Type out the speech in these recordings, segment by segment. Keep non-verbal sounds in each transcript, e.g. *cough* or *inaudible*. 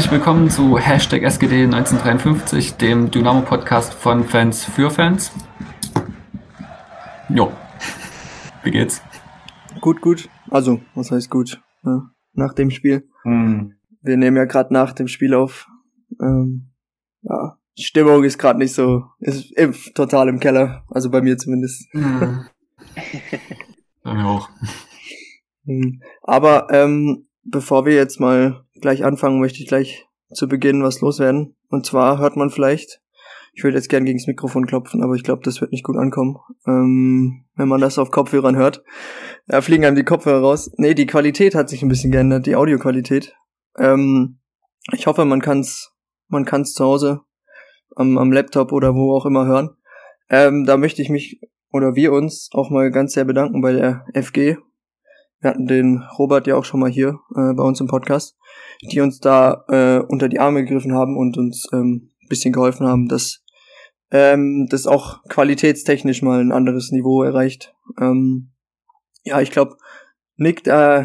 herzlich willkommen zu Hashtag SGD 1953, dem Dynamo-Podcast von Fans für Fans. Jo, wie geht's? Gut, gut. Also, was heißt gut? Ja, nach dem Spiel. Hm. Wir nehmen ja gerade nach dem Spiel auf. Ähm, ja, Stimmung ist gerade nicht so, ist im, total im Keller. Also bei mir zumindest. Hm. *laughs* bei mir auch. Hm. Aber ähm, bevor wir jetzt mal gleich anfangen, möchte ich gleich zu Beginn was loswerden. Und zwar hört man vielleicht, ich würde jetzt gern gegens Mikrofon klopfen, aber ich glaube, das wird nicht gut ankommen, ähm, wenn man das auf Kopfhörern hört. Da fliegen einem die Kopfhörer raus. Nee, die Qualität hat sich ein bisschen geändert, die Audioqualität. Ähm, ich hoffe, man kann's, man kann's zu Hause am, am Laptop oder wo auch immer hören. Ähm, da möchte ich mich oder wir uns auch mal ganz sehr bedanken bei der FG, wir hatten den Robert ja auch schon mal hier äh, bei uns im Podcast, die uns da äh, unter die Arme gegriffen haben und uns ähm, bisschen geholfen haben, dass ähm, das auch qualitätstechnisch mal ein anderes Niveau erreicht. Ähm, ja, ich glaube, Nick äh,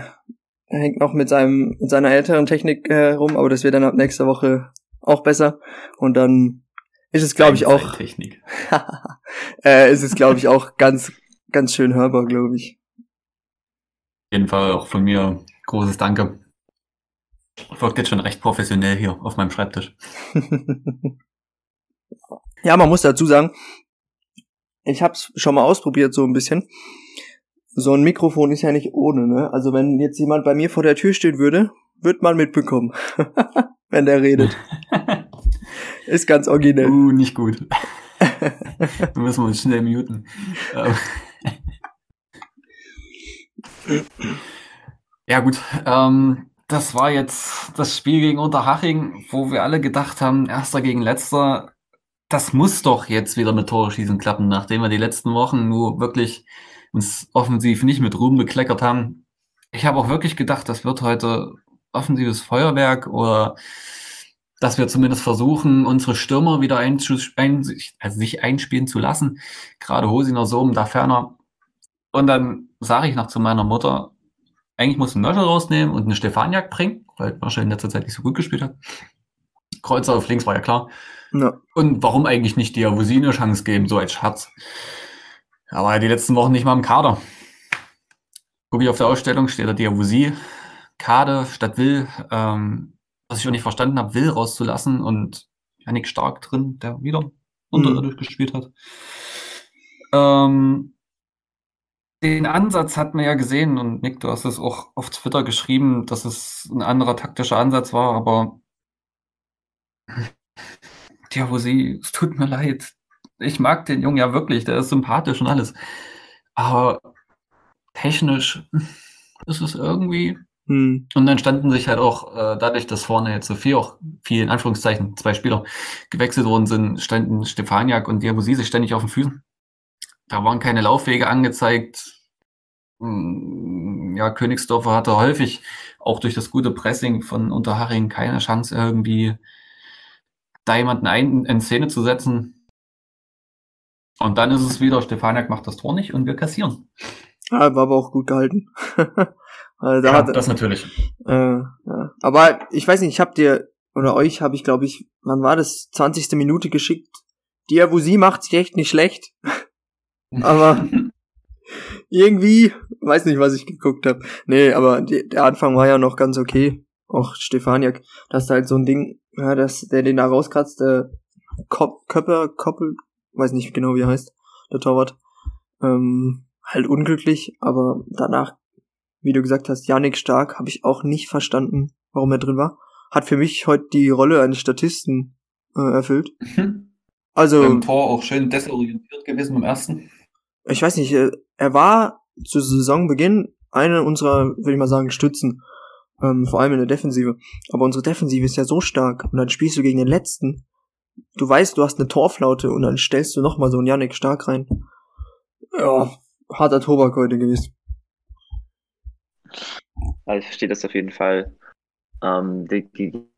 hängt noch mit seinem mit seiner älteren Technik äh, rum, aber das wird dann ab nächster Woche auch besser und dann ist es glaube ich auch Technik. *laughs* äh, ist es glaube ich auch ganz ganz schön hörbar, glaube ich jeden Fall auch von mir großes Danke. Wirkt jetzt schon recht professionell hier auf meinem Schreibtisch. *laughs* ja, man muss dazu sagen, ich habe es schon mal ausprobiert so ein bisschen. So ein Mikrofon ist ja nicht ohne, ne? Also wenn jetzt jemand bei mir vor der Tür stehen würde, wird man mitbekommen, *laughs* wenn der redet. *laughs* ist ganz originell. Uh, nicht gut. da müssen wir uns schnell muten. Ja gut, ähm, das war jetzt das Spiel gegen Unterhaching, wo wir alle gedacht haben, erster gegen letzter, das muss doch jetzt wieder mit Tore schießen klappen, nachdem wir die letzten Wochen nur wirklich uns offensiv nicht mit Ruhm bekleckert haben. Ich habe auch wirklich gedacht, das wird heute offensives Feuerwerk oder dass wir zumindest versuchen, unsere Stürmer wieder ein, also sich einspielen zu lassen. Gerade Hosiner Sohm, da ferner. Und dann sage ich noch zu meiner Mutter, eigentlich muss ein Möschel rausnehmen und eine Stefaniak bringen, weil Möschel in letzter Zeit nicht so gut gespielt hat. Kreuzer auf links war ja klar. Ja. Und warum eigentlich nicht Diabusi eine Chance geben, so als Schatz? Er war ja die letzten Wochen nicht mal im Kader. Gucke ich auf der Ausstellung, steht da Diabusi, Kade statt Will, ähm, was ich auch nicht verstanden habe, Will rauszulassen und Janik Stark drin, der wieder mhm. unterirdisch gespielt hat. Ähm, den Ansatz hat man ja gesehen und Nick, du hast es auch auf Twitter geschrieben, dass es ein anderer taktischer Ansatz war, aber *laughs* ja, wo sie, es tut mir leid. Ich mag den Jungen ja wirklich, der ist sympathisch und alles. Aber technisch ist es irgendwie. Hm. Und dann standen sich halt auch, äh, dadurch, dass vorne jetzt so viel, auch viel in Anführungszeichen, zwei Spieler gewechselt worden sind, standen Stefaniak und Diabusi sich ständig auf den Füßen. Da waren keine Laufwege angezeigt. Hm, ja, Königsdorfer hatte häufig auch durch das gute Pressing von Unterhaching keine Chance irgendwie da jemanden ein, in Szene zu setzen. Und dann ist es wieder, Stefaniak macht das Tor nicht und wir kassieren. Ja, war aber auch gut gehalten. *laughs* also da ja, hat, das natürlich. Äh, ja. Aber ich weiß nicht, ich hab dir, oder euch habe ich, glaube ich, wann war das, 20. Minute geschickt. Die Avusi macht sich echt nicht schlecht. Aber *laughs* irgendwie, weiß nicht, was ich geguckt habe. Nee, aber die, der Anfang war ja noch ganz okay. Auch Stefaniak, dass da halt so ein Ding, ja, dass der den da rauskratzt, der Kop Köpper, Koppel, weiß nicht genau wie er heißt, der Torwart. Ähm, halt unglücklich, aber danach, wie du gesagt hast, Janik Stark, habe ich auch nicht verstanden, warum er drin war. Hat für mich heute die Rolle eines Statisten äh, erfüllt. Mhm. *laughs* Also. Im Tor auch schön desorientiert gewesen beim ersten ich weiß nicht, äh, er war zu Saisonbeginn einer unserer, würde ich mal sagen, Stützen. Ähm, vor allem in der Defensive. Aber unsere Defensive ist ja so stark. Und dann spielst du gegen den letzten. Du weißt, du hast eine Torflaute und dann stellst du nochmal so einen Yannick stark rein. Ja, harter Tobak heute gewesen. Also ich verstehe das auf jeden Fall. Ähm, die, die,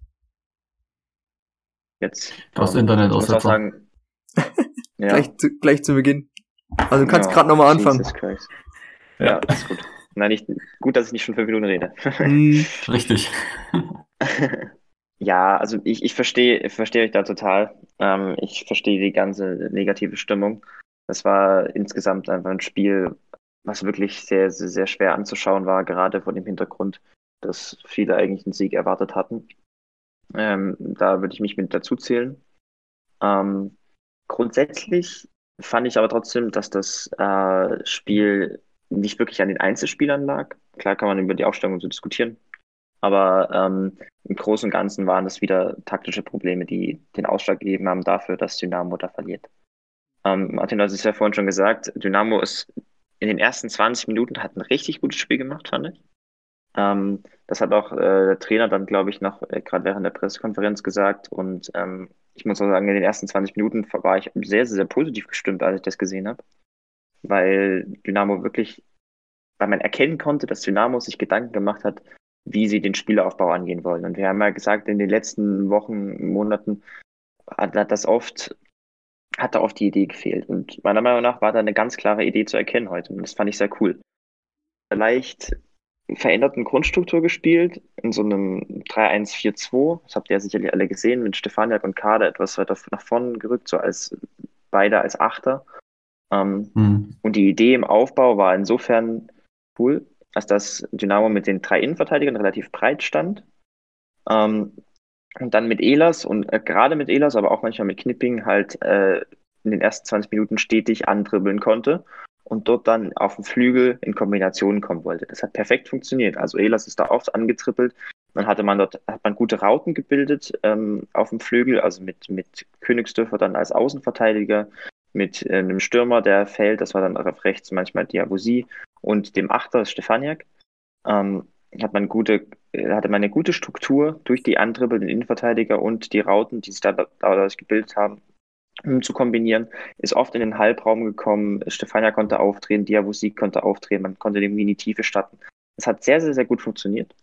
jetzt. Das ähm, Internet aus der sagen, *laughs* ja. gleich, zu, gleich zu Beginn. Also du kannst ja, gerade nochmal anfangen. Ja. ja, ist gut. Nein, nicht, gut, dass ich nicht schon fünf Minuten rede. Hm. *laughs* Richtig. Ja, also ich, ich verstehe ich verstehe euch da total. Ähm, ich verstehe die ganze negative Stimmung. Das war insgesamt einfach ein Spiel, was wirklich sehr, sehr, sehr schwer anzuschauen war, gerade vor dem Hintergrund, dass viele eigentlich einen Sieg erwartet hatten. Ähm, da würde ich mich mit dazu zählen. Ähm, grundsätzlich fand ich aber trotzdem, dass das äh, Spiel nicht wirklich an den Einzelspielern lag. Klar kann man über die Aufstellung so diskutieren, aber ähm, im Großen und Ganzen waren das wieder taktische Probleme, die den Ausschlag gegeben haben dafür, dass Dynamo da verliert. Ähm, Martin, du hast es ja vorhin schon gesagt, Dynamo ist in den ersten 20 Minuten hat ein richtig gutes Spiel gemacht, fand ich. Ähm, das hat auch äh, der Trainer dann, glaube ich, noch äh, gerade während der Pressekonferenz gesagt. Und ähm, ich muss auch sagen, in den ersten 20 Minuten war ich sehr, sehr, sehr positiv gestimmt, als ich das gesehen habe. Weil Dynamo wirklich, weil man erkennen konnte, dass Dynamo sich Gedanken gemacht hat, wie sie den Spielaufbau angehen wollen. Und wir haben ja gesagt, in den letzten Wochen, Monaten hat, hat das oft, hat da oft die Idee gefehlt. Und meiner Meinung nach war da eine ganz klare Idee zu erkennen heute. Und das fand ich sehr cool. Leicht veränderten Grundstruktur gespielt, in so einem 3-1-4-2. Das habt ihr ja sicherlich alle gesehen, mit Stefaniak und Kader etwas weiter nach vorne gerückt, so als beide als Achter. Ähm, mhm. Und die Idee im Aufbau war insofern cool, als dass Dynamo mit den drei Innenverteidigern relativ breit stand. Ähm, und dann mit Elas und äh, gerade mit Elas, aber auch manchmal mit Knipping halt äh, in den ersten 20 Minuten stetig andribbeln konnte und dort dann auf den Flügel in Kombination kommen wollte. Das hat perfekt funktioniert. Also Elas ist da oft angetrippelt. Dann hatte man dort hat man gute Rauten gebildet ähm, auf dem Flügel, also mit, mit Königsdörfer dann als Außenverteidiger, mit äh, einem Stürmer, der fällt, das war dann auf rechts manchmal Diabusi und dem Achter Stefaniak. Ähm, hat man gute, äh, hatte man eine gute Struktur durch die andribbelnden Innenverteidiger und die Rauten, die sich da dadurch gebildet haben, zu kombinieren, ist oft in den Halbraum gekommen. Stefania konnte aufdrehen, Diabusi konnte aufdrehen, man konnte dem in die Tiefe starten. Das hat sehr, sehr, sehr gut funktioniert.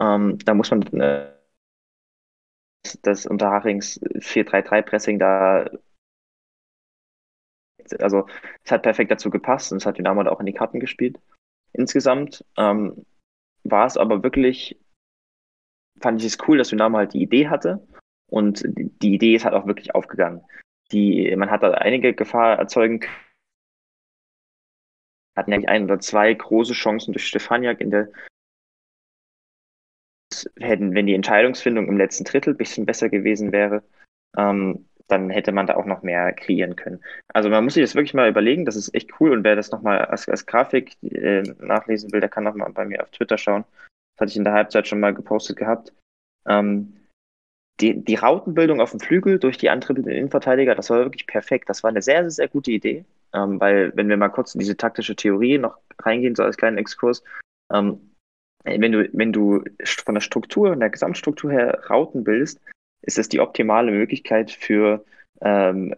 Ähm, da muss man äh, das unter Harings 4-3-3-Pressing da also es hat perfekt dazu gepasst und es hat Dynamo da auch in die Karten gespielt. Insgesamt ähm, war es aber wirklich, fand ich es cool, dass Dynamo halt die Idee hatte und die Idee ist halt auch wirklich aufgegangen die, man hat da einige Gefahr erzeugen können. Hatten eigentlich ein oder zwei große Chancen durch Stefaniak in der hätten, wenn die Entscheidungsfindung im letzten Drittel ein bisschen besser gewesen wäre, ähm, dann hätte man da auch noch mehr kreieren können. Also man muss sich das wirklich mal überlegen, das ist echt cool und wer das nochmal als, als Grafik äh, nachlesen will, der kann nochmal bei mir auf Twitter schauen. Das hatte ich in der Halbzeit schon mal gepostet gehabt. Ähm, die, die Rautenbildung auf dem Flügel durch die antribbelnden Innenverteidiger, das war wirklich perfekt. Das war eine sehr, sehr, sehr gute Idee. Ähm, weil, wenn wir mal kurz in diese taktische Theorie noch reingehen, so als kleinen Exkurs, ähm, wenn du, wenn du von der Struktur, von der Gesamtstruktur her Rauten bildest, ist das die optimale Möglichkeit für ähm,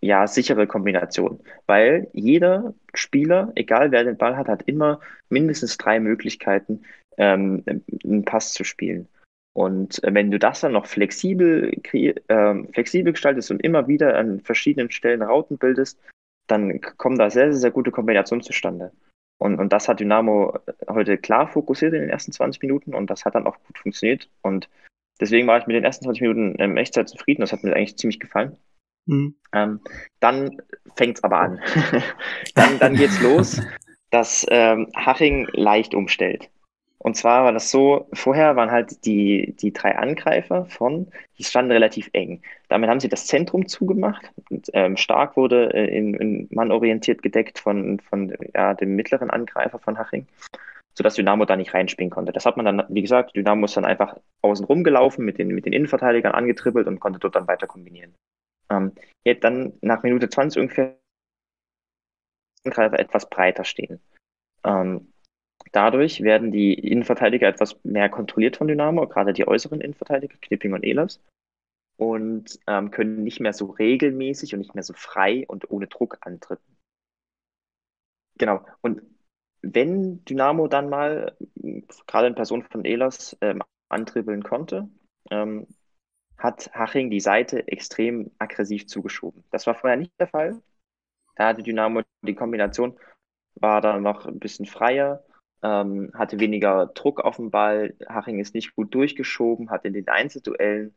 ja, sichere Kombination. Weil jeder Spieler, egal wer den Ball hat, hat immer mindestens drei Möglichkeiten, ähm, einen Pass zu spielen. Und äh, wenn du das dann noch flexibel, äh, flexibel gestaltest und immer wieder an verschiedenen Stellen Rauten bildest, dann kommen da sehr, sehr, sehr gute Kombinationen zustande. Und, und das hat Dynamo heute klar fokussiert in den ersten 20 Minuten und das hat dann auch gut funktioniert. Und deswegen war ich mit den ersten 20 Minuten ähm, echt sehr zufrieden. Das hat mir eigentlich ziemlich gefallen. Mhm. Ähm, dann fängt es aber an. *laughs* dann, dann es los, *laughs* dass ähm, Haching leicht umstellt. Und zwar war das so, vorher waren halt die, die drei Angreifer von, die standen relativ eng. Damit haben sie das Zentrum zugemacht. Und, ähm, Stark wurde äh, in, in mannorientiert gedeckt von, von ja, dem mittleren Angreifer von Haching, sodass Dynamo da nicht reinspielen konnte. Das hat man dann, wie gesagt, Dynamo ist dann einfach außen rumgelaufen, mit den, mit den Innenverteidigern angetribbelt und konnte dort dann weiter kombinieren. Ähm, jetzt dann nach Minute 20 ungefähr Angreifer etwas breiter stehen. Ähm, Dadurch werden die Innenverteidiger etwas mehr kontrolliert von Dynamo, gerade die äußeren Innenverteidiger, Knipping und Ehlers, und ähm, können nicht mehr so regelmäßig und nicht mehr so frei und ohne Druck antreten. Genau. Und wenn Dynamo dann mal, gerade in Person von Ehlers, ähm, antribbeln konnte, ähm, hat Haching die Seite extrem aggressiv zugeschoben. Das war vorher nicht der Fall. Da hatte Dynamo die Kombination, war dann noch ein bisschen freier ähm, hatte weniger Druck auf den Ball. Haching ist nicht gut durchgeschoben, hat in den Einzelduellen,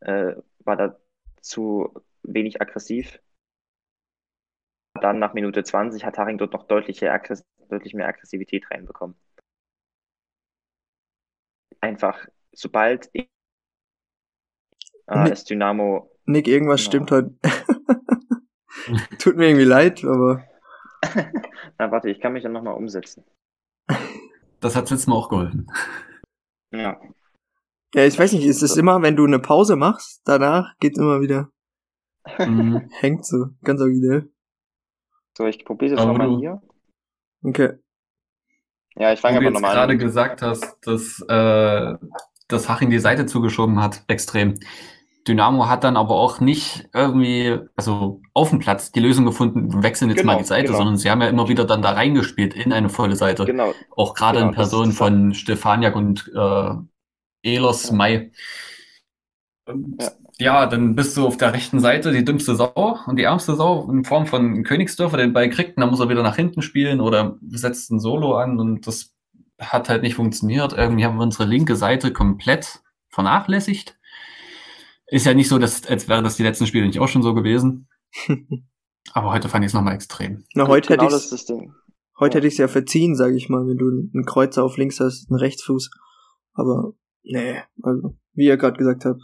äh, war da zu wenig aggressiv. Dann nach Minute 20 hat Haching dort noch deutlich, deutlich mehr Aggressivität reinbekommen. Einfach, sobald äh, das Dynamo. Nick, irgendwas ja. stimmt heute. *laughs* Tut mir irgendwie leid, aber. *laughs* Na, warte, ich kann mich dann nochmal umsetzen. Das hat letztes Mal auch geholfen. Ja. Ja, ich weiß nicht, ist es immer, wenn du eine Pause machst, danach geht's immer wieder. Mhm. *laughs* Hängt so, ganz originell. So, ich probiere es nochmal hier. Okay. Ja, ich fange aber nochmal an. gerade gesagt hast, dass, äh, dass Haching die Seite zugeschoben hat, extrem. Dynamo hat dann aber auch nicht irgendwie, also auf dem Platz die Lösung gefunden, wechseln jetzt genau, mal die Seite, genau. sondern sie haben ja immer wieder dann da reingespielt in eine volle Seite. Genau. Auch gerade genau, in Person von Stefaniak und äh, Elos ja. Mai. Und ja. ja. dann bist du auf der rechten Seite die dümmste Sau und die ärmste Sau in Form von Königsdörfer, den Ball kriegt, und dann muss er wieder nach hinten spielen oder setzt ein Solo an und das hat halt nicht funktioniert. Irgendwie haben wir unsere linke Seite komplett vernachlässigt ist ja nicht so, dass, als wäre das die letzten Spiele nicht auch schon so gewesen. *laughs* Aber heute fand ich es nochmal extrem. Na, heute genau hätte ich es heute ja. hätte ich ja verziehen, sage ich mal, wenn du einen Kreuzer auf links hast, einen Rechtsfuß. Aber nee, also wie ihr gerade gesagt habt,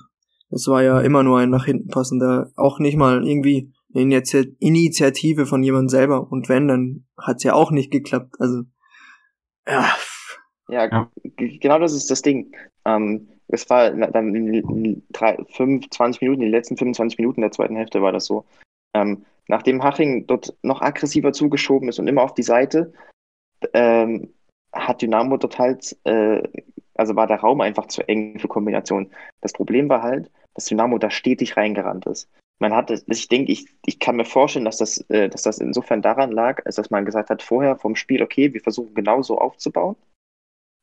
es war ja immer nur ein nach hinten passender, auch nicht mal irgendwie eine Initiative von jemand selber. Und wenn, dann hat's ja auch nicht geklappt. Also ja. Ja, ja. genau das ist das Ding. Ähm, es war dann in drei, fünf, 20 Minuten, in den letzten 25 Minuten der zweiten Hälfte war das so. Ähm, nachdem Haching dort noch aggressiver zugeschoben ist und immer auf die Seite, ähm, hat Dynamo dort halt, äh, also war der Raum einfach zu eng für Kombinationen. Das Problem war halt, dass Dynamo da stetig reingerannt ist. Man hat, ich denke, ich, ich kann mir vorstellen, dass das, äh, dass das insofern daran lag, als dass man gesagt hat vorher vom Spiel, okay, wir versuchen genauso aufzubauen.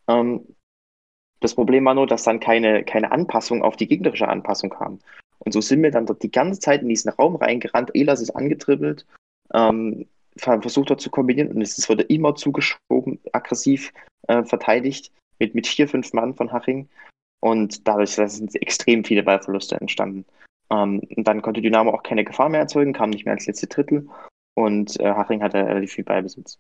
Ähm, das Problem war nur, dass dann keine, keine Anpassung auf die gegnerische Anpassung kam. Und so sind wir dann dort die ganze Zeit in diesen Raum reingerannt. Elas ist angetribbelt, ähm, versucht dort zu kombinieren und es wurde immer zugeschoben, aggressiv äh, verteidigt mit, mit vier, fünf Mann von Haching. Und dadurch sind extrem viele Ballverluste entstanden. Ähm, und dann konnte Dynamo auch keine Gefahr mehr erzeugen, kam nicht mehr als letzte Drittel und äh, Haching hatte relativ viel Ballbesitz.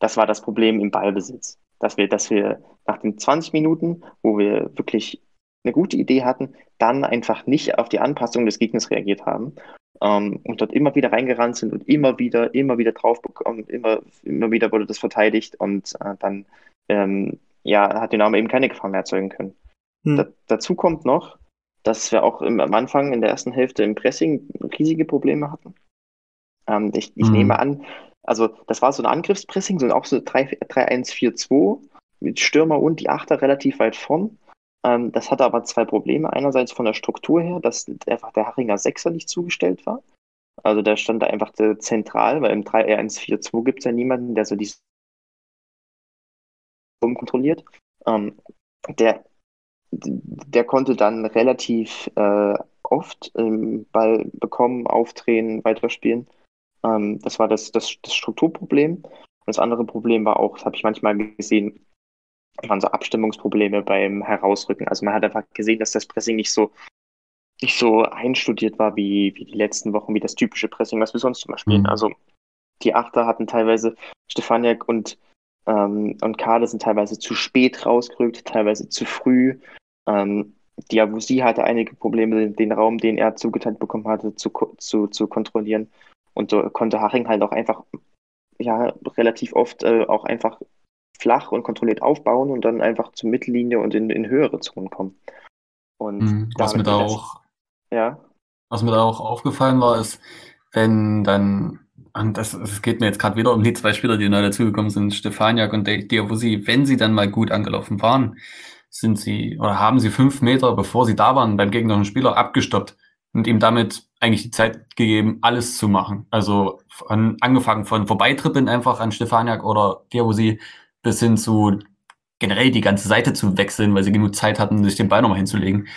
Das war das Problem im Ballbesitz dass wir, dass wir nach den 20 Minuten, wo wir wirklich eine gute Idee hatten, dann einfach nicht auf die Anpassung des Gegners reagiert haben ähm, und dort immer wieder reingerannt sind und immer wieder, immer wieder drauf bekommen, immer, immer wieder wurde das verteidigt und äh, dann ähm, ja, hat Dynamo eben keine Gefahr mehr erzeugen können. Hm. Da, dazu kommt noch, dass wir auch im, am Anfang in der ersten Hälfte im Pressing riesige Probleme hatten. Ähm, ich, ich hm. nehme an, also das war so ein Angriffspressing, so auch so 3-1-4-2 mit Stürmer und die Achter relativ weit vorn. Ähm, das hatte aber zwei Probleme. Einerseits von der Struktur her, dass einfach der Haringer Sechser nicht zugestellt war. Also der stand da einfach zentral, weil im 3-1-4-2 gibt es ja niemanden, der so die kontrolliert. Ähm, der, der konnte dann relativ äh, oft ähm, Ball bekommen, aufdrehen, weiterspielen. Ähm, das war das, das, das Strukturproblem. Und das andere Problem war auch, das habe ich manchmal gesehen, waren so Abstimmungsprobleme beim Herausrücken. Also man hat einfach gesehen, dass das Pressing nicht so nicht so einstudiert war wie, wie die letzten Wochen, wie das typische Pressing, was wir sonst immer spielen. Mhm. Also die Achter hatten teilweise Stefaniak und, ähm, und Kade sind teilweise zu spät rausgerückt, teilweise zu früh. Ähm, Diabusi hatte einige Probleme, den Raum, den er zugeteilt bekommen hatte, zu, zu, zu kontrollieren. Und so konnte Haching halt auch einfach, ja, relativ oft äh, auch einfach flach und kontrolliert aufbauen und dann einfach zur Mittellinie und in, in höhere Zonen kommen. Und mhm, was mir da auch, ja. Was mir da auch aufgefallen war, ist, wenn dann, und das, das geht mir jetzt gerade wieder um die zwei Spieler, die neu dazugekommen sind, Stefaniak und Diabusi, wenn sie dann mal gut angelaufen waren, sind sie oder haben sie fünf Meter, bevor sie da waren, beim gegnerischen Spieler abgestoppt und ihm damit eigentlich die Zeit gegeben, alles zu machen. Also von, angefangen von Vorbeitrippeln einfach an Stefaniak oder Diabosi bis hin zu generell die ganze Seite zu wechseln, weil sie genug Zeit hatten, sich den Ball nochmal hinzulegen.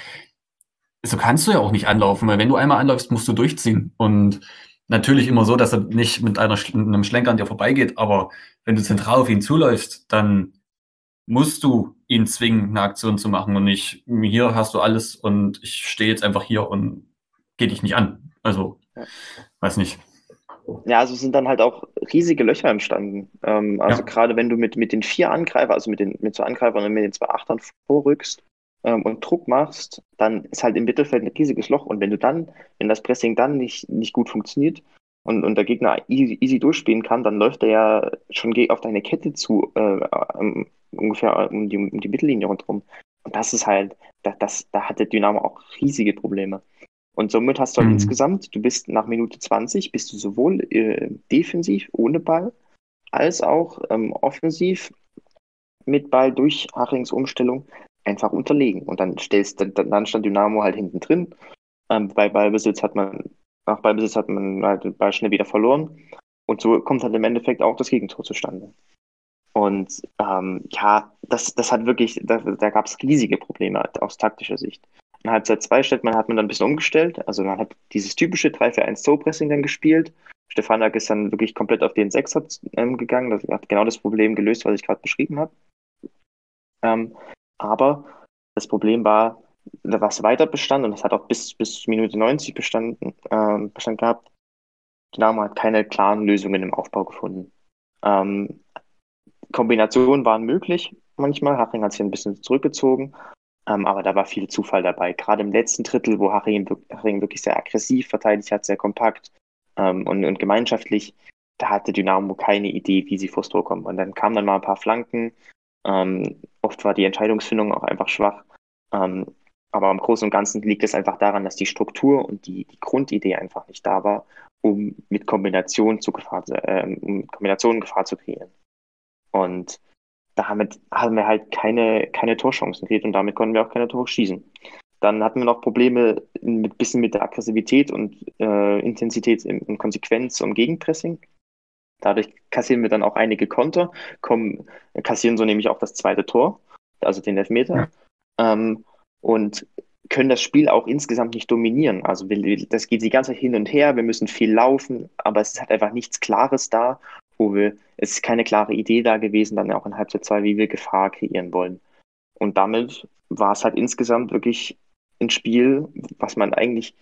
So kannst du ja auch nicht anlaufen, weil wenn du einmal anläufst, musst du durchziehen. Und natürlich immer so, dass er nicht mit einer, einem Schlenker an dir vorbeigeht, aber wenn du zentral auf ihn zuläufst, dann musst du ihn zwingen, eine Aktion zu machen und nicht, hier hast du alles und ich stehe jetzt einfach hier und geh dich nicht an. Also, ja. weiß nicht. Ja, also sind dann halt auch riesige Löcher entstanden. Ähm, also ja. gerade wenn du mit, mit den vier Angreifern, also mit den mit zwei Angreifern und mit den zwei Achtern vorrückst ähm, und Druck machst, dann ist halt im Mittelfeld ein riesiges Loch. Und wenn du dann, wenn das Pressing dann nicht, nicht gut funktioniert und, und der Gegner easy, easy durchspielen kann, dann läuft er ja schon auf deine Kette zu, äh, um, ungefähr um die, um die Mittellinie rundherum. Und das ist halt, da, das, da hat der Dynamo auch riesige Probleme. Und somit hast du halt mhm. insgesamt, du bist nach Minute 20, bist du sowohl äh, defensiv ohne Ball, als auch ähm, offensiv mit Ball durch Hachings Umstellung einfach unterlegen. Und dann stellst dann, dann stand Dynamo halt hinten drin. Ähm, bei Ballbesitz hat man, nach Ballbesitz hat man halt den Ball schnell wieder verloren. Und so kommt halt im Endeffekt auch das Gegentor zustande. Und ähm, ja, das, das hat wirklich, da, da gab es riesige Probleme aus taktischer Sicht. In Halbzeit 2 stellt man, hat man dann ein bisschen umgestellt. Also man hat dieses typische 3-4-1-Zo-Pressing dann gespielt. Stefanak ist dann wirklich komplett auf den Sechser ähm, gegangen. Das hat genau das Problem gelöst, was ich gerade beschrieben habe. Ähm, aber das Problem war, was weiter bestand, und das hat auch bis, bis Minute 90 bestanden, äh, Bestand gehabt, Dynamo hat keine klaren Lösungen im Aufbau gefunden. Ähm, Kombinationen waren möglich manchmal. Haching hat sich ein bisschen zurückgezogen, ähm, aber da war viel Zufall dabei. Gerade im letzten Drittel, wo Haching, Haching wirklich sehr aggressiv verteidigt hat, sehr kompakt ähm, und, und gemeinschaftlich, da hatte Dynamo keine Idee, wie sie vors Tor kommen. Und dann kamen dann mal ein paar Flanken. Ähm, oft war die Entscheidungsfindung auch einfach schwach. Ähm, aber im Großen und Ganzen liegt es einfach daran, dass die Struktur und die, die Grundidee einfach nicht da war, um mit Kombinationen Gefahr, äh, um Kombinationen Gefahr zu kreieren. Und damit haben wir halt keine, keine Torchancen gekriegt und damit konnten wir auch keine Tore schießen. Dann hatten wir noch Probleme mit bisschen mit der Aggressivität und äh, Intensität und Konsequenz und Gegenpressing. Dadurch kassieren wir dann auch einige Konter, kommen, kassieren so nämlich auch das zweite Tor, also den Elfmeter, ja. ähm, und können das Spiel auch insgesamt nicht dominieren. Also das geht die ganze Zeit hin und her, wir müssen viel laufen, aber es ist halt einfach nichts Klares da wo wir, es ist keine klare Idee da gewesen, dann auch in Halbzeit 2, wie wir Gefahr kreieren wollen. Und damit war es halt insgesamt wirklich ein Spiel, was man eigentlich,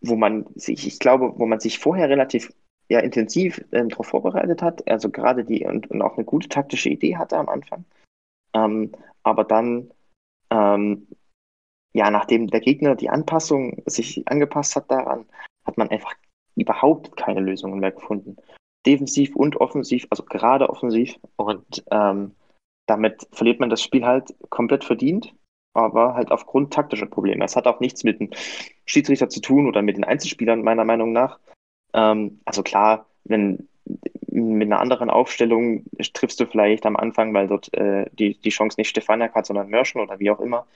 wo man sich, ich glaube, wo man sich vorher relativ ja, intensiv ähm, darauf vorbereitet hat, also gerade die und, und, auch eine gute taktische Idee hatte am Anfang. Ähm, aber dann, ähm, ja, nachdem der Gegner die Anpassung sich angepasst hat daran, hat man einfach überhaupt keine Lösungen mehr gefunden defensiv und offensiv, also gerade offensiv. Und ähm, damit verliert man das Spiel halt komplett verdient, aber halt aufgrund taktischer Probleme. Es hat auch nichts mit dem Schiedsrichter zu tun oder mit den Einzelspielern, meiner Meinung nach. Ähm, also klar, wenn mit einer anderen Aufstellung triffst du vielleicht am Anfang, weil dort äh, die, die Chance nicht Stefanak hat, sondern Mörschen oder wie auch immer.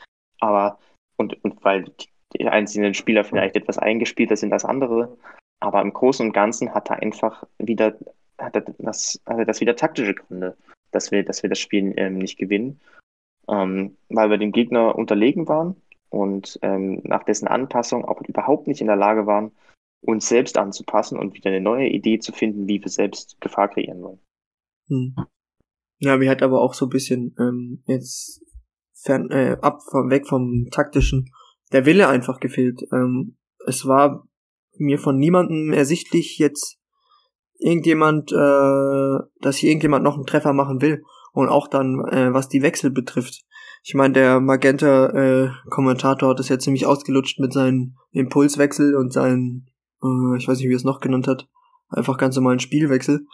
Aber und, und weil die einzelnen Spieler vielleicht etwas eingespielter sind als andere. Aber im Großen und Ganzen hat er einfach wieder, hat er das, hat er das wieder taktische Gründe, dass wir, dass wir das Spiel ähm, nicht gewinnen. Ähm, weil wir dem Gegner unterlegen waren und ähm, nach dessen Anpassung auch überhaupt nicht in der Lage waren, uns selbst anzupassen und wieder eine neue Idee zu finden, wie wir selbst Gefahr kreieren wollen. Hm. Ja, mir hat aber auch so ein bisschen ähm, jetzt fern, äh, ab weg vom taktischen der Wille einfach gefehlt. Ähm, es war mir von niemandem ersichtlich jetzt irgendjemand, äh, dass hier irgendjemand noch einen Treffer machen will. Und auch dann, äh, was die Wechsel betrifft. Ich meine, der Magenta-Kommentator äh, hat es ja ziemlich ausgelutscht mit seinen Impulswechsel und seinen, äh, ich weiß nicht, wie er es noch genannt hat, einfach ganz normalen Spielwechsel.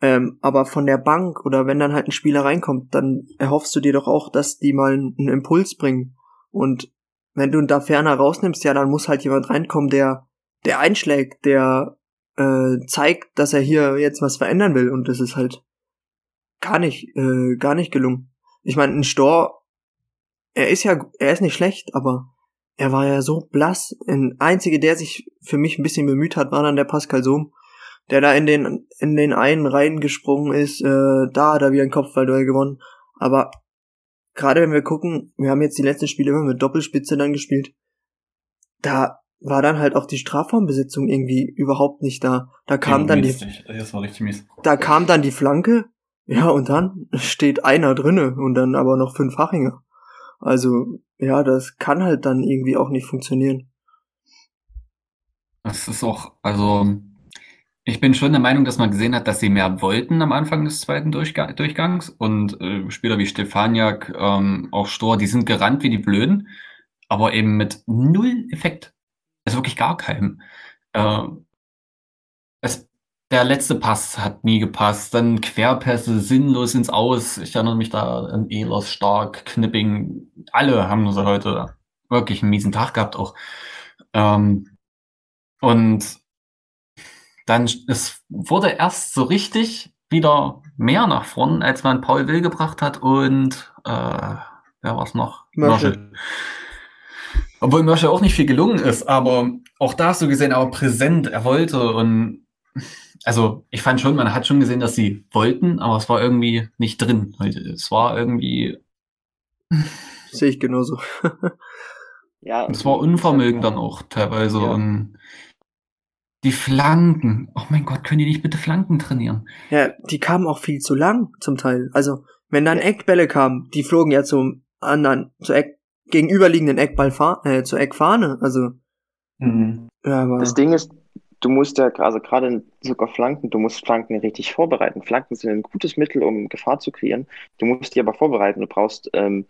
Ähm, aber von der Bank oder wenn dann halt ein Spieler reinkommt, dann erhoffst du dir doch auch, dass die mal einen Impuls bringen. Und wenn du da ferner rausnimmst, ja, dann muss halt jemand reinkommen, der der einschlägt, der äh, zeigt, dass er hier jetzt was verändern will und das ist halt gar nicht, äh, gar nicht gelungen. Ich meine, ein Stor, er ist ja, er ist nicht schlecht, aber er war ja so blass. Ein einzige, der sich für mich ein bisschen bemüht hat, war dann der Pascal Sohm, der da in den in den einen reingesprungen ist. Äh, da hat er wieder ein Kopfballduell gewonnen. Aber gerade wenn wir gucken, wir haben jetzt die letzten Spiele immer mit Doppelspitze dann gespielt. Da war dann halt auch die Strafraumbesetzung irgendwie überhaupt nicht da. Da kam ja, dann die, das war richtig mies. da kam dann die Flanke Ja, und dann steht einer drinne und dann aber noch fünf Hachinger. Also, ja, das kann halt dann irgendwie auch nicht funktionieren. Das ist auch, also ich bin schon der Meinung, dass man gesehen hat, dass sie mehr wollten am Anfang des zweiten Durchga Durchgangs und äh, Spieler wie Stefaniak, ähm, auch Stor, die sind gerannt wie die Blöden, aber eben mit null Effekt. Also wirklich gar keinem. Äh, es, der letzte Pass hat nie gepasst, dann Querpässe sinnlos ins Aus. Ich erinnere mich da an Elos, Stark, Knipping. Alle haben sie heute wirklich einen miesen Tag gehabt auch. Ähm, und dann es wurde erst so richtig wieder mehr nach vorn, als man Paul Will gebracht hat und äh, wer war es noch? Merschel. Obwohl Merschel auch nicht viel gelungen ist, aber auch da hast du gesehen, aber präsent, er wollte und also ich fand schon, man hat schon gesehen, dass sie wollten, aber es war irgendwie nicht drin. Es war irgendwie. Sehe ich genauso. *laughs* ja. Es war Unvermögen dann auch teilweise ja. und die Flanken. Oh mein Gott, können die nicht bitte Flanken trainieren? Ja, die kamen auch viel zu lang zum Teil. Also, wenn dann Eckbälle kamen, die flogen ja zum anderen, zur Eck, gegenüberliegenden Eckball, äh, zur Eckfahne. Also, mhm. ja, aber das Ding ist, du musst ja, also gerade sogar Flanken, du musst Flanken richtig vorbereiten. Flanken sind ein gutes Mittel, um Gefahr zu kreieren. Du musst die aber vorbereiten. Du brauchst, ähm,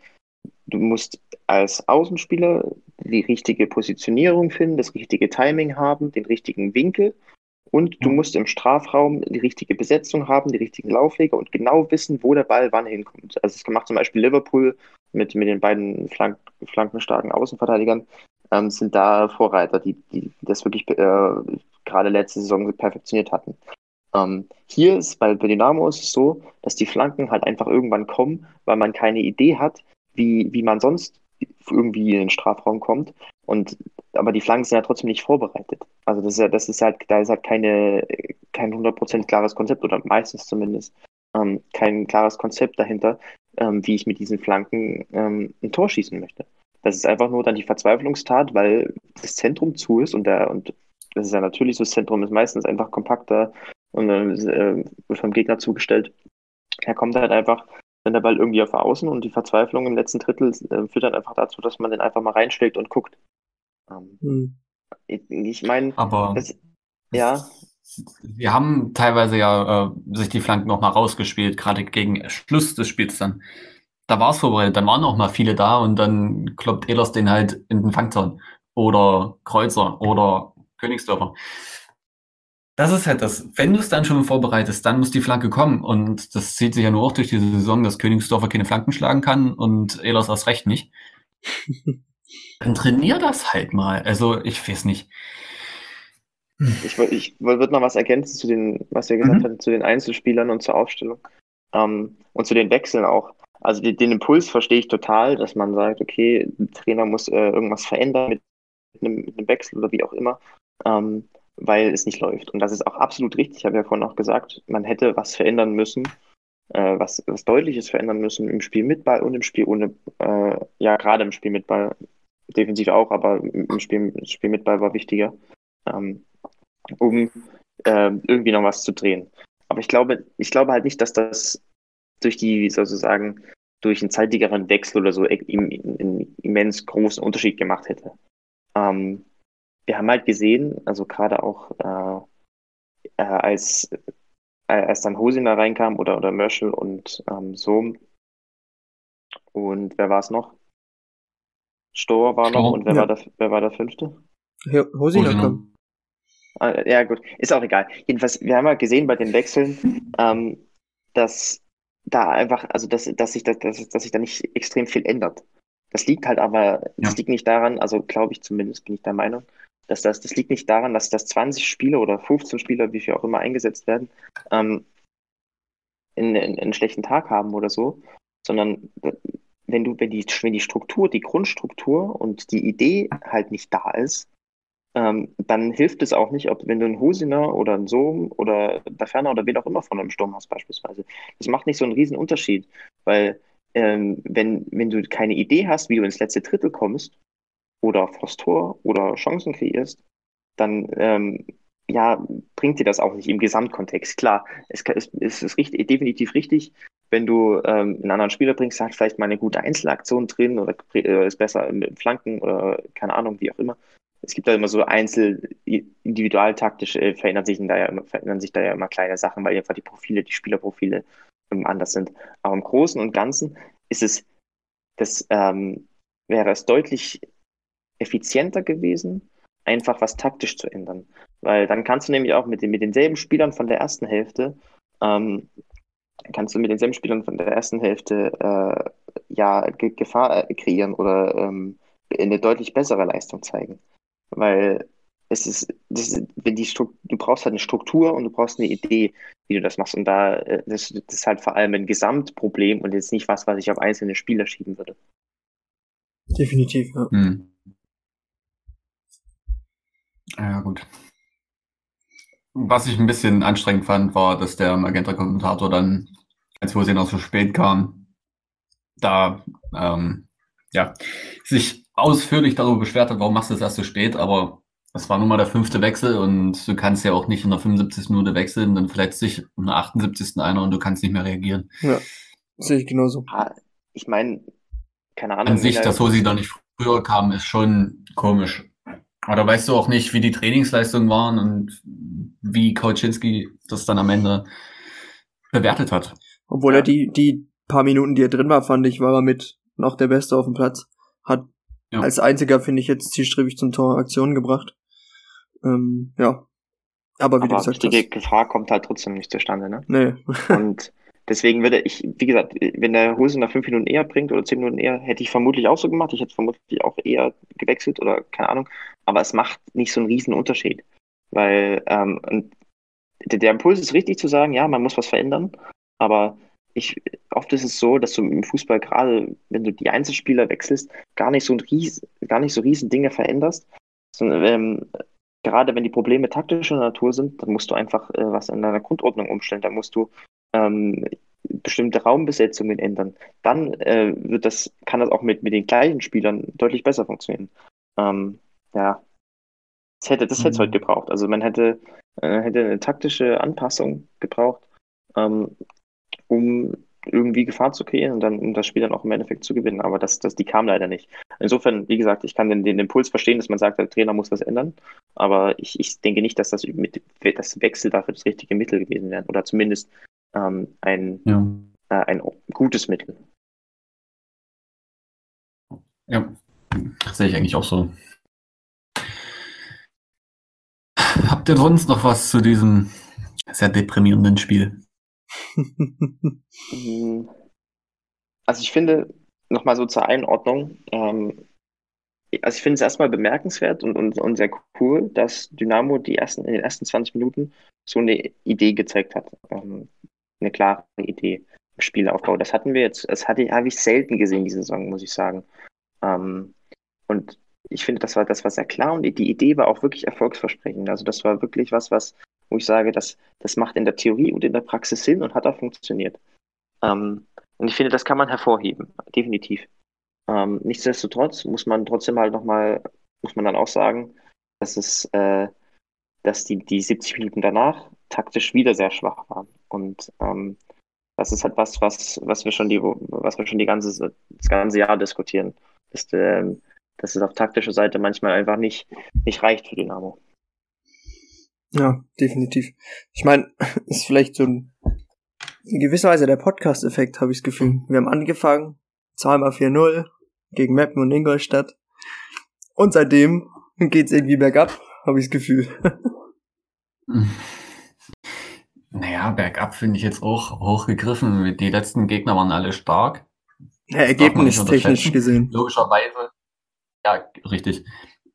du musst als Außenspieler die richtige Positionierung finden, das richtige Timing haben, den richtigen Winkel. Und du musst im Strafraum die richtige Besetzung haben, die richtigen Laufleger und genau wissen, wo der Ball wann hinkommt. Also das macht zum Beispiel Liverpool mit, mit den beiden Flank, flankenstarken Außenverteidigern, ähm, sind da Vorreiter, die, die das wirklich äh, gerade letzte Saison perfektioniert hatten. Ähm, hier ist bei, bei Dynamo ist es so, dass die Flanken halt einfach irgendwann kommen, weil man keine Idee hat, wie, wie man sonst irgendwie in den Strafraum kommt. Und aber die Flanken sind ja trotzdem nicht vorbereitet. Also das ist ja, das ist halt, da ist halt keine, kein 100% klares Konzept, oder meistens zumindest, ähm, kein klares Konzept dahinter, ähm, wie ich mit diesen Flanken ähm, ein Tor schießen möchte. Das ist einfach nur dann die Verzweiflungstat, weil das Zentrum zu ist und der, und das ist ja natürlich so, das Zentrum ist meistens einfach kompakter und äh, wird vom Gegner zugestellt. Er kommt halt einfach wenn der Ball irgendwie auf Außen und die Verzweiflung im letzten Drittel äh, führt dann einfach dazu, dass man den einfach mal reinschlägt und guckt. Ähm, hm. Ich, ich meine, aber das, ja. Wir haben teilweise ja äh, sich die Flanken noch mal rausgespielt, gerade gegen Schluss des Spiels dann. Da war es vorbereitet, dann waren auch mal viele da und dann kloppt Ehlers den halt in den Fangzaun. Oder Kreuzer oder Königsdörfer das ist halt das. Wenn du es dann schon vorbereitest, dann muss die Flanke kommen. Und das zieht sich ja nur auch durch diese Saison, dass Königsdorfer keine Flanken schlagen kann und Ehlers erst recht nicht. *laughs* dann trainier das halt mal. Also, ich weiß nicht. Ich, ich würde noch was ergänzen zu den, was wir gesagt mhm. haben, zu den Einzelspielern und zur Aufstellung. Ähm, und zu den Wechseln auch. Also die, den Impuls verstehe ich total, dass man sagt, okay, der Trainer muss äh, irgendwas verändern mit einem, mit einem Wechsel oder wie auch immer. Ähm, weil es nicht läuft. Und das ist auch absolut richtig. Ich habe ja vorhin auch gesagt, man hätte was verändern müssen, äh, was, was Deutliches verändern müssen im Spiel mit Ball und im Spiel ohne, äh, ja, gerade im Spiel mit Ball, defensiv auch, aber im Spiel, Spiel mit Ball war wichtiger, ähm, um äh, irgendwie noch was zu drehen. Aber ich glaube, ich glaube halt nicht, dass das durch die, wie soll ich sagen, durch einen zeitigeren Wechsel oder so einen immens großen Unterschied gemacht hätte. Ähm, wir haben halt gesehen, also gerade auch äh, äh, als, äh, dann Hosiner reinkam oder, oder Merschel und ähm, so. Und wer war es noch? Stor war Stor, noch und wer, ja. war der, wer war der fünfte? Ja, Hosiner kam. Ah, ja, gut, ist auch egal. Jedenfalls, wir haben halt gesehen bei den Wechseln, ähm, dass da einfach, also dass, dass, sich das, dass, dass sich da nicht extrem viel ändert. Das liegt halt aber, ja. das liegt nicht daran, also glaube ich zumindest, bin ich der Meinung, dass das, das liegt nicht daran, dass das 20 Spieler oder 15 Spieler, wie viel auch immer eingesetzt werden, ähm, in, in, einen schlechten Tag haben oder so, sondern wenn du, wenn die, wenn die Struktur, die Grundstruktur und die Idee halt nicht da ist, ähm, dann hilft es auch nicht, ob wenn du einen Husiner oder einen Sohm oder der Ferner oder wen auch immer von einem Sturm hast beispielsweise. Das macht nicht so einen riesen Unterschied, weil ähm, wenn, wenn du keine Idee hast, wie du ins letzte Drittel kommst, oder vors Tor oder Chancen kreierst, dann ähm, ja, bringt dir das auch nicht im Gesamtkontext. Klar, es, es, es ist richtig, definitiv richtig, wenn du ähm, einen anderen Spieler bringst, hat vielleicht mal eine gute Einzelaktion drin oder äh, ist besser mit Flanken oder keine Ahnung, wie auch immer. Es gibt da immer so einzel individualtaktisch äh, verändern sich da ja immer, verändern sich da ja immer kleine Sachen, weil einfach die Profile, die Spielerprofile ähm, anders sind. Aber im Großen und Ganzen ist es, das ähm, wäre es deutlich effizienter gewesen, einfach was taktisch zu ändern. Weil dann kannst du nämlich auch mit, den, mit denselben Spielern von der ersten Hälfte, ähm, kannst du mit denselben Spielern von der ersten Hälfte äh, ja Ge Gefahr äh, kreieren oder ähm, eine deutlich bessere Leistung zeigen. Weil es ist, das, wenn die Struktur, du brauchst halt eine Struktur und du brauchst eine Idee, wie du das machst. Und da äh, das, das ist halt vor allem ein Gesamtproblem und jetzt nicht was, was ich auf einzelne Spieler schieben würde. Definitiv, ja. Hm. Ja, gut. Was ich ein bisschen anstrengend fand, war, dass der Magenta-Kommentator dann, als sehen, auch so spät kam, da ähm, ja, sich ausführlich darüber beschwert hat, warum machst du das erst so spät, aber es war nun mal der fünfte Wechsel und du kannst ja auch nicht in der 75. Minute wechseln, dann verletzt sich in der 78. einer und du kannst nicht mehr reagieren. Ja, sehe ich genauso. Ich meine, keine Ahnung. An sich, dass Hosi da nicht früher kam, ist schon komisch. Aber da weißt du auch nicht, wie die Trainingsleistungen waren und wie Kauczynski das dann am Ende bewertet hat. Obwohl ja. er die, die paar Minuten, die er drin war, fand ich, war er mit noch der Beste auf dem Platz. Hat ja. als einziger, finde ich, jetzt zielstrebig zum Tor Aktionen gebracht. Ähm, ja. Aber wie Aber du gesagt richtige hast. Gefahr kommt halt trotzdem nicht zustande, ne? Nee. *laughs* *laughs* und deswegen würde ich, wie gesagt, wenn der Hose nach fünf Minuten eher bringt oder zehn Minuten eher, hätte ich vermutlich auch so gemacht. Ich hätte vermutlich auch eher gewechselt oder keine Ahnung. Aber es macht nicht so einen riesen Unterschied. Weil ähm, der, der Impuls ist richtig zu sagen, ja, man muss was verändern. Aber ich, oft ist es so, dass du im Fußball gerade, wenn du die Einzelspieler wechselst, gar nicht so ein ries, gar nicht so riesen Dinge veränderst. Sondern, ähm, gerade wenn die Probleme taktischer Natur sind, dann musst du einfach äh, was in deiner Grundordnung umstellen. Da musst du ähm, bestimmte Raumbesetzungen ändern. Dann äh, wird das, kann das auch mit, mit den gleichen Spielern deutlich besser funktionieren. Ähm, ja, das hätte das mhm. es heute gebraucht. Also man hätte, äh, hätte eine taktische Anpassung gebraucht, ähm, um irgendwie Gefahr zu kreieren und dann um das Spiel dann auch im Endeffekt zu gewinnen. Aber das, das, die kam leider nicht. Insofern, wie gesagt, ich kann den, den Impuls verstehen, dass man sagt, der Trainer muss was ändern. Aber ich, ich denke nicht, dass das mit das Wechsel dafür das richtige Mittel gewesen wäre. Oder zumindest ähm, ein, ja. äh, ein gutes Mittel. Ja, das sehe ich eigentlich auch so. Habt ihr sonst noch was zu diesem sehr deprimierenden Spiel? *laughs* Mhm. also ich finde, nochmal so zur Einordnung, ähm, also ich finde es erstmal bemerkenswert und, und, und sehr cool, dass Dynamo die ersten, in den ersten 20 Minuten so eine Idee gezeigt hat. Ähm, eine klare Idee im Spielaufbau. Das hatten wir jetzt, das hatte, habe ich selten gesehen diese Saison, muss ich sagen. Ähm, und ich finde, das war, das war sehr klar und die Idee war auch wirklich erfolgsversprechend. Also das war wirklich was, was, wo ich sage, das, das macht in der Theorie und in der Praxis Sinn und hat auch funktioniert. Ähm, und ich finde, das kann man hervorheben, definitiv. Ähm, nichtsdestotrotz muss man trotzdem halt nochmal, muss man dann auch sagen, dass es, äh, dass die, die 70 Minuten danach taktisch wieder sehr schwach waren. Und ähm, das ist halt was, was, was wir schon die, was wir schon die ganze, das ganze Jahr diskutieren. Dass, ähm, dass es auf taktischer Seite manchmal einfach nicht, nicht reicht für Dynamo. Ja, definitiv. Ich meine, *laughs* ist vielleicht so ein, in gewisser Weise der Podcast-Effekt, habe ich das Gefühl. Wir haben angefangen, zweimal 4-0 gegen Meppen und Ingolstadt. Und seitdem geht's irgendwie bergab, habe ich das Gefühl. *laughs* Naja, bergab finde ich jetzt auch hochgegriffen. Die letzten Gegner waren alle stark. Ja, ergebnistechnisch gesehen. Logischerweise. Ja, richtig.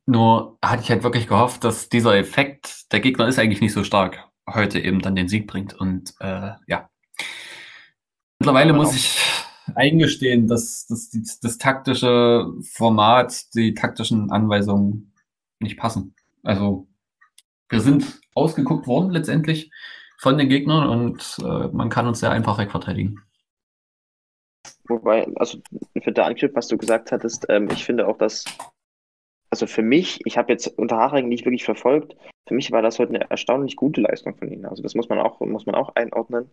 Nur hatte ich halt wirklich gehofft, dass dieser Effekt, der Gegner ist eigentlich nicht so stark, heute eben dann den Sieg bringt. Und äh, ja. Mittlerweile muss ich eingestehen, dass, dass die, das taktische Format, die taktischen Anweisungen nicht passen. Also wir sind ausgeguckt worden letztendlich von den Gegnern und äh, man kann uns sehr einfach wegverteidigen. Wobei, also für der Anknüpfung, was du gesagt hattest, ähm, ich finde auch, dass, also für mich, ich habe jetzt Unterhaching nicht wirklich verfolgt, für mich war das heute eine erstaunlich gute Leistung von ihnen. Also das muss man auch, muss man auch einordnen.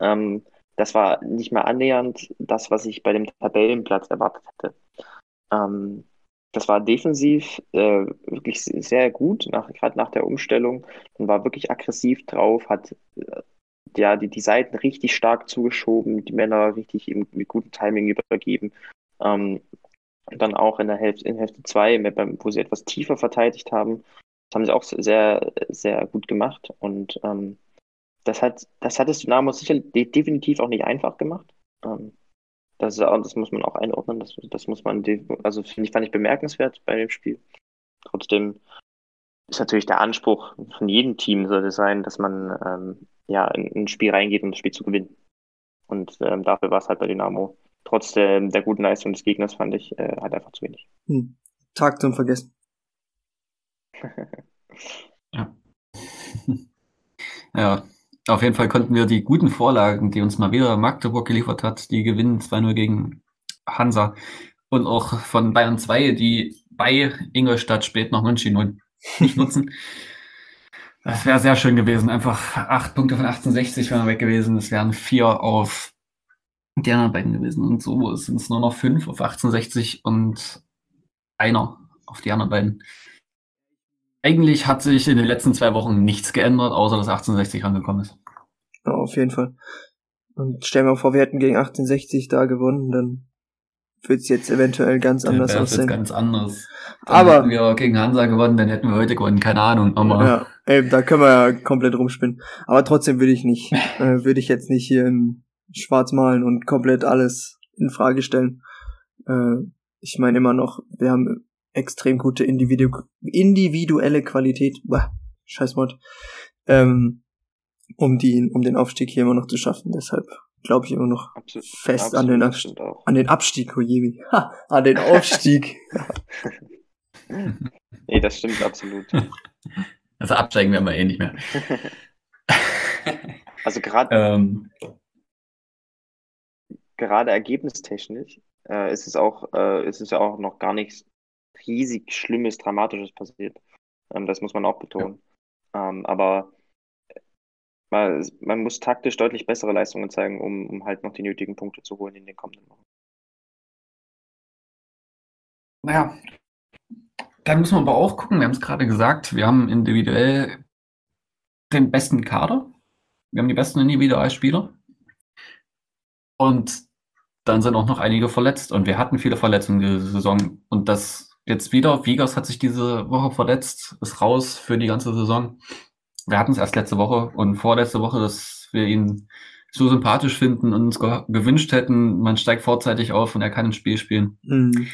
Ähm, das war nicht mal annähernd das, was ich bei dem Tabellenplatz erwartet hätte. Ähm, das war defensiv äh, wirklich sehr gut, nach, gerade nach der Umstellung. Man war wirklich aggressiv drauf, hat äh, ja, die, die Seiten richtig stark zugeschoben, die Männer richtig im, mit gutem Timing übergeben. Ähm, und dann auch in der Hälfte, in Hälfte 2, wo sie etwas tiefer verteidigt haben, das haben sie auch sehr, sehr gut gemacht. Und ähm, das hat, das hat es Dynamo sicher definitiv auch nicht einfach gemacht. Ähm, das, ist, das muss man auch einordnen. Das, das muss man, also finde ich, fand ich bemerkenswert bei dem Spiel. Trotzdem ist natürlich der Anspruch von jedem Team sollte sein, dass man ähm, ja in, ein Spiel reingeht, um das Spiel zu gewinnen. Und ähm, dafür war es halt bei Dynamo. Trotz der, der guten Leistung des Gegners fand ich äh, halt einfach zu wenig. Hm. Tag zum Vergessen. *laughs* ja. *laughs* ja, auf jeden Fall konnten wir die guten Vorlagen, die uns mal wieder Magdeburg geliefert hat, die gewinnen 2-0 gegen Hansa und auch von Bayern 2, die bei Ingolstadt spät noch München nicht nutzen. *laughs* Das wäre sehr schön gewesen. Einfach acht Punkte von 1860 wären weg gewesen. Es wären vier auf die anderen beiden gewesen. Und so sind es nur noch fünf auf 1860 und einer auf die anderen beiden. Eigentlich hat sich in den letzten zwei Wochen nichts geändert, außer dass 1860 rangekommen ist. Ja, auf jeden Fall. Und stellen wir vor, wir hätten gegen 1860 da gewonnen, dann wird es jetzt eventuell ganz anders dann aussehen. ganz anders. Dann aber hätten wir gegen Hansa gewonnen, dann hätten wir heute gewonnen, keine Ahnung. Aber ja, ey, da können wir ja komplett rumspinnen. Aber trotzdem würde ich nicht, *laughs* äh, würde ich jetzt nicht hier in Schwarz malen und komplett alles in Frage stellen. Äh, ich meine immer noch, wir haben extrem gute Individu individuelle Qualität. Bah, scheiß Wort. Ähm, um die, um den Aufstieg hier immer noch zu schaffen. Deshalb glaube ich immer noch absolut, fest absolut, an den Abstieg. An den Abstieg, Kojebi. Ha, an den *laughs* Aufstieg. nee, das stimmt absolut. *laughs* Also absteigen werden wir eh nicht mehr. *laughs* also gerade ähm, gerade ergebnistechnisch äh, ist es auch äh, ist es ja auch noch gar nichts riesig Schlimmes, Dramatisches passiert. Ähm, das muss man auch betonen. Ja. Ähm, aber man, man muss taktisch deutlich bessere Leistungen zeigen, um, um halt noch die nötigen Punkte zu holen in den kommenden Wochen. Naja, dann müssen wir aber auch gucken, wir haben es gerade gesagt, wir haben individuell den besten Kader. Wir haben die besten Individualspieler. Und dann sind auch noch einige verletzt. Und wir hatten viele Verletzungen diese Saison. Und das jetzt wieder, Vigas hat sich diese Woche verletzt, ist raus für die ganze Saison wir hatten es erst letzte Woche und vorletzte Woche, dass wir ihn so sympathisch finden und uns ge gewünscht hätten, man steigt vorzeitig auf und er kann ein Spiel spielen. Mhm.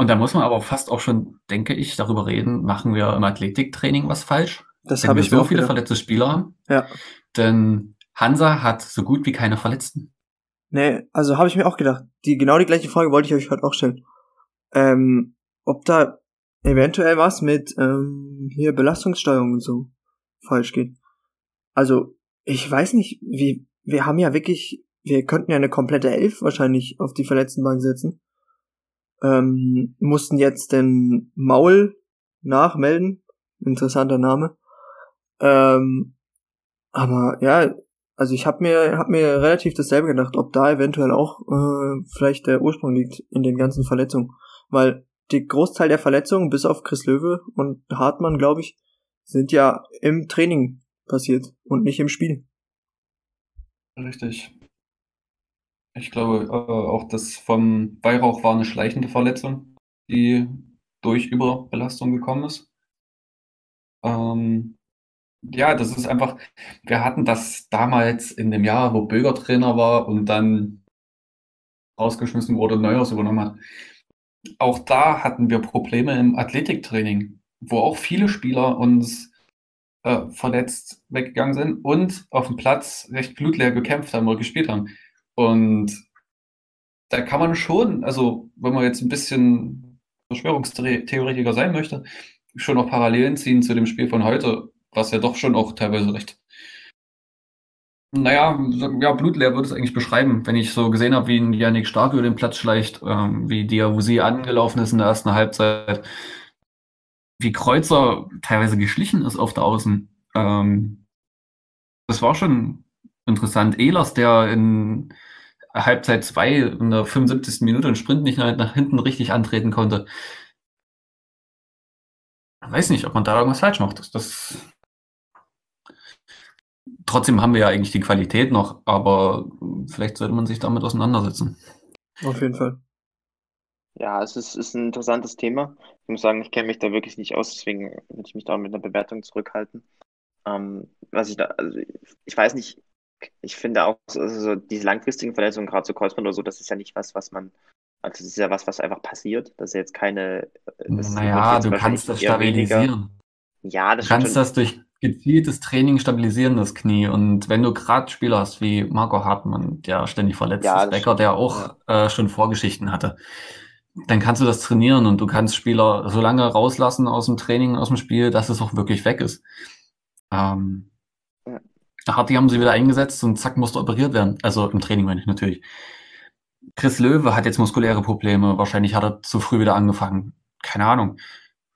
Und da muss man aber fast auch schon, denke ich, darüber reden, machen wir im Athletiktraining was falsch? Das habe ich so viele gedacht. verletzte Spieler haben. Ja. Denn Hansa hat so gut wie keine Verletzten. Nee, also habe ich mir auch gedacht. Die genau die gleiche Frage wollte ich euch heute auch stellen. Ähm, ob da eventuell was mit ähm, hier Belastungssteuerung und so falsch geht. Also, ich weiß nicht, wie, wir haben ja wirklich, wir könnten ja eine komplette Elf wahrscheinlich auf die verletzten Bank setzen. Ähm, mussten jetzt den Maul nachmelden. Interessanter Name. Ähm, aber ja, also ich habe mir hab mir relativ dasselbe gedacht, ob da eventuell auch äh, vielleicht der Ursprung liegt in den ganzen Verletzungen, weil die Großteil der Verletzungen bis auf Chris Löwe und Hartmann, glaube ich, sind ja im Training passiert und nicht im Spiel. Richtig. Ich glaube äh, auch, dass vom Weihrauch war eine schleichende Verletzung, die durch Überbelastung gekommen ist. Ähm, ja, das ist einfach, wir hatten das damals in dem Jahr, wo Böger Trainer war und dann rausgeschmissen wurde, Neuers übernommen hat. Auch da hatten wir Probleme im Athletiktraining wo auch viele Spieler uns äh, verletzt weggegangen sind und auf dem Platz recht blutleer gekämpft haben oder gespielt haben. Und da kann man schon, also wenn man jetzt ein bisschen Verschwörungstheoretiker sein möchte, schon auch Parallelen ziehen zu dem Spiel von heute, was ja doch schon auch teilweise recht, naja, ja, blutleer würde es eigentlich beschreiben, wenn ich so gesehen habe, wie ein Yannick Stark über den Platz schleicht, ähm, wie Diawusi angelaufen ist in der ersten Halbzeit wie Kreuzer teilweise geschlichen ist auf der Außen. Ähm, das war schon interessant. Ehlers, der in Halbzeit 2 in der 75. Minute einen Sprint nicht nach, nach hinten richtig antreten konnte. Ich weiß nicht, ob man da irgendwas falsch macht. Das, das Trotzdem haben wir ja eigentlich die Qualität noch, aber vielleicht sollte man sich damit auseinandersetzen. Auf jeden Fall. Ja, es ist, ist ein interessantes Thema. Ich muss sagen, ich kenne mich da wirklich nicht aus, deswegen würde ich mich da mit einer Bewertung zurückhalten. Ähm, was ich da, also ich weiß nicht, ich finde auch, also diese langfristigen Verletzungen, gerade so Kreuzband oder so, das ist ja nicht was, was man, also das ist ja was, was einfach passiert. Das ist jetzt keine. naja, du kannst das stabilisieren. Weniger. Ja, das Du kannst das durch gezieltes Training stabilisieren, das Knie. Und wenn du gerade Spieler hast wie Marco Hartmann, der ständig verletzt ja, ist, Becker, der auch ja. äh, schon Vorgeschichten hatte, dann kannst du das trainieren und du kannst Spieler so lange rauslassen aus dem Training, aus dem Spiel, dass es auch wirklich weg ist. Ähm, ja. Harti haben sie wieder eingesetzt und zack, musste operiert werden. Also im Training meine ich natürlich. Chris Löwe hat jetzt muskuläre Probleme. Wahrscheinlich hat er zu früh wieder angefangen. Keine Ahnung.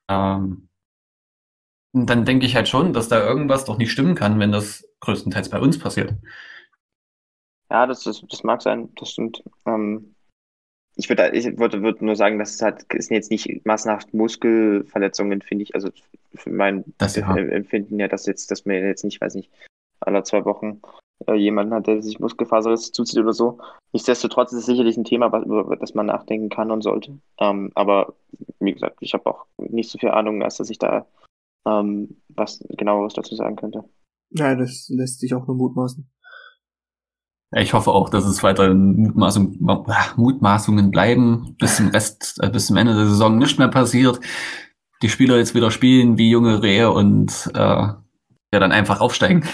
Ähm, und dann denke ich halt schon, dass da irgendwas doch nicht stimmen kann, wenn das größtenteils bei uns passiert. Ja, das, ist, das mag sein, das stimmt. Ähm, ich würde ich würde, würde nur sagen, dass es halt ist jetzt nicht massenhaft Muskelverletzungen, finde ich. Also für mein das, ja. Empfinden ja, dass jetzt, dass mir jetzt nicht, weiß nicht, alle zwei Wochen äh, jemanden hat, der sich Muskelfaserriss zuzieht oder so. Nichtsdestotrotz ist es sicherlich ein Thema, über das man nachdenken kann und sollte. Ähm, aber wie gesagt, ich habe auch nicht so viel Ahnung, als dass ich da ähm, was genaueres dazu sagen könnte. Ja, das lässt sich auch nur mutmaßen. Ich hoffe auch, dass es weiterhin Mutmaßung, Mutmaßungen bleiben, bis zum Rest, äh, bis zum Ende der Saison nicht mehr passiert. Die Spieler jetzt wieder spielen wie junge Rehe und äh, ja dann einfach aufsteigen.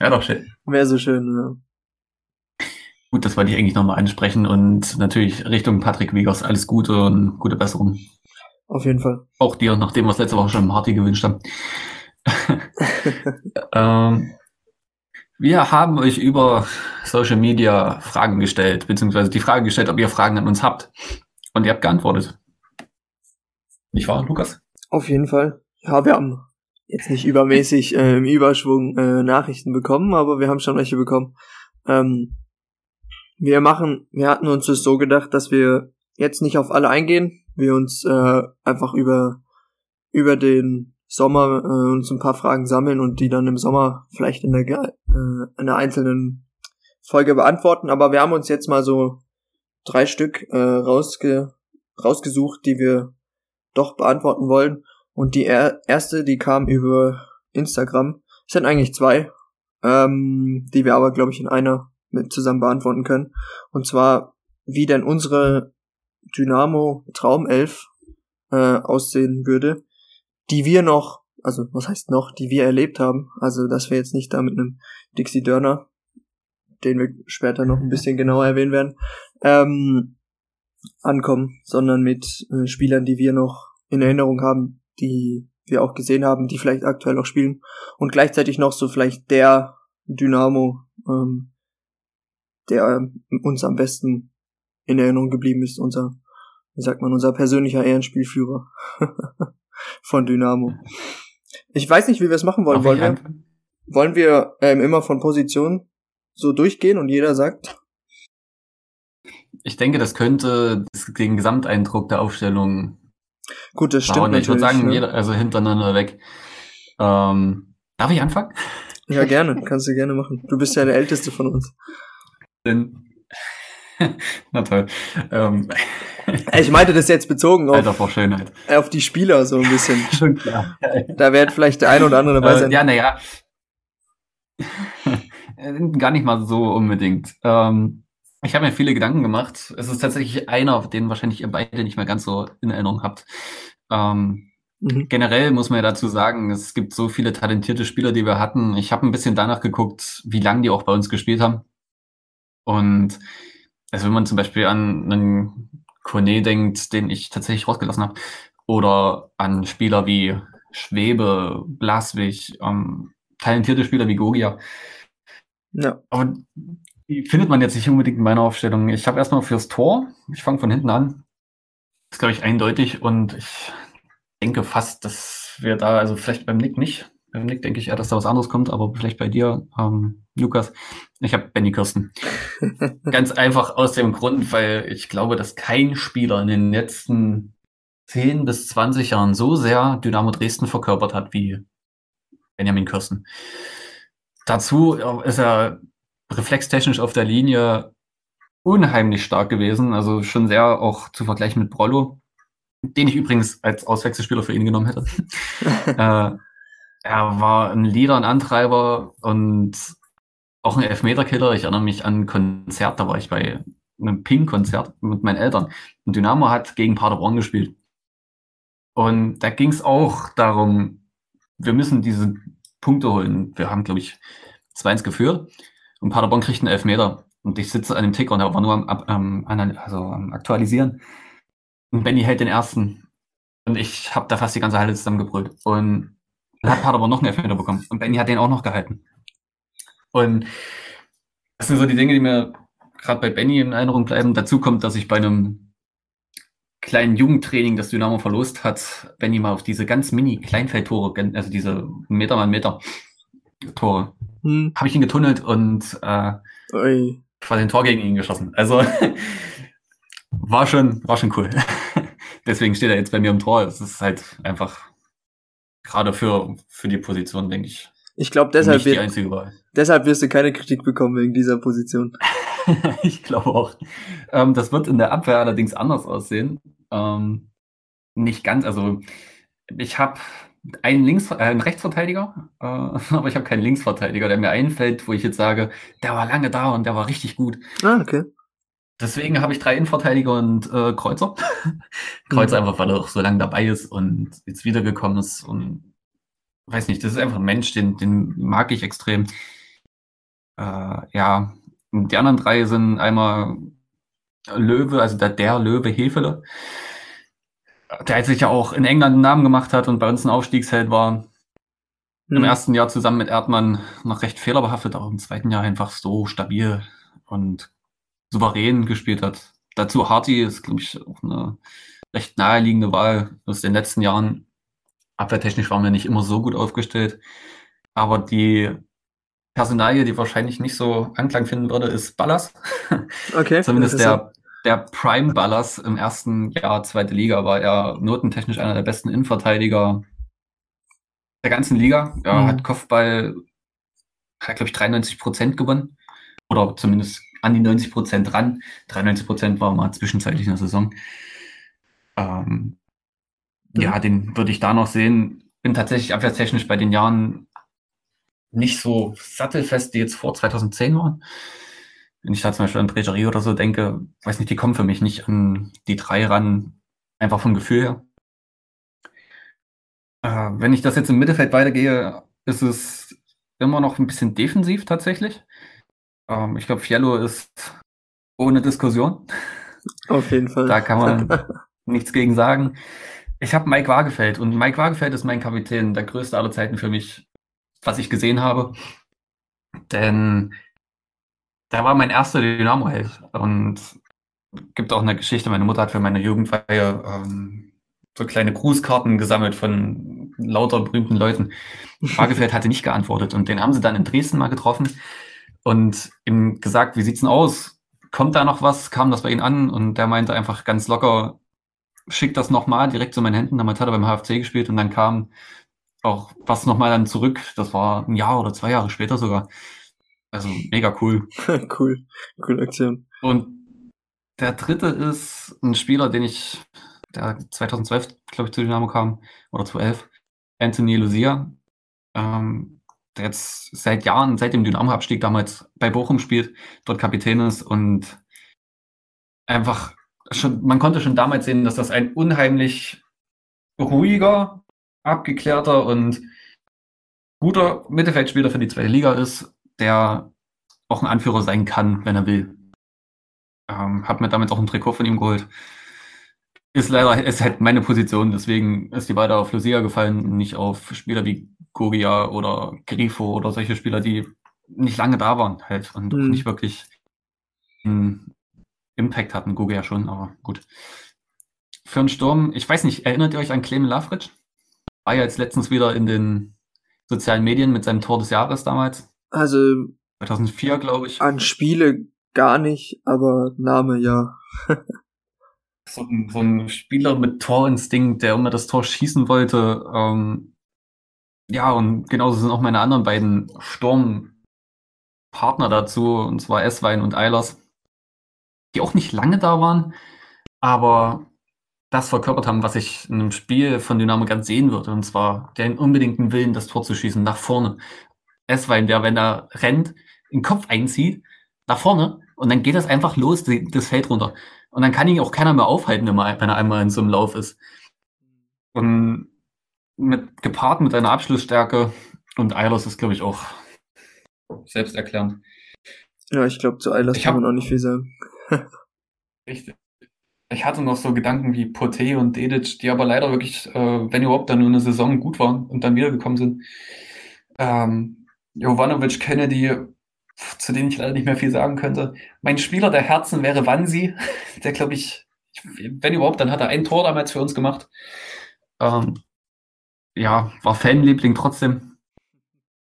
Ja, doch schön. Wäre so schön, ja. Gut, das wollte ich eigentlich nochmal ansprechen und natürlich Richtung Patrick Wiegers alles Gute und gute Besserung. Auf jeden Fall. Auch dir, nachdem wir es letzte Woche schon im Harty gewünscht haben. *laughs* ähm, wir haben euch über Social Media Fragen gestellt, beziehungsweise die Frage gestellt, ob ihr Fragen an uns habt. Und ihr habt geantwortet. Nicht wahr, Lukas? Auf jeden Fall. Ja, wir haben jetzt nicht übermäßig äh, im Überschwung äh, Nachrichten bekommen, aber wir haben schon welche bekommen. Ähm, wir machen, wir hatten uns das so gedacht, dass wir jetzt nicht auf alle eingehen, wir uns äh, einfach über, über den Sommer äh, uns ein paar Fragen sammeln und die dann im Sommer vielleicht in der, äh, in einer einzelnen Folge beantworten. Aber wir haben uns jetzt mal so drei Stück äh, rausge rausgesucht, die wir doch beantworten wollen. Und die er erste, die kam über Instagram. Es sind eigentlich zwei, ähm, die wir aber, glaube ich, in einer mit zusammen beantworten können. Und zwar, wie denn unsere Dynamo Traumelf äh, aussehen würde, die wir noch, also was heißt noch, die wir erlebt haben. Also dass wir jetzt nicht da mit einem Dixie Dörner, den wir später noch ein bisschen genauer erwähnen werden, ähm, ankommen, sondern mit äh, Spielern, die wir noch in Erinnerung haben, die wir auch gesehen haben, die vielleicht aktuell auch spielen und gleichzeitig noch so vielleicht der Dynamo, ähm, der uns am besten in Erinnerung geblieben ist, unser, wie sagt man, unser persönlicher Ehrenspielführer *laughs* von Dynamo. Ich weiß nicht, wie wir es machen wollen. Wollen wir, wollen wir ähm, immer von Position so durchgehen und jeder sagt? Ich denke, das könnte den Gesamteindruck der Aufstellung. Gut, das stimmt. Ich würde sagen, ne? jeder, also hintereinander weg. Ähm, darf ich anfangen? Ja, gerne. Kannst du gerne machen. Du bist ja der Älteste von uns. Denn *laughs* Na toll. Ähm. Ich meinte das jetzt bezogen auf, Alter, Schönheit. auf die Spieler so ein bisschen. *laughs* Schon klar. Da wird vielleicht der eine oder andere dabei sein. Äh, ja, naja. *laughs* Gar nicht mal so unbedingt. Ähm, ich habe mir viele Gedanken gemacht. Es ist tatsächlich einer, den wahrscheinlich ihr beide nicht mehr ganz so in Erinnerung habt. Ähm, mhm. Generell muss man ja dazu sagen, es gibt so viele talentierte Spieler, die wir hatten. Ich habe ein bisschen danach geguckt, wie lange die auch bei uns gespielt haben. Und also wenn man zum Beispiel an einen Kone denkt, den ich tatsächlich rausgelassen habe, oder an Spieler wie Schwebe, Blaswig, ähm, talentierte Spieler wie Gogia. Ja. Aber die findet man jetzt nicht unbedingt in meiner Aufstellung. Ich habe erstmal fürs Tor, ich fange von hinten an. Das ist, glaube ich, eindeutig und ich denke fast, dass wir da, also vielleicht beim Nick nicht. Beim Nick denke ich eher, dass da was anderes kommt, aber vielleicht bei dir, ähm, Lukas. Ich habe Benny Kirsten. *laughs* Ganz einfach aus dem Grund, weil ich glaube, dass kein Spieler in den letzten 10 bis 20 Jahren so sehr Dynamo Dresden verkörpert hat wie Benjamin Kirsten. Dazu ist er reflextechnisch auf der Linie unheimlich stark gewesen, also schon sehr auch zu vergleichen mit Brollo, den ich übrigens als Auswechselspieler für ihn genommen hätte. *laughs* äh, er war ein Leader, ein Antreiber und auch ein Elfmeterkiller. Ich erinnere mich an ein Konzert, da war ich bei einem Pink-Konzert mit meinen Eltern. Und Dynamo hat gegen Paderborn gespielt. Und da ging es auch darum, wir müssen diese Punkte holen. Wir haben, glaube ich, 2-1 geführt und Paderborn kriegt einen Elfmeter. Und ich sitze an dem Ticker und war nur am, am, also am Aktualisieren. Und Benny hält den ersten. Und ich habe da fast die ganze Halle zusammengebrüllt. Und dann hat Paderborn noch einen Elfmeter bekommen. Und Benny hat den auch noch gehalten. Und das sind so die Dinge, die mir gerade bei Benny in Erinnerung bleiben. Dazu kommt, dass ich bei einem kleinen Jugendtraining, das Dynamo verlost hat, Benny mal auf diese ganz mini Kleinfeldtore, also diese Meter mal Meter Tore, hm. habe ich ihn getunnelt und äh, quasi ein Tor gegen ihn geschossen. Also *laughs* war schon, war schon cool. *laughs* Deswegen steht er jetzt bei mir im Tor. Es ist halt einfach gerade für, für die Position, denke ich. Ich glaube, deshalb, wird, deshalb wirst du keine Kritik bekommen wegen dieser Position. *laughs* ich glaube auch. Ähm, das wird in der Abwehr allerdings anders aussehen. Ähm, nicht ganz, also ich habe einen, Links, äh, einen Rechtsverteidiger, äh, *laughs* aber ich habe keinen Linksverteidiger, der mir einfällt, wo ich jetzt sage, der war lange da und der war richtig gut. Ah, okay. Deswegen habe ich drei Innenverteidiger und äh, Kreuzer. *laughs* Kreuzer mhm. einfach, weil er auch so lange dabei ist und jetzt wiedergekommen ist und weiß nicht, das ist einfach ein Mensch, den, den mag ich extrem. Äh, ja, die anderen drei sind einmal Löwe, also der, der Löwe Hefele, der sich ja auch in England einen Namen gemacht hat und bei uns ein Aufstiegsheld war. Mhm. Im ersten Jahr zusammen mit Erdmann noch recht fehlerbehaftet, aber im zweiten Jahr einfach so stabil und souverän gespielt hat. Dazu Harty ist, glaube ich, auch eine recht naheliegende Wahl aus den letzten Jahren. Abwehrtechnisch waren wir nicht immer so gut aufgestellt. Aber die Personalie, die wahrscheinlich nicht so Anklang finden würde, ist Ballas. Okay. *laughs* Zumindest der, der Prime Ballas im ersten Jahr zweite Liga war er notentechnisch einer der besten Innenverteidiger der ganzen Liga. Er mhm. hat Kopfball, hat glaube ich 93 Prozent gewonnen. Oder zumindest an die 90 Prozent ran. 93 Prozent war mal zwischenzeitlich in der Saison. Ähm, ja. ja, den würde ich da noch sehen. Bin tatsächlich abwehrtechnisch bei den Jahren nicht so sattelfest, die jetzt vor 2010 waren. Wenn ich da zum Beispiel an Bregerie oder so denke, weiß nicht, die kommen für mich nicht an die drei ran, einfach vom Gefühl her. Äh, wenn ich das jetzt im Mittelfeld weitergehe, ist es immer noch ein bisschen defensiv tatsächlich. Ähm, ich glaube, Fiello ist ohne Diskussion. Auf jeden Fall. Da kann man *laughs* nichts gegen sagen. Ich habe Mike Wagefeld und Mike Wagefeld ist mein Kapitän, der größte aller Zeiten für mich was ich gesehen habe. Denn da war mein erster Dynamo-Held. Und gibt auch eine Geschichte, meine Mutter hat für meine Jugendfeier ähm, so kleine Grußkarten gesammelt von lauter berühmten Leuten. Fragefeld hatte nicht geantwortet und den haben sie dann in Dresden mal getroffen und ihm gesagt, wie sieht's denn aus? Kommt da noch was? Kam das bei ihm an? Und der meinte einfach ganz locker, schickt das nochmal direkt zu meinen Händen. Damals hat er beim HFC gespielt und dann kam auch was nochmal dann zurück. Das war ein Jahr oder zwei Jahre später sogar. Also mega cool. *laughs* cool. Coole Aktion. Und der dritte ist ein Spieler, den ich, der 2012, glaube ich, zu Dynamo kam, oder 2011, Anthony Lucia, ähm, der jetzt seit Jahren, seit dem Dynamo-Abstieg damals bei Bochum spielt, dort Kapitän ist und einfach schon, man konnte schon damals sehen, dass das ein unheimlich ruhiger, abgeklärter und guter Mittelfeldspieler für die zweite Liga ist, der auch ein Anführer sein kann, wenn er will. Ähm, hab mir damit auch ein Trikot von ihm geholt. Ist leider, ist halt meine Position, deswegen ist die weiter auf Lucia gefallen, nicht auf Spieler wie Gogia oder Grifo oder solche Spieler, die nicht lange da waren halt und mhm. nicht wirklich einen Impact hatten. Gogia schon, aber gut. für einen Sturm, ich weiß nicht, erinnert ihr euch an Clemen Lafritsch? War ja jetzt letztens wieder in den sozialen Medien mit seinem Tor des Jahres damals. Also 2004, glaube ich. an Spiele gar nicht, aber Name ja. So ein, so ein Spieler mit Torinstinkt, der immer das Tor schießen wollte. Ähm, ja, und genauso sind auch meine anderen beiden Sturmpartner dazu, und zwar Esswein und Eilers, die auch nicht lange da waren, aber das verkörpert haben, was ich in einem Spiel von Dynamo ganz sehen würde, und zwar den unbedingten Willen, das Tor zu schießen, nach vorne. Esswein, der, wenn er rennt, den Kopf einzieht, nach vorne, und dann geht das einfach los, die, das Feld runter. Und dann kann ihn auch keiner mehr aufhalten, wenn er einmal in so einem Lauf ist. Und mit, gepaart mit einer Abschlussstärke und Eilers ist, glaube ich, auch selbsterklärend. Ja, ich glaube, zu Eilers kann man auch nicht viel sagen. *laughs* Richtig. Ich hatte noch so Gedanken wie Poté und Dedic, die aber leider wirklich, äh, wenn überhaupt, dann nur eine Saison gut waren und dann wiedergekommen sind. Ähm, Jovanovic, Kennedy, zu denen ich leider nicht mehr viel sagen könnte. Mein Spieler der Herzen wäre Wansi, *laughs* der glaube ich, wenn überhaupt, dann hat er ein Tor damals für uns gemacht. Ähm, ja, war Fanliebling trotzdem.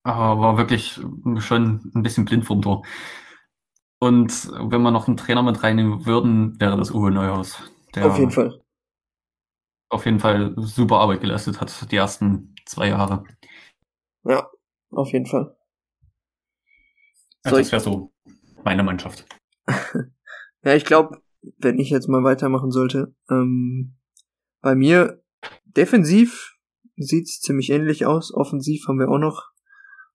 Aber war wirklich schon ein bisschen blind vom Tor. Und wenn wir noch einen Trainer mit reinnehmen würden, wäre das Uwe Neuhaus. Der Auf jeden Fall. auf jeden Fall super Arbeit geleistet hat, die ersten zwei Jahre. Ja, auf jeden Fall. Also Soll das wäre so meine Mannschaft. *laughs* Ja, ich glaube, wenn ich jetzt mal weitermachen sollte, ähm, bei mir defensiv sieht's ziemlich ähnlich aus. Offensiv haben wir auch noch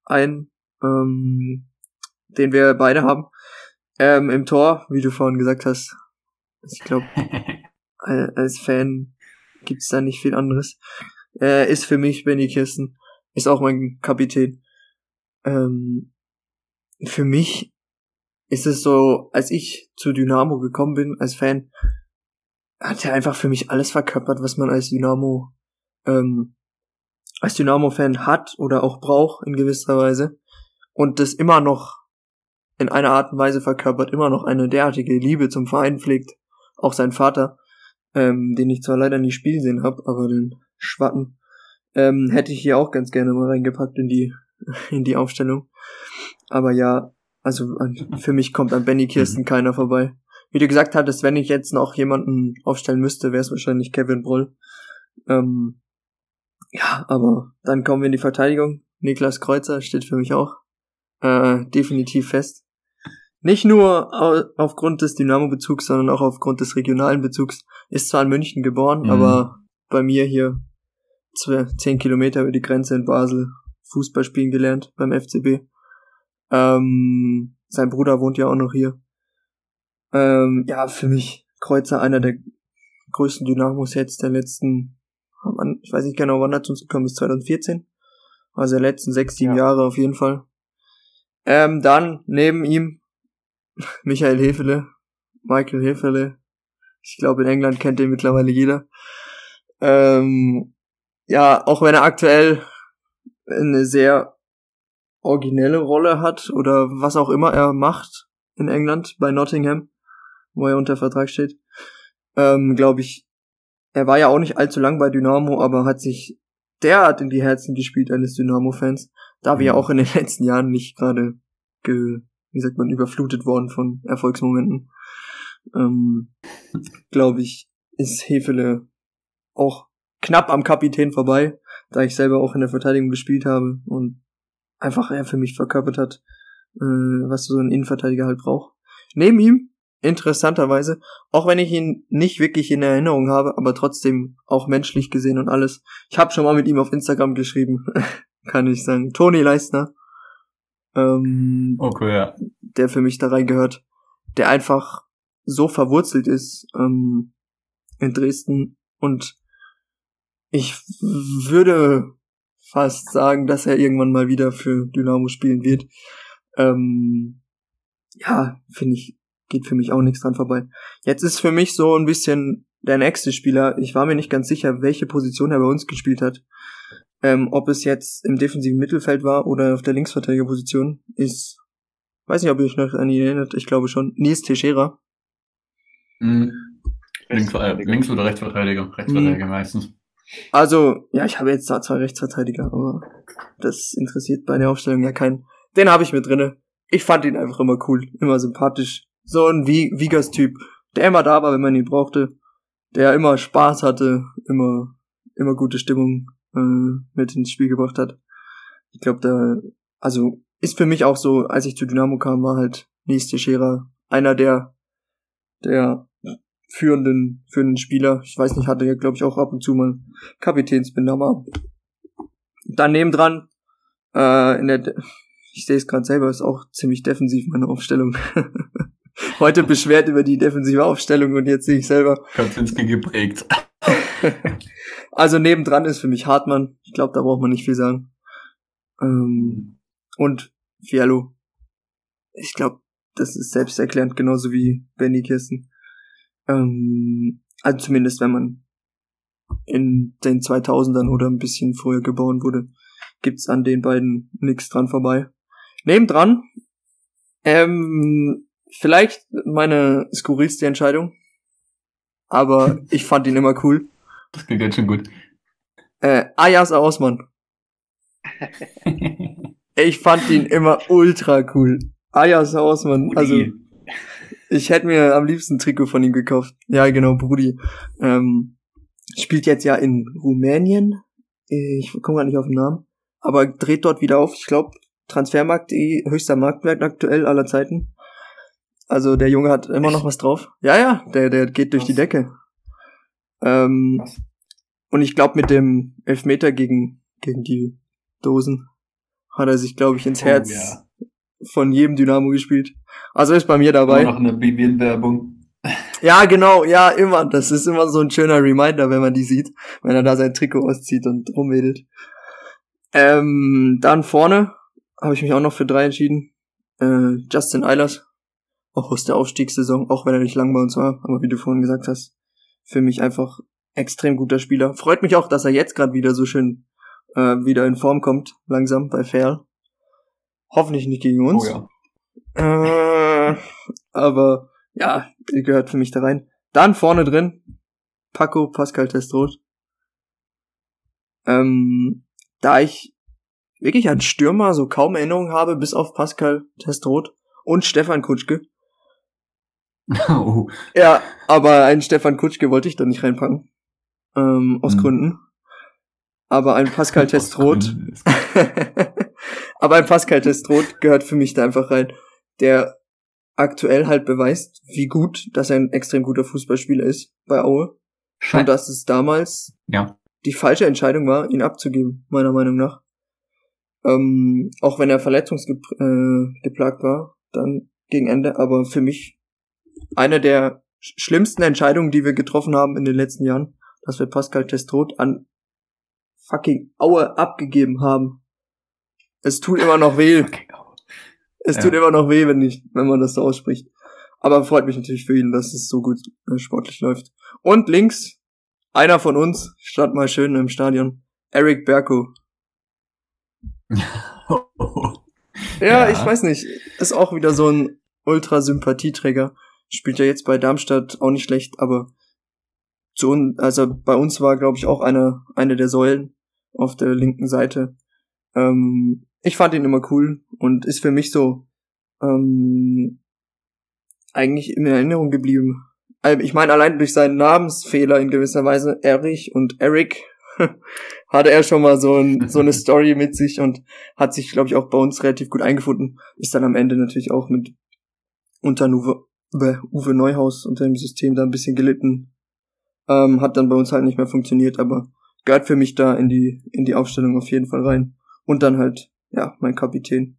einen, ähm, den wir beide haben. Ähm, Im Tor, wie du vorhin gesagt hast, ich glaube, *laughs* als Fan gibt's da nicht viel anderes. Äh, ist für mich Benny Kirsten, ist auch mein Kapitän. Ähm, für mich ist es so, als ich zu Dynamo gekommen bin als Fan, hat er einfach für mich alles verkörpert, was man als Dynamo ähm, als Dynamo-Fan hat oder auch braucht in gewisser Weise und das immer noch in einer Art und Weise verkörpert, immer noch eine derartige Liebe zum Verein pflegt. Auch sein Vater, ähm, den ich zwar leider nie spielen sehen habe, aber den Schwatten ähm, hätte ich hier auch ganz gerne mal reingepackt in die *laughs* in die Aufstellung. Aber ja, also an, für mich kommt an Benny Kirsten keiner vorbei. Wie du gesagt hattest, wenn ich jetzt noch jemanden aufstellen müsste, wäre es wahrscheinlich Kevin Broll. Ähm, ja, aber dann kommen wir in die Verteidigung. Niklas Kreuzer steht für mich auch äh, definitiv fest. Nicht nur au aufgrund des Dynamo-Bezugs, sondern auch aufgrund des regionalen Bezugs. Ist zwar in München geboren, Mhm. aber bei mir hier zwei, zehn Kilometer über die Grenze in Basel Fußball spielen gelernt beim FCB. Ähm, sein Bruder wohnt ja auch noch hier. Ähm, ja, für mich Kreuzer einer der größten Dynamos jetzt der letzten, ich weiß nicht genau, wann er zu uns gekommen ist, 2014. Also der letzten sechs, sieben Ja. Jahre auf jeden Fall. Ähm, dann neben ihm *laughs* Michael Hefele, Michael Hefele. Ich glaube, in England kennt den mittlerweile jeder. Ähm, ja, auch wenn er aktuell eine sehr originelle Rolle hat oder was auch immer er macht in England bei Nottingham, wo er unter Vertrag steht, ähm, glaube ich, er war ja auch nicht allzu lang bei Dynamo, aber hat sich derart in die Herzen gespielt eines Dynamo-Fans, da wir ja Mhm. auch in den letzten Jahren nicht gerade, ge, wie sagt man, überflutet worden von Erfolgsmomenten. Ähm, glaube ich, ist Hefele auch knapp am Kapitän vorbei, da ich selber auch in der Verteidigung gespielt habe und einfach er für mich verkörpert hat, äh, was so ein Innenverteidiger halt braucht. Neben ihm, interessanterweise, auch wenn ich ihn nicht wirklich in Erinnerung habe, aber trotzdem auch menschlich gesehen und alles. Ich habe schon mal mit ihm auf Instagram geschrieben, *laughs* kann ich sagen. Toni Leistner, ähm, Okay, ja. der für mich da reingehört, der einfach so verwurzelt ist ähm, in Dresden und ich würde fast sagen, dass er irgendwann mal wieder für Dynamo spielen wird. Ähm, ja, finde ich, geht für mich auch nichts dran vorbei. Jetzt ist für mich so ein bisschen der nächste Spieler. Ich war mir nicht ganz sicher, welche Position er bei uns gespielt hat. Ähm, ob es jetzt im defensiven Mittelfeld war oder auf der Linksverteidigerposition, ist, weiß nicht, ob ihr euch noch an ihn erinnert, ich glaube schon, Nils Teixeira. Mhm. Links, äh, links oder Rechtsverteidiger? Rechtsverteidiger hm. meistens. Also, ja, ich habe jetzt da zwei Rechtsverteidiger, aber das interessiert bei der Aufstellung ja keinen. Den habe ich mit drinne. Ich fand ihn einfach immer cool, immer sympathisch. So ein Vigas-Typ, der immer da war, wenn man ihn brauchte, der immer Spaß hatte, immer, immer gute Stimmung äh, mit ins Spiel gebracht hat. Ich glaube, da, also ist für mich auch so, als ich zu Dynamo kam, war halt nächste Scherer einer der, der führenden, führenden Spieler. Ich weiß nicht, hatte ja, glaube ich, auch ab und zu mal Kapitänsbinder mal. Daneben dran, äh, in der, ich sehe es gerade selber, ist auch ziemlich defensiv meine Aufstellung. *laughs* Heute beschwert über die defensive Aufstellung und jetzt sehe ich selber. Kaczynski geprägt. *laughs* also nebendran ist für mich Hartmann. Ich glaube, da braucht man nicht viel sagen. Ähm, und Fialo. Ich glaube, das ist selbsterklärend, genauso wie Benny Kirsten. Ähm, also zumindest wenn man in den 2000ern oder ein bisschen früher geboren wurde, gibt's an den beiden nichts dran vorbei. Nebendran, ähm, vielleicht meine skurrilste Entscheidung, aber *laughs* ich fand ihn immer cool. Das klingt ganz schön gut. Äh, Ayas Ausmann. *laughs* ich fand ihn immer ultra cool. Ayas Ausmann, also ich hätte mir am liebsten ein Trikot von ihm gekauft. Ja, genau, Brudi. Ähm, spielt jetzt ja in Rumänien. Ich komme gar nicht auf den Namen. Aber dreht dort wieder auf. Ich glaube, Transfermarkt.de, höchster Marktwert aktuell aller Zeiten. Also der Junge hat immer noch was drauf. Ja, ja, der, der geht durch was? die Decke. Ähm, und ich glaube, mit dem Elfmeter gegen, gegen die Dosen hat er sich, glaube ich, ins oh, Herz ja von jedem Dynamo gespielt. Also ist bei mir dabei. Immer noch eine Bibian-Werbung. Ja, genau, ja, immer. Das ist immer so ein schöner Reminder, wenn man die sieht, wenn er da sein Trikot auszieht und rumwedelt. Ähm, dann vorne habe ich mich auch noch für drei entschieden. Äh, Justin Eilers, auch aus der Aufstiegssaison, auch wenn er nicht lang bei uns war, aber wie du vorhin gesagt hast, für mich einfach extrem guter Spieler. Freut mich auch, dass er jetzt gerade wieder so schön äh, wieder in Form kommt, langsam bei Ferl. Hoffentlich nicht gegen uns. Oh ja. Äh, aber ja, gehört für mich da rein. Dann vorne drin Paco Pascal Testrot. Ähm, da ich wirklich an Stürmer so kaum Erinnerungen habe, bis auf Pascal Testrot und Stefan Kutschke. *laughs* Oh. Ja, aber einen Stefan Kutschke wollte ich da nicht reinpacken. Ähm, aus hm. Gründen. Aber ein Pascal *laughs* Testrot. *laughs* Aber ein Pascal Testrot gehört für mich da einfach rein, der aktuell halt beweist, wie gut, dass er ein extrem guter Fußballspieler ist bei Aue. Schein. Und dass es damals ja. die falsche Entscheidung war, ihn abzugeben, meiner Meinung nach. Ähm, auch wenn er verletzungsgeplagt äh, war, dann gegen Ende, aber für mich eine der schlimmsten Entscheidungen, die wir getroffen haben in den letzten Jahren, dass wir Pascal Testrot an fucking Aue abgegeben haben. Es tut immer noch weh. Es tut immer noch weh, wenn nicht, wenn man das so ausspricht. Aber freut mich natürlich für ihn, dass es so gut äh, sportlich läuft. Und links, einer von uns, stand mal schön im Stadion, Eric Berko. *laughs* ja, ja, ich weiß nicht. Ist auch wieder so ein Ultra-Sympathieträger. Spielt ja jetzt bei Darmstadt auch nicht schlecht, aber zu also bei uns war, glaube ich, auch eine, eine der Säulen auf der linken Seite. Ähm, ich fand ihn immer cool und ist für mich so ähm, eigentlich in Erinnerung geblieben. Ich meine, allein durch seinen Namensfehler in gewisser Weise, Erich und Eric, *laughs* hatte er schon mal so, ein, so eine Story mit sich und hat sich, glaube ich, auch bei uns relativ gut eingefunden. Ist dann am Ende natürlich auch mit unter Uwe, Uwe Neuhaus unter dem System da ein bisschen gelitten. Ähm, hat dann bei uns halt nicht mehr funktioniert, aber gehört für mich da in die, in die Aufstellung auf jeden Fall rein. Und dann halt ja, mein Kapitän.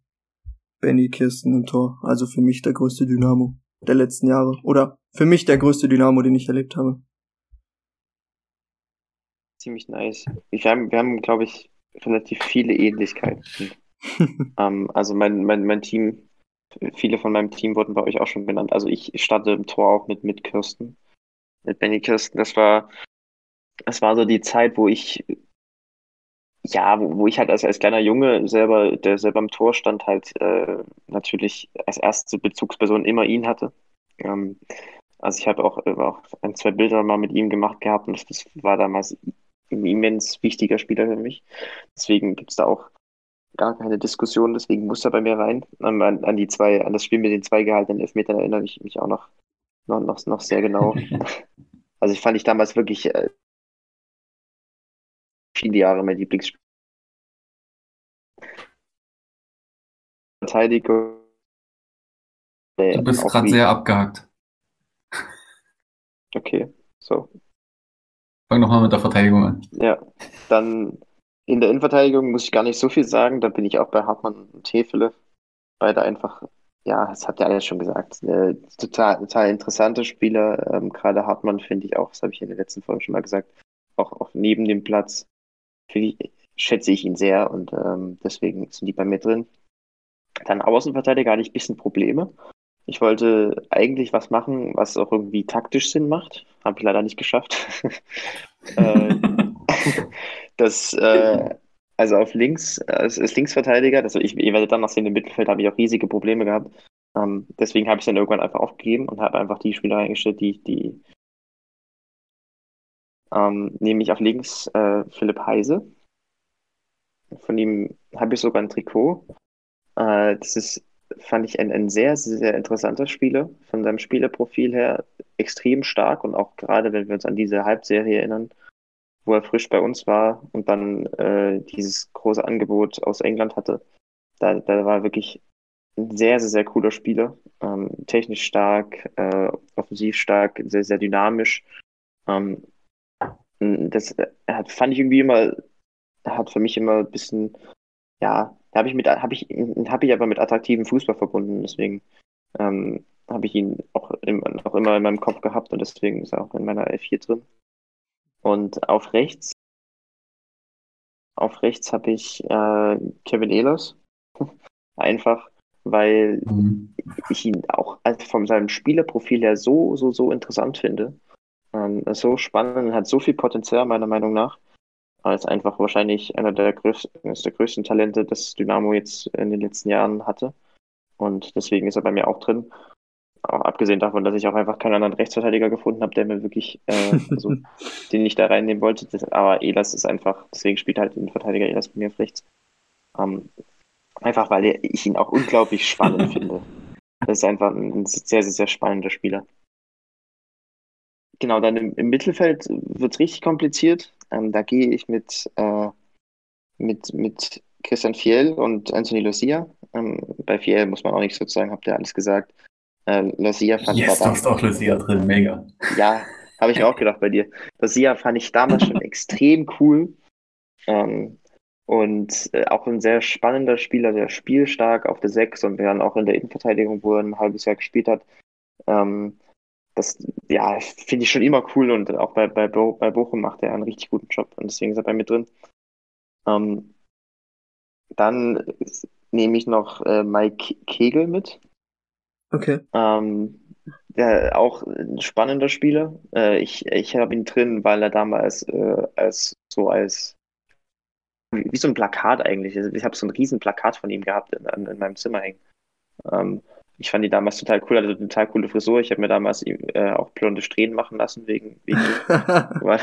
Benny Kirsten im Tor. Also für mich der größte Dynamo der letzten Jahre. Oder für mich der größte Dynamo, den ich erlebt habe. Ziemlich nice. Wir haben, wir haben glaube ich, relativ viele Ähnlichkeiten. *laughs* ähm, also mein, mein, mein Team, viele von meinem Team wurden bei euch auch schon genannt. Also ich starte im Tor auch mit, mit Kirsten. Mit Benny Kirsten. Das war, das war so die Zeit, wo ich ja, wo, wo ich halt als, als kleiner Junge selber, der selber im Tor stand, halt äh, natürlich als erste Bezugsperson immer ihn hatte. Ähm, Also ich habe auch, auch ein, zwei Bilder mal mit ihm gemacht gehabt und das war damals ein immens wichtiger Spieler für mich. Deswegen gibt es da auch gar keine Diskussion, deswegen muss er bei mir rein. An, an, die zwei, an das Spiel mit den zwei gehaltenen Elfmetern erinnere ich mich auch noch, noch, noch, noch sehr genau. *laughs* also ich fand ich damals wirklich äh, viele Jahre mein Lieblingsspiel. Verteidigung. Du bist gerade sehr abgehakt. Okay, so. Fang nochmal mit der Verteidigung an. Ja, dann in der Innenverteidigung muss ich gar nicht so viel sagen. Da bin ich auch bei Hartmann und Hefele. Beide einfach, ja, das habt ihr alles schon gesagt. Äh, total, total interessante Spieler. Ähm, Gerade Hartmann finde ich auch, das habe ich in der letzten Folge schon mal gesagt, auch, auch neben dem Platz ich, schätze ich ihn sehr und ähm, deswegen sind die bei mir drin. Dann Außenverteidiger hatte ich ein bisschen Probleme. Ich wollte eigentlich was machen, was auch irgendwie taktisch Sinn macht. Habe ich leider nicht geschafft. *laughs* äh, *laughs* das, äh, also auf links, äh, als, Linksverteidiger, also ich, ihr werdet dann noch sehen, im Mittelfeld habe ich auch riesige Probleme gehabt. Ähm, deswegen habe ich dann irgendwann einfach aufgegeben und habe einfach die Spieler eingestellt, die, die ähm, nämlich auf links äh, Philipp Heise. Von ihm habe ich sogar ein Trikot. Äh, das ist, fand ich, ein, ein sehr, sehr interessanter Spieler. Von seinem Spielerprofil her extrem stark und auch gerade, wenn wir uns an diese Halbserie erinnern, wo er frisch bei uns war und dann äh, dieses große Angebot aus England hatte. Da, da war wirklich ein sehr, sehr, sehr cooler Spieler. Ähm, technisch stark, äh, offensiv stark, sehr, sehr dynamisch. Ähm, das hat, fand ich irgendwie immer, hat für mich immer ein bisschen, ja, habe ich mit, habe ich, habe ich aber mit attraktivem Fußball verbunden, deswegen ähm, habe ich ihn auch, im, auch immer in meinem Kopf gehabt und deswegen ist er auch in meiner F4 drin. Und auf rechts, auf rechts habe ich äh, Kevin Ehlers. *laughs* Einfach, weil mhm. ich ihn auch von seinem Spielerprofil her so, so, so interessant finde. Ähm, ist so spannend, hat so viel Potenzial, meiner Meinung nach. Als einfach wahrscheinlich einer der größten, der größten Talente, das Dynamo jetzt in den letzten Jahren hatte. Und deswegen ist er bei mir auch drin. Auch abgesehen davon, dass ich auch einfach keinen anderen Rechtsverteidiger gefunden habe, der mir wirklich, äh, also, *laughs* den ich da reinnehmen wollte. Das, aber Elas ist einfach, deswegen spielt halt den Verteidiger Elas bei mir auf rechts. Ähm, einfach weil ich ihn auch unglaublich spannend *laughs* finde. Das ist einfach ein sehr, sehr, sehr spannender Spieler. Genau, dann im, im Mittelfeld wird es richtig kompliziert. Ähm, da gehe ich mit, äh, mit, mit Christian Fiel und Anthony Lucia. Ähm, bei Fiel muss man auch nichts sozusagen, habt ihr alles gesagt. Äh, Lucia fand yes, ich. hast auch Lucia drin, mega. *laughs* Ja, habe ich mir auch gedacht bei dir. Lucia fand ich damals schon extrem cool. Ähm, und äh, auch ein sehr spannender Spieler, sehr spielstark auf der 6 und dann auch in der Innenverteidigung, wo er ein halbes Jahr gespielt hat. Ähm, das, ja, finde ich schon immer cool und auch bei, bei, Bo, bei Bochum macht er einen richtig guten Job und deswegen ist er bei mir drin. Ähm, dann nehme ich noch äh, Mike Kegel mit. Okay. Ähm, der, auch ein spannender Spieler. Äh, ich ich habe ihn drin, weil er damals äh, als so als wie, wie, so ein Plakat eigentlich. Ich habe so ein riesen Plakat von ihm gehabt in, in, in meinem Zimmer hängen. Ähm, ich fand die damals total cool, hatte eine total coole Frisur. Ich habe mir damals äh, auch blonde Strähnen machen lassen, wegen, wegen *laughs* weil,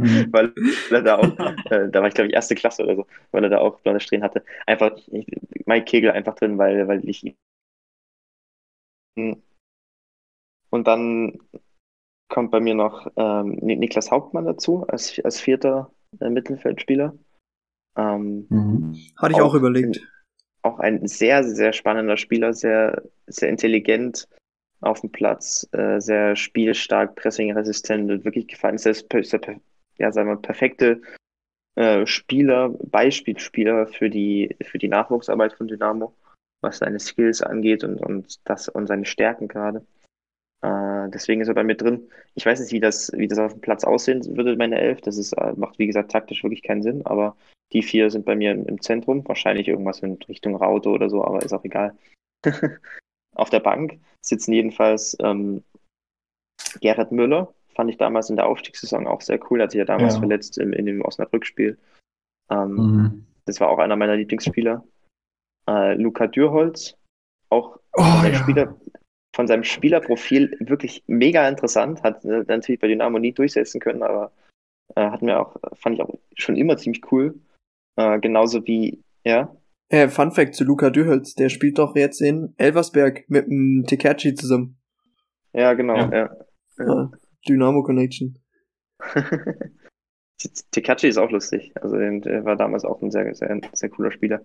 mhm. weil er da auch, äh, da war ich glaube ich erste Klasse oder so, weil er da auch blonde Strähnen hatte. Einfach, ich, Mike Kegel einfach drin, weil, weil ich ihn. Und dann kommt bei mir noch ähm, Niklas Hauptmann dazu, als, als vierter äh, Mittelfeldspieler. Ähm, mhm. Hatte ich auch, auch überlegt auch ein sehr, sehr spannender Spieler, sehr, sehr intelligent auf dem Platz, äh, sehr spielstark, pressingresistent und wirklich gefallen. Sehr, sehr, ja, sagen wir, perfekte äh, Spieler, Beispielspieler für die, für die Nachwuchsarbeit von Dynamo, was seine Skills angeht und, und das und seine Stärken gerade. Äh, deswegen ist er bei mir drin. Ich weiß nicht, wie das, wie das auf dem Platz aussehen würde, meine Elf. Das ist, äh, macht, wie gesagt, taktisch wirklich keinen Sinn, aber die vier sind bei mir im Zentrum. Wahrscheinlich irgendwas in Richtung Raute oder so, aber ist auch egal. *laughs* auf der Bank sitzen jedenfalls ähm, Gerhard Müller. Fand ich damals in der Aufstiegssaison auch sehr cool. Hat sich ja damals ja. verletzt in, in dem Osnabrück-Spiel. Ähm, mhm. Das war auch einer meiner Lieblingsspieler. Äh, Luca Dürholz, auch oh, der ja. Spieler, von seinem Spielerprofil wirklich mega interessant. Hat äh, natürlich bei Dynamo nie durchsetzen können, aber äh, hat mir auch, fand ich auch schon immer ziemlich cool. Äh, genauso wie, ja. Äh, Fun Fact zu Luca Dühels, der spielt doch jetzt in Elversberg mit dem Tekerci zusammen. Ja, genau, ja. ja. ja. Dynamo Connection. *laughs* Tekerci ist auch lustig. Also der war damals auch ein sehr, sehr, sehr cooler Spieler.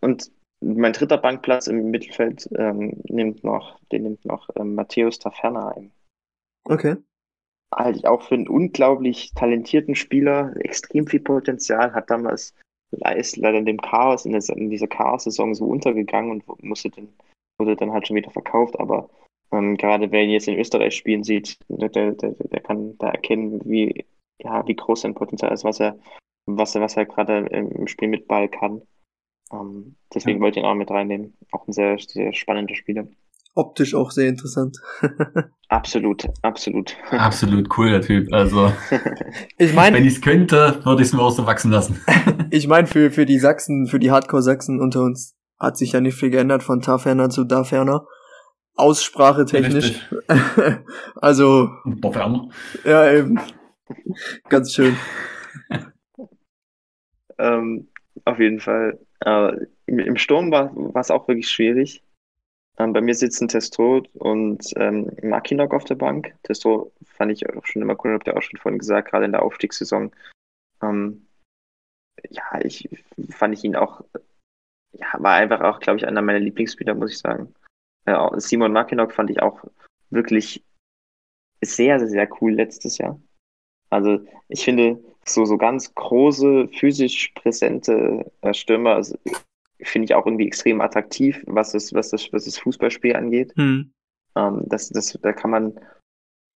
Und mein dritter Bankplatz im Mittelfeld ähm, nimmt noch, den nimmt noch ähm, Matthäus Taferna ein. Okay. Halte ich auch für einen unglaublich talentierten Spieler, extrem viel Potenzial, hat damals ist leider in dem Chaos, in, der, in dieser Chaos-Saison so untergegangen und musste dann, wurde dann halt schon wieder verkauft, aber ähm, gerade wer ihn jetzt in Österreich spielen sieht, der, der, der kann da erkennen, wie, ja, wie groß sein Potenzial ist, was er, was er, was er gerade im Spiel mit Ball kann. Ähm, deswegen ja. wollte ich ihn auch mit reinnehmen. Auch ein sehr, sehr spannender Spieler. Optisch auch sehr interessant. *laughs* absolut, absolut. Absolut cool, der Typ. Also, *laughs* ich meine, wenn ich es könnte, würde ich es mir auch so wachsen lassen. *laughs* ich meine, für, für die Sachsen, für die Hardcore-Sachsen unter uns hat sich ja nicht viel geändert von Taferner zu Daferner. Aussprache technisch. also. Daferner. Ja, eben. Ganz schön. ähm, auf jeden Fall äh, im, im, Sturm war es auch wirklich schwierig. Ähm, bei mir sitzen Testo und ähm, Makinok auf der Bank. Testo fand ich auch schon immer cool, habt ihr auch schon vorhin gesagt, gerade in der Aufstiegssaison. Ähm, ja, ich fand ich ihn auch, ja, war einfach auch, glaube ich, einer meiner Lieblingsspieler, muss ich sagen. Äh, Simon Makinok fand ich auch wirklich sehr, sehr, sehr cool letztes Jahr. Also ich finde, so, so ganz große, physisch präsente äh, Stürmer also, finde ich auch irgendwie extrem attraktiv, was das, was das, was das Fußballspiel angeht. Hm. Ähm, das, das, da kann man,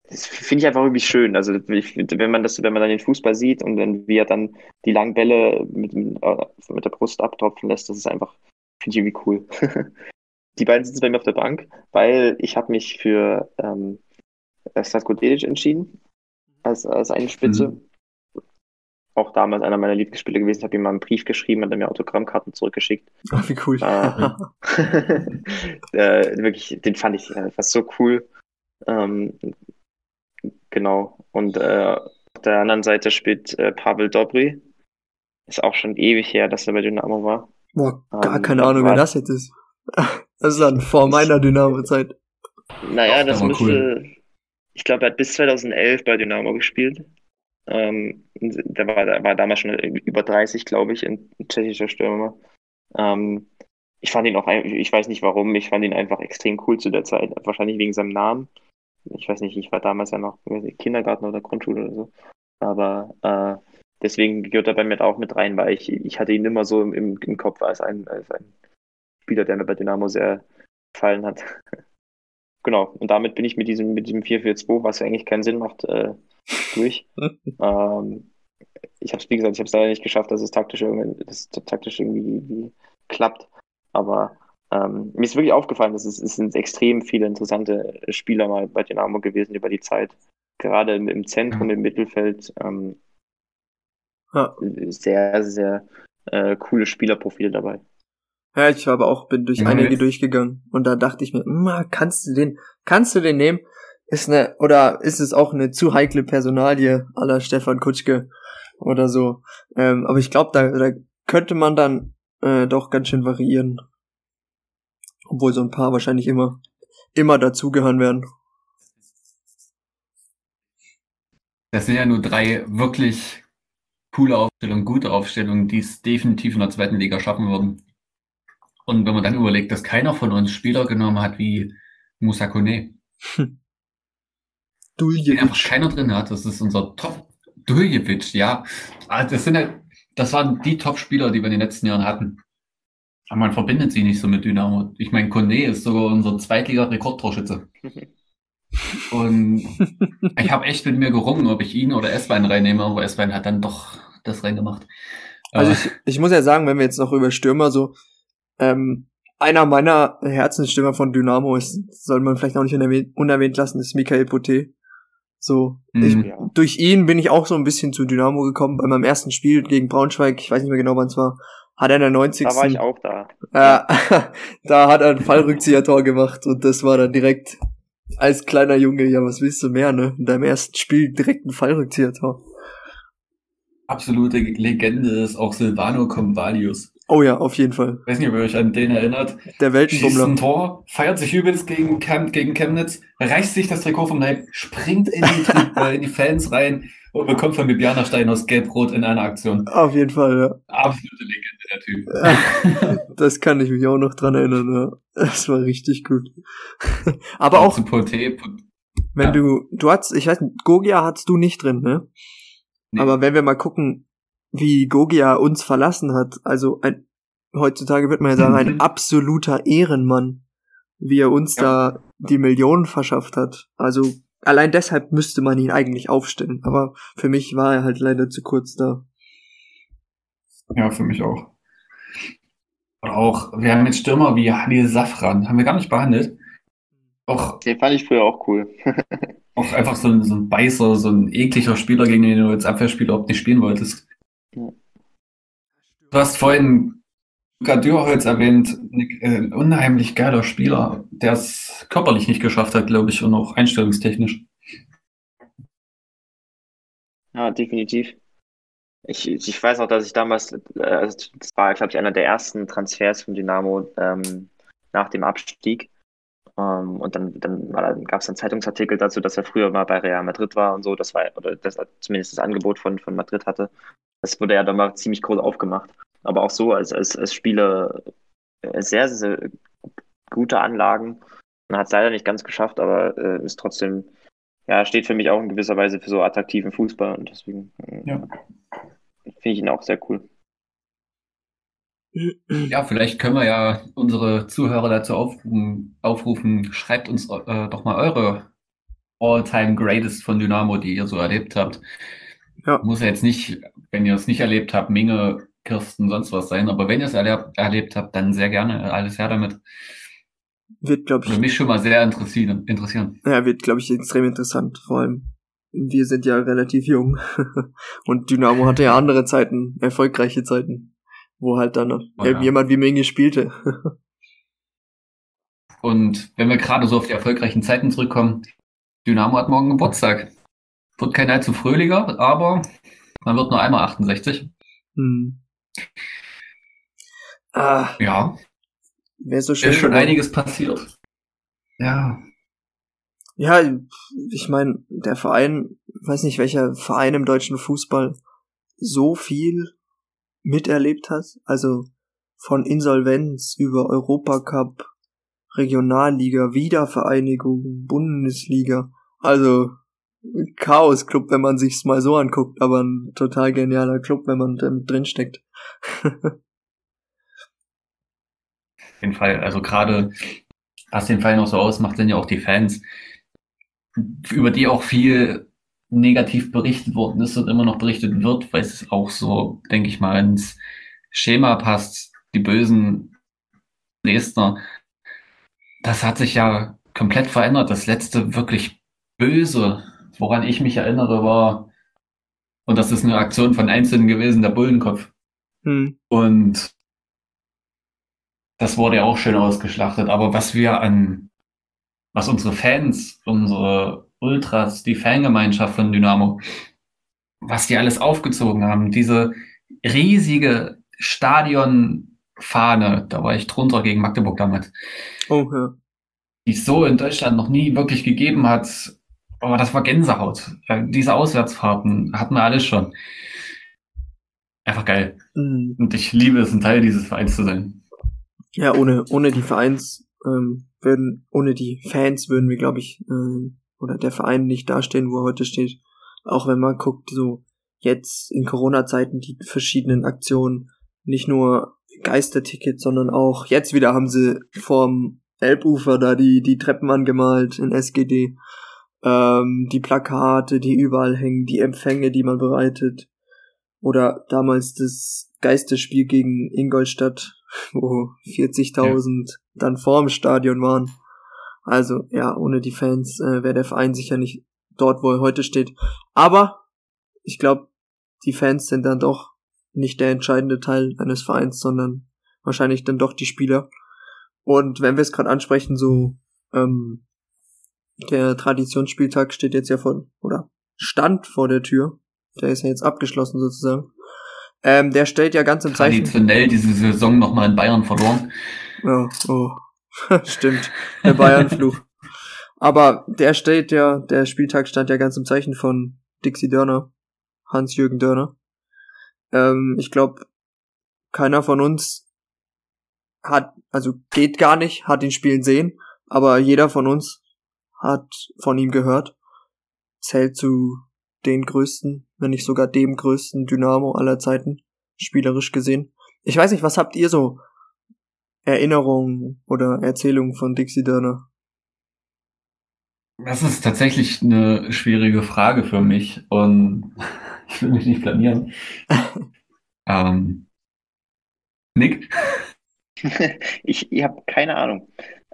das finde ich einfach irgendwie schön. Also ich, wenn man das, wenn man dann den Fußball sieht und wenn wir dann die langen Bälle mit, äh, mit der Brust abtropfen lässt, das ist einfach, finde ich irgendwie cool. *laughs* die beiden sitzen bei mir auf der Bank, weil ich habe mich für ähm, Statko Dedic entschieden als, als eine Spitze. Mhm auch damals einer meiner Lieblingsspiele gewesen. Ich habe ihm mal einen Brief geschrieben, hat er mir Autogrammkarten zurückgeschickt. Ach, wie cool. Äh, *laughs* *laughs* äh, wirklich, den fand ich äh, fast so cool. Ähm, genau. Und äh, auf der anderen Seite spielt äh, Pavel Dobry. Ist auch schon ewig her, dass er bei Dynamo war. Boah, gar ähm, keine Ahnung, wer das jetzt ist. *laughs* Das ist dann vor meiner Dynamo-Zeit. Naja, das müsste. Cool. Ich glaube, er hat bis 2011 bei Dynamo gespielt. Ähm, der, war, war damals schon über 30, glaube ich, ein tschechischer Stürmer. Ähm, ich fand ihn auch, ich weiß nicht warum, ich fand ihn einfach extrem cool zu der Zeit. Wahrscheinlich wegen seinem Namen. Ich weiß nicht, ich war damals ja noch Kindergarten oder Grundschule oder so. Aber äh, deswegen gehört er bei mir auch mit rein, weil ich, ich hatte ihn immer so im, im Kopf als ein, als ein Spieler, der mir bei Dynamo sehr gefallen hat. *laughs* genau, und damit bin ich mit diesem, mit diesem 4-4-2, was eigentlich keinen Sinn macht, äh, durch. *laughs* ähm, ich habe es, wie gesagt, ich habe es leider nicht geschafft, dass es taktisch irgendwie, dass es taktisch irgendwie klappt. Aber ähm, mir ist wirklich aufgefallen, dass es, es sind extrem viele interessante Spieler mal bei Dynamo gewesen über die Zeit. Gerade im, im Zentrum, im Mittelfeld. Ähm, ja. Sehr, sehr äh, coole Spielerprofile dabei. Ja, ich habe auch bin durch ja, einige durchgegangen und da dachte ich mir, kannst du den, kannst du den nehmen? Ist eine, oder ist es auch eine zu heikle Personalie aller Stefan Kutschke oder so. Ähm, aber ich glaube, da, da könnte man dann äh, doch ganz schön variieren. Obwohl so ein paar wahrscheinlich immer, immer dazugehören werden. Das sind ja nur drei wirklich coole Aufstellungen, gute Aufstellungen, die es definitiv in der zweiten Liga schaffen würden. Und wenn man dann überlegt, dass keiner von uns Spieler genommen hat wie Musa Kone. Hm. *laughs* Duljevic. einfach keiner drin hat. Das ist unser Top. Duljevic, ja. Ah, das sind ja, das waren die Top-Spieler, die wir in den letzten Jahren hatten. Aber man verbindet sie nicht so mit Dynamo. Ich meine, Kone ist sogar unser Zweitliga-Rekordtorschütze. *laughs* Und ich habe echt mit mir gerungen, ob ich ihn oder Esswein reinnehme, aber Esswein hat dann doch das reingemacht. Also ich, ich muss ja sagen, wenn wir jetzt noch über Stürmer so, ähm, einer meiner Herzensstürmer von Dynamo ist, soll man vielleicht auch nicht unerwähnt lassen, ist Michael Poté. So, mhm. ich, durch ihn bin ich auch so ein bisschen zu Dynamo gekommen. Bei meinem ersten Spiel gegen Braunschweig, ich weiß nicht mehr genau, wann es war, hat er in der 90. Da war ich auch da. Äh, *laughs* da hat er ein Fallrückzieher-Tor gemacht und das war dann direkt als kleiner Junge, ja, was willst du mehr, ne? In deinem ersten Spiel direkt ein Fallrückzieher-Tor. Absolute Legende ist auch Silvano Convalius. Oh ja, auf jeden Fall. Ich weiß nicht, ob ihr euch an den erinnert. Der Schießt Weltenbummler. ein Tor, feiert sich übelst gegen, Chem gegen Chemnitz, reißt sich das Trikot vom Leib, springt in die, *laughs* äh, in die Fans rein und bekommt von Bibiana Stein aus Gelb-Rot in einer Aktion. Auf jeden Fall, ja. Absolute Legende, der Typ. *laughs* Das kann ich mich auch noch dran erinnern, ja. Das war richtig gut. *laughs* Aber auch, Poté, wenn ja. du, du hast, ich weiß nicht, Gogia hattest du nicht drin, ne? Nee. Aber wenn wir mal gucken, wie Gogia uns verlassen hat, also ein, heutzutage wird man ja sagen, ein *laughs* absoluter Ehrenmann, wie er uns Ja. da die Millionen verschafft hat. Also allein deshalb müsste man ihn eigentlich aufstellen. Aber für mich war er halt leider zu kurz da. Ja, für mich auch. Und auch, wir haben jetzt Stürmer wie Halil Safran, haben wir gar nicht behandelt. Auch, Den fand ich früher auch cool. *laughs* auch einfach so ein, so ein Beißer, so ein ekliger Spieler, gegen den du als Abwehrspieler überhaupt nicht spielen wolltest. Du hast vorhin Luka Dürholz erwähnt, äh, ein unheimlich geiler Spieler, der es körperlich nicht geschafft hat, glaube ich, und auch einstellungstechnisch. Ja, definitiv. Ich, ich weiß auch, dass ich damals, äh, also das war, glaube ich, einer der ersten Transfers von Dynamo ähm, nach dem Abstieg. Ähm, und dann, dann, war da- gab es einen Zeitungsartikel dazu, dass er früher mal bei Real Madrid war und so. Das war, oder das zumindest das Angebot von, von Madrid hatte. Das wurde ja dann mal ziemlich groß aufgemacht. Aber auch so als, als, als Spieler äh, sehr, sehr gute Anlagen. Man hat es leider nicht ganz geschafft, aber äh, ist trotzdem, ja, steht für mich auch in gewisser Weise für so attraktiven Fußball und deswegen äh, Ja. finde ich ihn auch sehr cool. Ja, vielleicht können wir ja unsere Zuhörer dazu aufrufen, aufrufen schreibt uns äh, doch mal eure All-Time Greatest von Dynamo, die ihr so erlebt habt. Ja. Muss ja jetzt nicht, wenn ihr es nicht erlebt habt, Minge, Kirsten, sonst was sein, aber wenn ihr es erlebt, erlebt habt, dann sehr gerne alles her damit. Wird, glaube Würde ich, mich schon mal sehr interessieren. interessieren. ja, wird, glaube ich, extrem interessant. Vor allem, wir sind ja relativ jung. *laughs* Und Dynamo hatte ja andere Zeiten, erfolgreiche Zeiten, wo halt dann Oh ja. jemand wie Minge spielte. *laughs* Und wenn wir gerade so auf die erfolgreichen Zeiten zurückkommen, Dynamo hat morgen Geburtstag. Wird kein allzu fröhlicher, aber man wird nur einmal 68. hm. Ah, Ja, wäre so schön. ist schon geworden. einiges passiert. Ja, Ja, ich meine, der Verein, weiß nicht, welcher Verein im deutschen Fußball so viel miterlebt hat. Also von Insolvenz über Europacup, Regionalliga, Wiedervereinigung, Bundesliga. Also Chaos-Club, wenn man sich's mal so anguckt, aber ein total genialer Club, wenn man da mit drinsteckt. auf jeden Fall. Also gerade, was den Verein auch so ausmacht, sind ja auch die Fans, über die auch viel negativ berichtet worden ist und immer noch berichtet wird, weil es auch so, denke ich mal, ins Schema passt. Die bösen Dresdner, das hat sich ja komplett verändert. Das letzte wirklich Böse, woran ich mich erinnere, war, und das ist eine Aktion von Einzelnen gewesen, der Bullenkopf. Hm. Und das wurde ja auch schön ausgeschlachtet. Aber was wir an, was unsere Fans, unsere Ultras, die Fangemeinschaft von Dynamo, was die alles aufgezogen haben, diese riesige Stadionfahne, da war ich drunter gegen Magdeburg damals, Oh, ja. die es so in Deutschland noch nie wirklich gegeben hat. Aber das war Gänsehaut. Äh, Diese Auswärtsfahrten hatten wir alles schon. Einfach geil. Hm. Und ich liebe es, ein Teil dieses Vereins zu sein. Ja, ohne, ohne die Vereins, ähm, würden, ohne die Fans würden wir, glaube ich, ähm, oder der Verein nicht dastehen, wo er heute steht. Auch wenn man guckt, so jetzt in Corona-Zeiten die verschiedenen Aktionen, nicht nur Geistertickets, sondern auch jetzt wieder haben sie vorm Elbufer da die, die Treppen angemalt in SGD. Ähm, die Plakate, die überall hängen, die Empfänge, die man bereitet. Oder damals das Geisterspiel gegen Ingolstadt, wo 40.000 dann vorm Stadion waren. Also ja, ohne die Fans äh, wäre der Verein sicher nicht dort, wo er heute steht. Aber ich glaube, die Fans sind dann doch nicht der entscheidende Teil eines Vereins, sondern wahrscheinlich dann doch die Spieler. Und wenn wir es gerade ansprechen, so ähm, der Traditionsspieltag steht jetzt ja vor, oder stand vor der Tür. Der ist ja jetzt abgeschlossen sozusagen. Ähm, der stellt ja ganz im Zeichen. Traditionell diese Saison nochmal in Bayern verloren. Ja, oh. *laughs* Stimmt. Der Bayern-Fluch. Aber der steht ja, der Spieltag stand ja ganz im Zeichen von Dixie Dörner. Hans-Jürgen Dörner. Ähm, ich glaube, keiner von uns hat, also geht gar nicht, hat ihn spielen sehen, aber jeder von uns hat von ihm gehört. Zählt zu den größten, wenn nicht sogar dem größten Dynamo aller Zeiten, spielerisch gesehen. Ich weiß nicht, was habt ihr so Erinnerungen oder Erzählungen von Dixie Dörner? Das ist tatsächlich eine schwierige Frage für mich und *laughs* ich will mich nicht blamieren. *laughs* ähm, Nick? *laughs* ich ich habe keine Ahnung.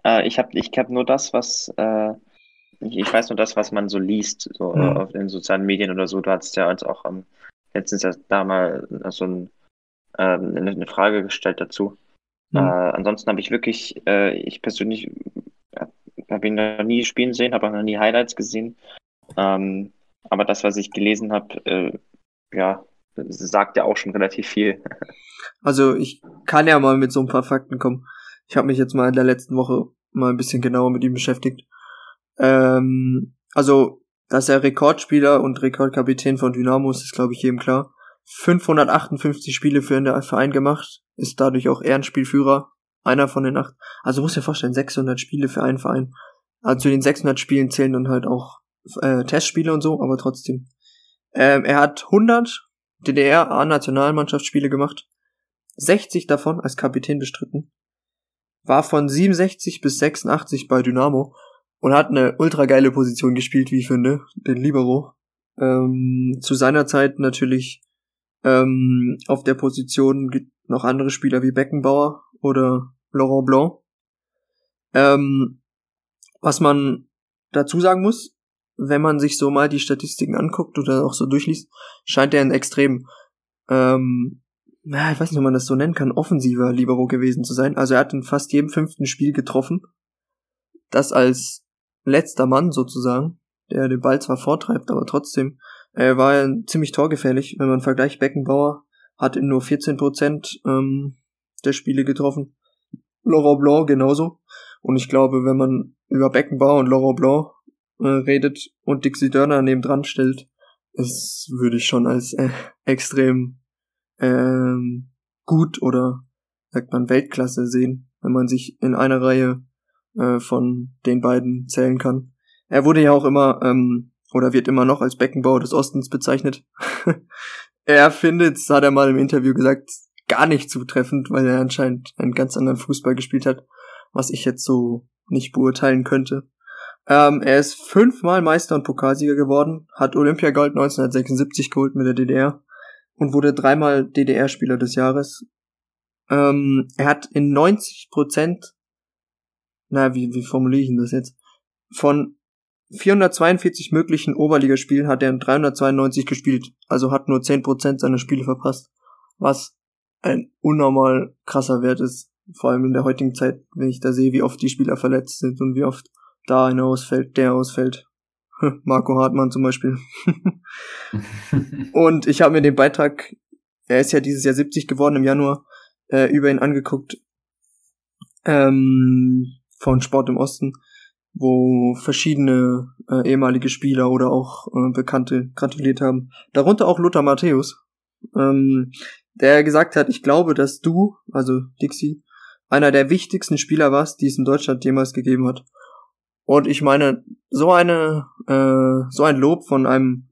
Äh, ich habe ich hab nur das, was äh, ich, ich, weiß nur das, was man so liest, so mhm. auf den sozialen Medien oder so. Du hattest ja uns auch ähm, letztens ja da mal so ein, äh, eine Frage gestellt dazu. Mhm. Äh, ansonsten habe ich wirklich, äh, ich persönlich habe ihn noch nie spielen sehen, habe auch noch nie Highlights gesehen. Ähm, aber das, was ich gelesen habe, äh, ja, sagt ja auch schon relativ viel. *laughs* Also ich kann ja mal mit so ein paar Fakten kommen. Ich habe mich jetzt mal in der letzten Woche mal ein bisschen genauer mit ihm beschäftigt. Ähm, also, dass er Rekordspieler und Rekordkapitän von Dynamo ist, ist glaube ich jedem klar. 558 Spiele für den Verein gemacht, ist dadurch auch Ehrenspielführer, einer von den acht. Also muss dir vorstellen, 600 Spiele für einen Verein. Also zu den 600 Spielen zählen dann halt auch äh, Testspiele und so, aber trotzdem. Ähm, er hat 100 DDR-A-Nationalmannschaftsspiele gemacht, 60 davon als Kapitän bestritten, war von 67 bis 86 bei Dynamo und hat eine ultra geile Position gespielt, wie ich finde, den Libero. Ähm, zu seiner Zeit natürlich ähm, auf der Position gibt noch andere Spieler wie Beckenbauer oder Laurent Blanc. Ähm, was man dazu sagen muss, wenn man sich so mal die Statistiken anguckt oder auch so durchliest, scheint er ein extrem, ähm, na, ich weiß nicht, ob man das so nennen kann, offensiver Libero gewesen zu sein. Also er hat in fast jedem fünften Spiel getroffen. Das als letzter Mann sozusagen, der den Ball zwar vortreibt, aber trotzdem, er war ja ziemlich torgefährlich, wenn man vergleicht Beckenbauer, hat in nur 14% ähm, der Spiele getroffen. Laurent Blanc genauso. Und ich glaube, wenn man über Beckenbauer und Laurent Blanc äh, redet und Dixie Dörner neben stellt, das würde ich schon als äh, extrem ähm, gut oder sagt man Weltklasse sehen, wenn man sich in einer Reihe äh, von den beiden zählen kann. Er wurde ja auch immer ähm, oder wird immer noch als Beckenbauer des Ostens bezeichnet. *laughs* er findet, hat er mal im Interview gesagt, gar nicht zutreffend, weil er anscheinend einen ganz anderen Fußball gespielt hat, was ich jetzt so nicht beurteilen könnte. Ähm, er ist fünfmal Meister und Pokalsieger geworden, hat Olympiagold 1976 geholt mit der DDR und wurde dreimal DDR-Spieler des Jahres. Ähm, er hat in 90 Prozent, na, wie, wie formuliere ich denn das jetzt? Von 442 möglichen Oberligaspielen hat er in 392 gespielt, also hat nur 10% seiner Spiele verpasst, was ein unnormal krasser Wert ist, vor allem in der heutigen Zeit, wenn ich da sehe, wie oft die Spieler verletzt sind und wie oft da einer ausfällt, der ausfällt. Marco Hartmann zum Beispiel. *laughs* und ich habe mir den Beitrag, er ist ja dieses Jahr 70 geworden im Januar, äh, über ihn angeguckt, ähm, von Sport im Osten, wo verschiedene äh, ehemalige Spieler oder auch äh, Bekannte gratuliert haben. Darunter auch Lothar Matthäus, ähm, der gesagt hat, ich glaube, dass du, also Dixie, einer der wichtigsten Spieler warst, die es in Deutschland jemals gegeben hat. Und ich meine, so eine, äh, so ein Lob von einem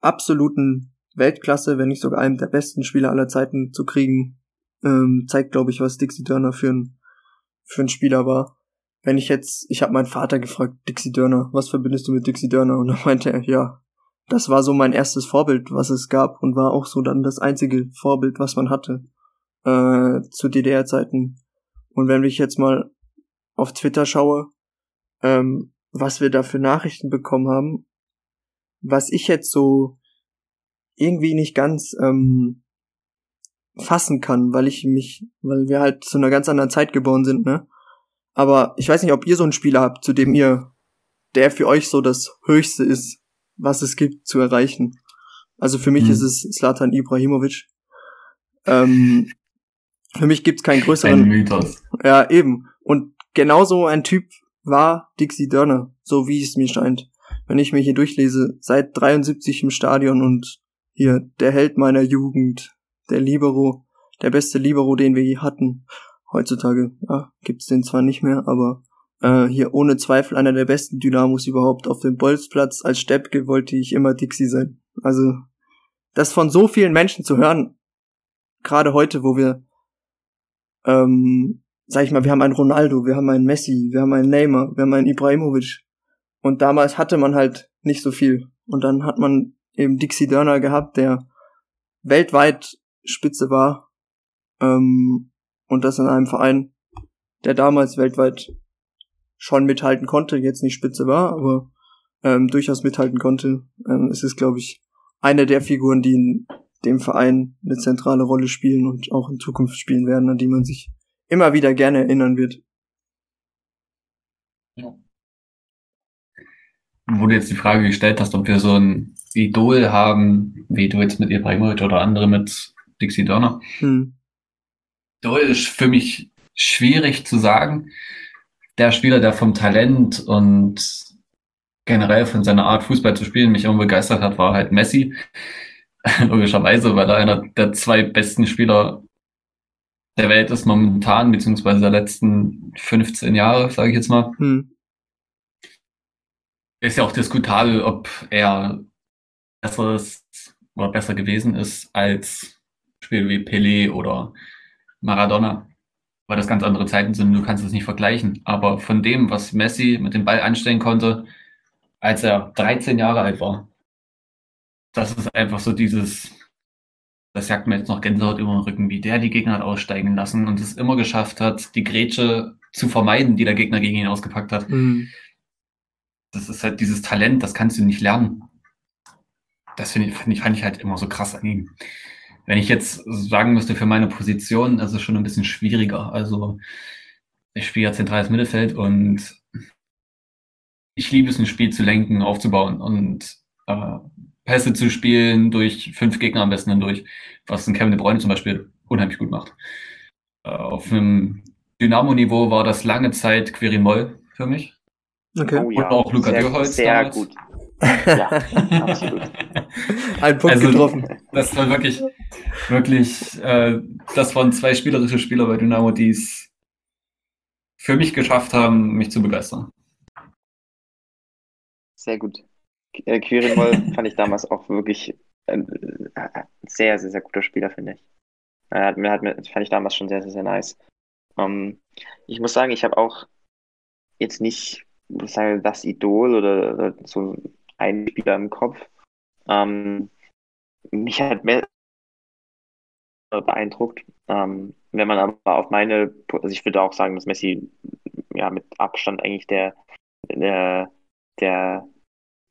absoluten Weltklasse, wenn nicht sogar einem der besten Spieler aller Zeiten zu kriegen, ähm, zeigt, glaube ich, was Dixie Dörner für ein, für ein Spieler war. Wenn ich jetzt, ich habe meinen Vater gefragt, Dixie Dörner, was verbindest du mit Dixie Dörner? Und er meinte er, ja, das war so mein erstes Vorbild, was es gab und war auch so dann das einzige Vorbild, was man hatte äh, zu DDR-Zeiten. Und wenn ich jetzt mal auf Twitter schaue, ähm, was wir da für Nachrichten bekommen haben, was ich jetzt so irgendwie nicht ganz ähm, fassen kann, weil ich mich, weil wir halt zu einer ganz anderen Zeit geboren sind, ne? Aber ich weiß nicht, ob ihr so einen Spieler habt, zu dem ihr, der für euch so das Höchste ist, was es gibt zu erreichen. Also für mich hm. ist es Slatan Ibrahimovic. Ähm, für mich gibt's keinen größeren. Ein Mythos. Ja, eben. Und genauso ein Typ war Dixie Dörner, so wie es mir scheint. Wenn ich mir hier durchlese, seit 73 im Stadion und hier der Held meiner Jugend, der Libero, der beste Libero, den wir je hatten. Heutzutage, ja, gibt's den zwar nicht mehr, aber äh, hier ohne Zweifel einer der besten Dynamos überhaupt auf dem Bolzplatz. Als Steppke wollte ich immer Dixie sein. Also, das von so vielen Menschen zu hören, gerade heute, wo wir, ähm, sag ich mal, wir haben einen Ronaldo, wir haben einen Messi, wir haben einen Neymar, wir haben einen Ibrahimovic. Und damals hatte man halt nicht so viel. Und dann hat man eben Dixie Dörner gehabt, der weltweit Spitze war. Ähm, und das in einem Verein, der damals weltweit schon mithalten konnte, jetzt nicht Spitze war, aber ähm, durchaus mithalten konnte. Ähm, es ist, glaube ich, eine der Figuren, die in dem Verein eine zentrale Rolle spielen und auch in Zukunft spielen werden, an die man sich immer wieder gerne erinnern wird. Ja. Wo du jetzt die Frage gestellt hast, ob wir so ein Idol haben, wie du jetzt mit Ibrahimovic oder andere mit Dixie Donner. Hm. Ist für mich schwierig zu sagen. Der Spieler, der vom Talent und generell von seiner Art Fußball zu spielen mich immer begeistert hat, war halt Messi. *laughs* Logischerweise, weil er einer der zwei besten Spieler der Welt ist momentan, beziehungsweise der letzten 15 Jahre, sage ich jetzt mal. Hm. Ist ja auch diskutabel, ob er besseres oder besser gewesen ist als Spiele wie Pelé oder Maradona, weil das ganz andere Zeiten sind. Du kannst es nicht vergleichen. Aber von dem, was Messi mit dem Ball anstellen konnte, als er 13 Jahre alt war, das ist einfach so dieses, das jagt mir jetzt noch Gänsehaut über den Rücken, wie der die Gegner hat aussteigen lassen und es immer geschafft hat, die Grätsche zu vermeiden, die der Gegner gegen ihn ausgepackt hat. Mhm. Das ist halt dieses Talent, das kannst du nicht lernen das ich, fand ich halt immer so krass an ihm. Wenn ich jetzt sagen müsste für meine Position, das ist schon ein bisschen schwieriger. Also ich spiele ja zentrales Mittelfeld und ich liebe es, ein Spiel zu lenken, aufzubauen und äh, Pässe zu spielen durch fünf Gegner am besten dann durch, was ein Kevin De Bruyne zum Beispiel unheimlich gut macht. Äh, auf einem Dynamo-Niveau war das lange Zeit Quirin Moll für mich. Okay. Oh, ja. Und auch Luca Dürholz. Sehr damals. gut. Ja, absolut. *laughs* Ein Punkt also, getroffen. Das war wirklich, wirklich, äh, das waren zwei spielerische Spieler bei Dynamo, die es für mich geschafft haben, mich zu begeistern. Sehr gut. Äh, Quirin *laughs* fand ich damals auch wirklich ein äh, sehr, sehr, sehr guter Spieler, finde ich. Er hat hat fand ich damals schon sehr, sehr, sehr nice. Um, ähm, ich muss sagen, ich habe auch jetzt nicht, ich sage, das Idol oder, oder so einen Spieler im Kopf. Ähm, mich hat mehr beeindruckt. Ähm, wenn man aber auf meine, also ich würde auch sagen, dass Messi ja mit Abstand eigentlich der, der, der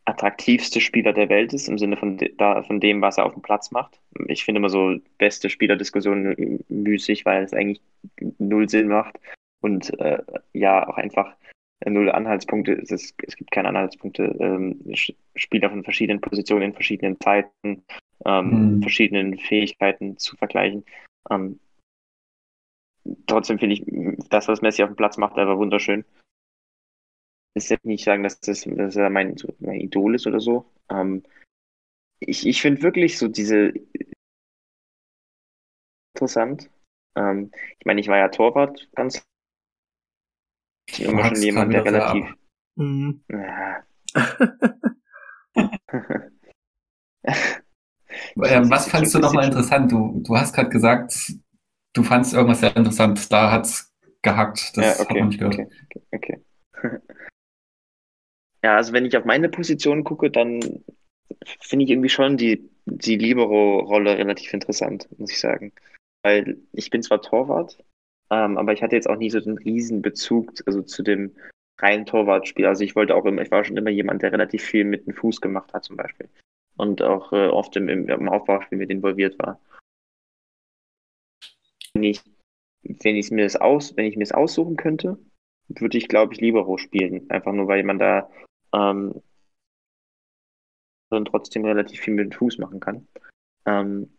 attraktivste Spieler der Welt ist, im Sinne von, da, von dem, was er auf dem Platz macht. Ich finde immer so beste Spielerdiskussionen müßig, weil es eigentlich null Sinn macht und äh, ja auch einfach null Anhaltspunkte. Es, ist, es gibt keine Anhaltspunkte. Ähm, Spieler von verschiedenen Positionen in verschiedenen Zeiten, ähm, mhm. verschiedenen Fähigkeiten zu vergleichen. Ähm, trotzdem finde ich das, was Messi auf dem Platz macht, einfach wunderschön. Ich will nicht sagen, dass das, dass er mein, mein Idol ist oder so. Ähm, ich ich finde wirklich so diese interessant. Ähm, ich meine, ich war ja Torwart ganz ich bin immer schon jemand, der relativ. Mhm. Ja. *laughs* ähm, *laughs* was fandest du nochmal interessant? Du, du hast gerade gesagt, du fandest irgendwas sehr interessant. Da hat es gehackt. Das ja, okay, hat man nicht gehört. Okay, okay. okay. *laughs* ja, also wenn ich auf meine Position gucke, dann finde ich irgendwie schon die, die Libero-Rolle relativ interessant, muss ich sagen. Weil ich bin zwar Torwart, ähm, aber ich hatte jetzt auch nie so den riesen Bezug also zu dem reinen Torwartspiel. Also ich wollte auch immer, ich war schon immer jemand, der relativ viel mit dem Fuß gemacht hat zum Beispiel. und auch äh, oft im, im, Aufbauspiel mit involviert war. Wenn ich, wenn ich mir das aus, wenn ich mir das aussuchen könnte, würde ich, glaube ich, Libero spielen. Einfach nur, weil man da ähm, trotzdem relativ viel mit dem Fuß machen kann. Ähm,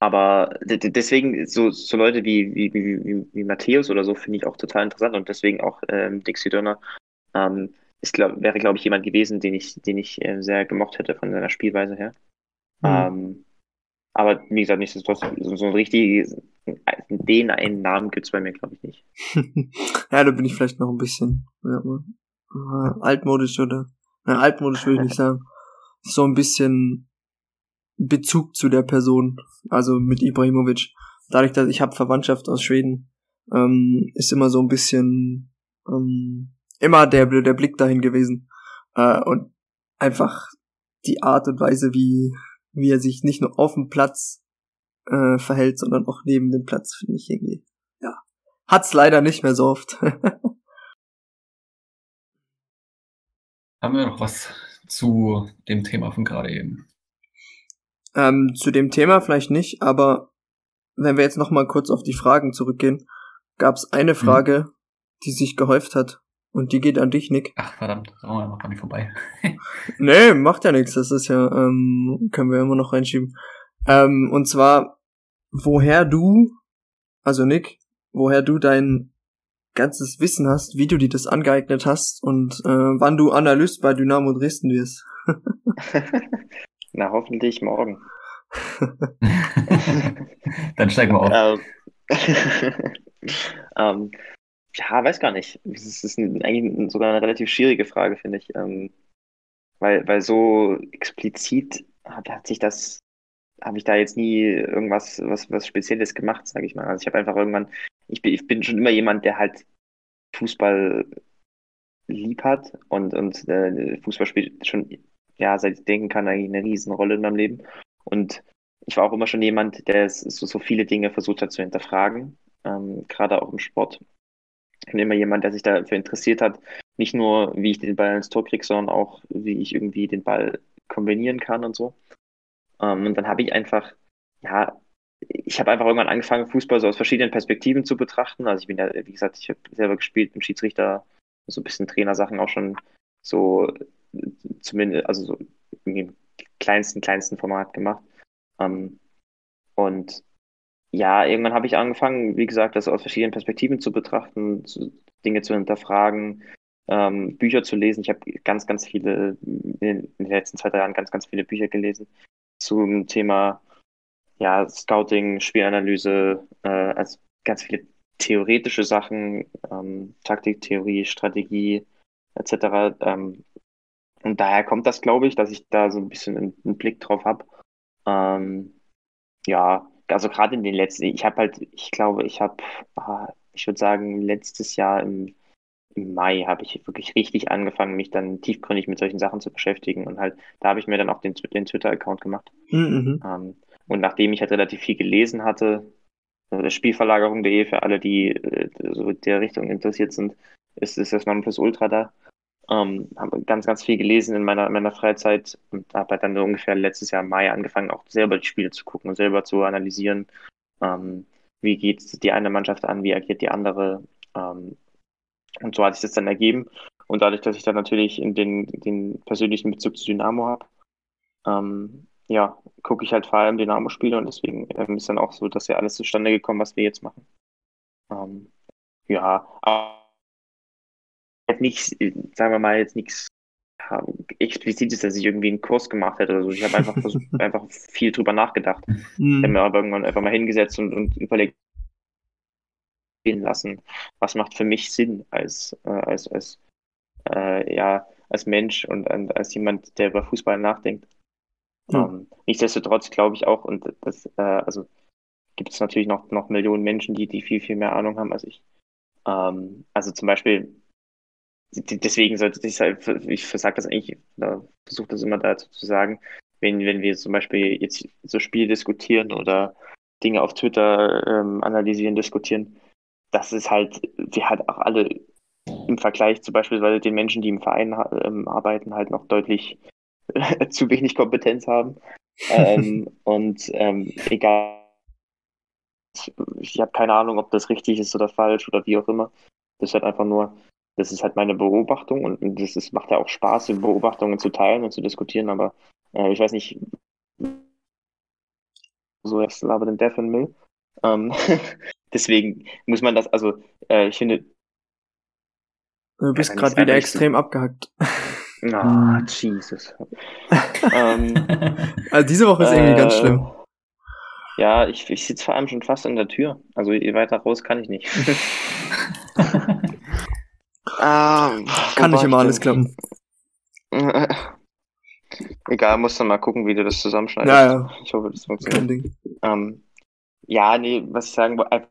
aber deswegen, so, so Leute wie, wie, wie, wie Matthäus oder so finde ich auch total interessant und deswegen auch ähm, Dixie Dörner ähm, ist, glaub, wäre, glaube ich, jemand gewesen, den ich, den ich äh, sehr gemocht hätte von seiner Spielweise her. Mhm. Ähm, aber wie gesagt, nichtsdestotrotz, so, so ein richtig, den einen Namen gibt es bei mir, glaube ich, nicht. *laughs* ja, da bin ich vielleicht noch ein bisschen ja, äh, altmodisch oder, na, altmodisch würde ich nicht sagen. So ein bisschen Bezug zu der Person, also mit Ibrahimovic. Dadurch, dass ich habe Verwandtschaft aus Schweden, ähm, ist immer so ein bisschen ähm, immer der der Blick dahin gewesen äh, und einfach die Art und Weise, wie wie er sich nicht nur auf dem Platz äh, verhält, sondern auch neben dem Platz, finde ich irgendwie. Ja, hat's leider nicht mehr so oft. *laughs* Haben wir noch was zu dem Thema von gerade eben? Ähm, zu dem Thema vielleicht nicht, aber wenn wir jetzt noch mal kurz auf die Fragen zurückgehen, gab es eine mhm. Frage, hm. die sich gehäuft hat. Und die geht an dich, Nick. Ach, verdammt, wir noch gar nicht vorbei. *laughs* *laughs* nee, macht ja nichts. Das ist ja, ähm, können wir immer noch reinschieben. Ähm, und zwar, woher du, also Nick, woher du dein ganzes Wissen hast, wie du dir das angeeignet hast und äh, wann du Analyst bei Dynamo Dresden wirst. *laughs* Na, hoffentlich morgen. *laughs* Dann steigen wir auf. Ähm, *laughs* ähm, ja, weiß gar nicht. Das ist eigentlich sogar eine relativ schwierige Frage, finde ich. Ähm, weil, weil so explizit hat, hat sich das, habe ich da jetzt nie irgendwas was, was Spezielles gemacht, sage ich mal. Also ich habe einfach irgendwann, ich bin, ich bin schon immer jemand, der halt Fußball lieb hat und, und äh, Fußball spielt schon ja, seit ich denken kann, eigentlich eine Riesenrolle in meinem Leben. Und ich war auch immer schon jemand, der so, so viele Dinge versucht hat zu hinterfragen, ähm, gerade auch im Sport. Ich bin immer jemand, der sich dafür interessiert hat, nicht nur, wie ich den Ball ins Tor kriege, sondern auch, wie ich irgendwie den Ball kombinieren kann und so. Ähm, und dann habe ich einfach, ja, ich habe einfach irgendwann angefangen, Fußball so aus verschiedenen Perspektiven zu betrachten. Also ich bin ja, wie gesagt, ich habe selber gespielt, im Schiedsrichter, so ein bisschen Trainersachen auch schon so zumindest, also so im kleinsten, kleinsten Format gemacht. Ähm, und ja, irgendwann habe ich angefangen, wie gesagt, das aus verschiedenen Perspektiven zu betrachten, zu, Dinge zu hinterfragen, ähm, Bücher zu lesen. Ich habe ganz, ganz viele, in den letzten zwei, drei Jahren ganz, ganz viele Bücher gelesen zum Thema ja, Scouting, Spielanalyse, äh, also ganz viele theoretische Sachen, ähm, Taktiktheorie, Strategie etc. Ähm, und daher kommt das, glaube ich, dass ich da so ein bisschen einen, Blick drauf habe. Ähm, ja, also gerade in den letzten, ich habe halt, ich glaube, ich habe, ah, ich würde sagen, letztes Jahr im, im Mai habe ich wirklich richtig angefangen, mich dann tiefgründig mit solchen Sachen zu beschäftigen. Und halt, da habe ich mir dann auch den, den Twitter-Account gemacht. Mhm. Ähm, und nachdem ich halt relativ viel gelesen hatte, also Spielverlagerung.de für alle, die äh, so der Richtung interessiert sind, ist, ist das Ultra da. Ähm, habe ganz, ganz viel gelesen in meiner, meiner Freizeit und habe halt dann so ungefähr letztes Jahr im Mai angefangen, auch selber die Spiele zu gucken und selber zu analysieren. Ähm, wie geht die eine Mannschaft an, wie agiert die andere? Ähm, und so hat sich das dann ergeben. Und dadurch, dass ich dann natürlich in den, den persönlichen Bezug zu Dynamo habe, ähm, ja, gucke ich halt vor allem Dynamo-Spiele und deswegen ähm, ist dann auch so, dass ja alles zustande gekommen, was wir jetzt machen. Ähm, ja, aber halt nichts, sagen wir mal, jetzt nichts explizites, dass ich irgendwie einen Kurs gemacht hätte oder so. Ich habe einfach versucht, *laughs* einfach viel drüber nachgedacht. Mhm. Ich habe mir aber irgendwann einfach mal hingesetzt und, und überlegt lassen, was macht für mich Sinn als, äh, als, als, äh, ja, als Mensch und, und, als jemand, der über Fußball nachdenkt. Mhm. Ähm, nichtsdestotrotz glaube ich auch, und das, äh, also gibt es natürlich noch, noch Millionen Menschen, die, die viel, viel mehr Ahnung haben als ich. Ähm, also zum Beispiel deswegen sollte ich halt, ich versage das eigentlich, versuche das immer dazu zu sagen, wenn, wenn wir zum Beispiel jetzt so Spiele diskutieren oder Dinge auf Twitter ähm, analysieren, diskutieren, das ist halt, wir halt auch alle im Vergleich zu beispielsweise den Menschen, die im Verein ähm, arbeiten, halt noch deutlich *laughs* zu wenig Kompetenz haben. ähm, *laughs* und ähm, egal, ich habe keine Ahnung, ob das richtig ist oder falsch oder wie auch immer. Das ist halt einfach nur, das ist halt meine Beobachtung und das ist, macht ja auch Spaß, Beobachtungen zu teilen und zu diskutieren, aber äh, ich weiß nicht, so jetzt labert den Death and Mill. Ähm, *laughs* deswegen muss man das, also äh, ich finde. Du bist ja, gerade wieder extrem so. abgehackt. Ah, oh, Jesus. *laughs* ähm, also diese Woche ist irgendwie äh, ganz schlimm. Ja, ich, ich sitze vor allem schon fast an der Tür. Also weiter raus kann ich nicht. *laughs* ah, kann nicht immer alles klappen. *laughs* Egal, musst du mal gucken, wie du das zusammenschneidest. Ja, ja. Ich hoffe, das funktioniert. Ähm, ja, nee, was ich sagen wollte,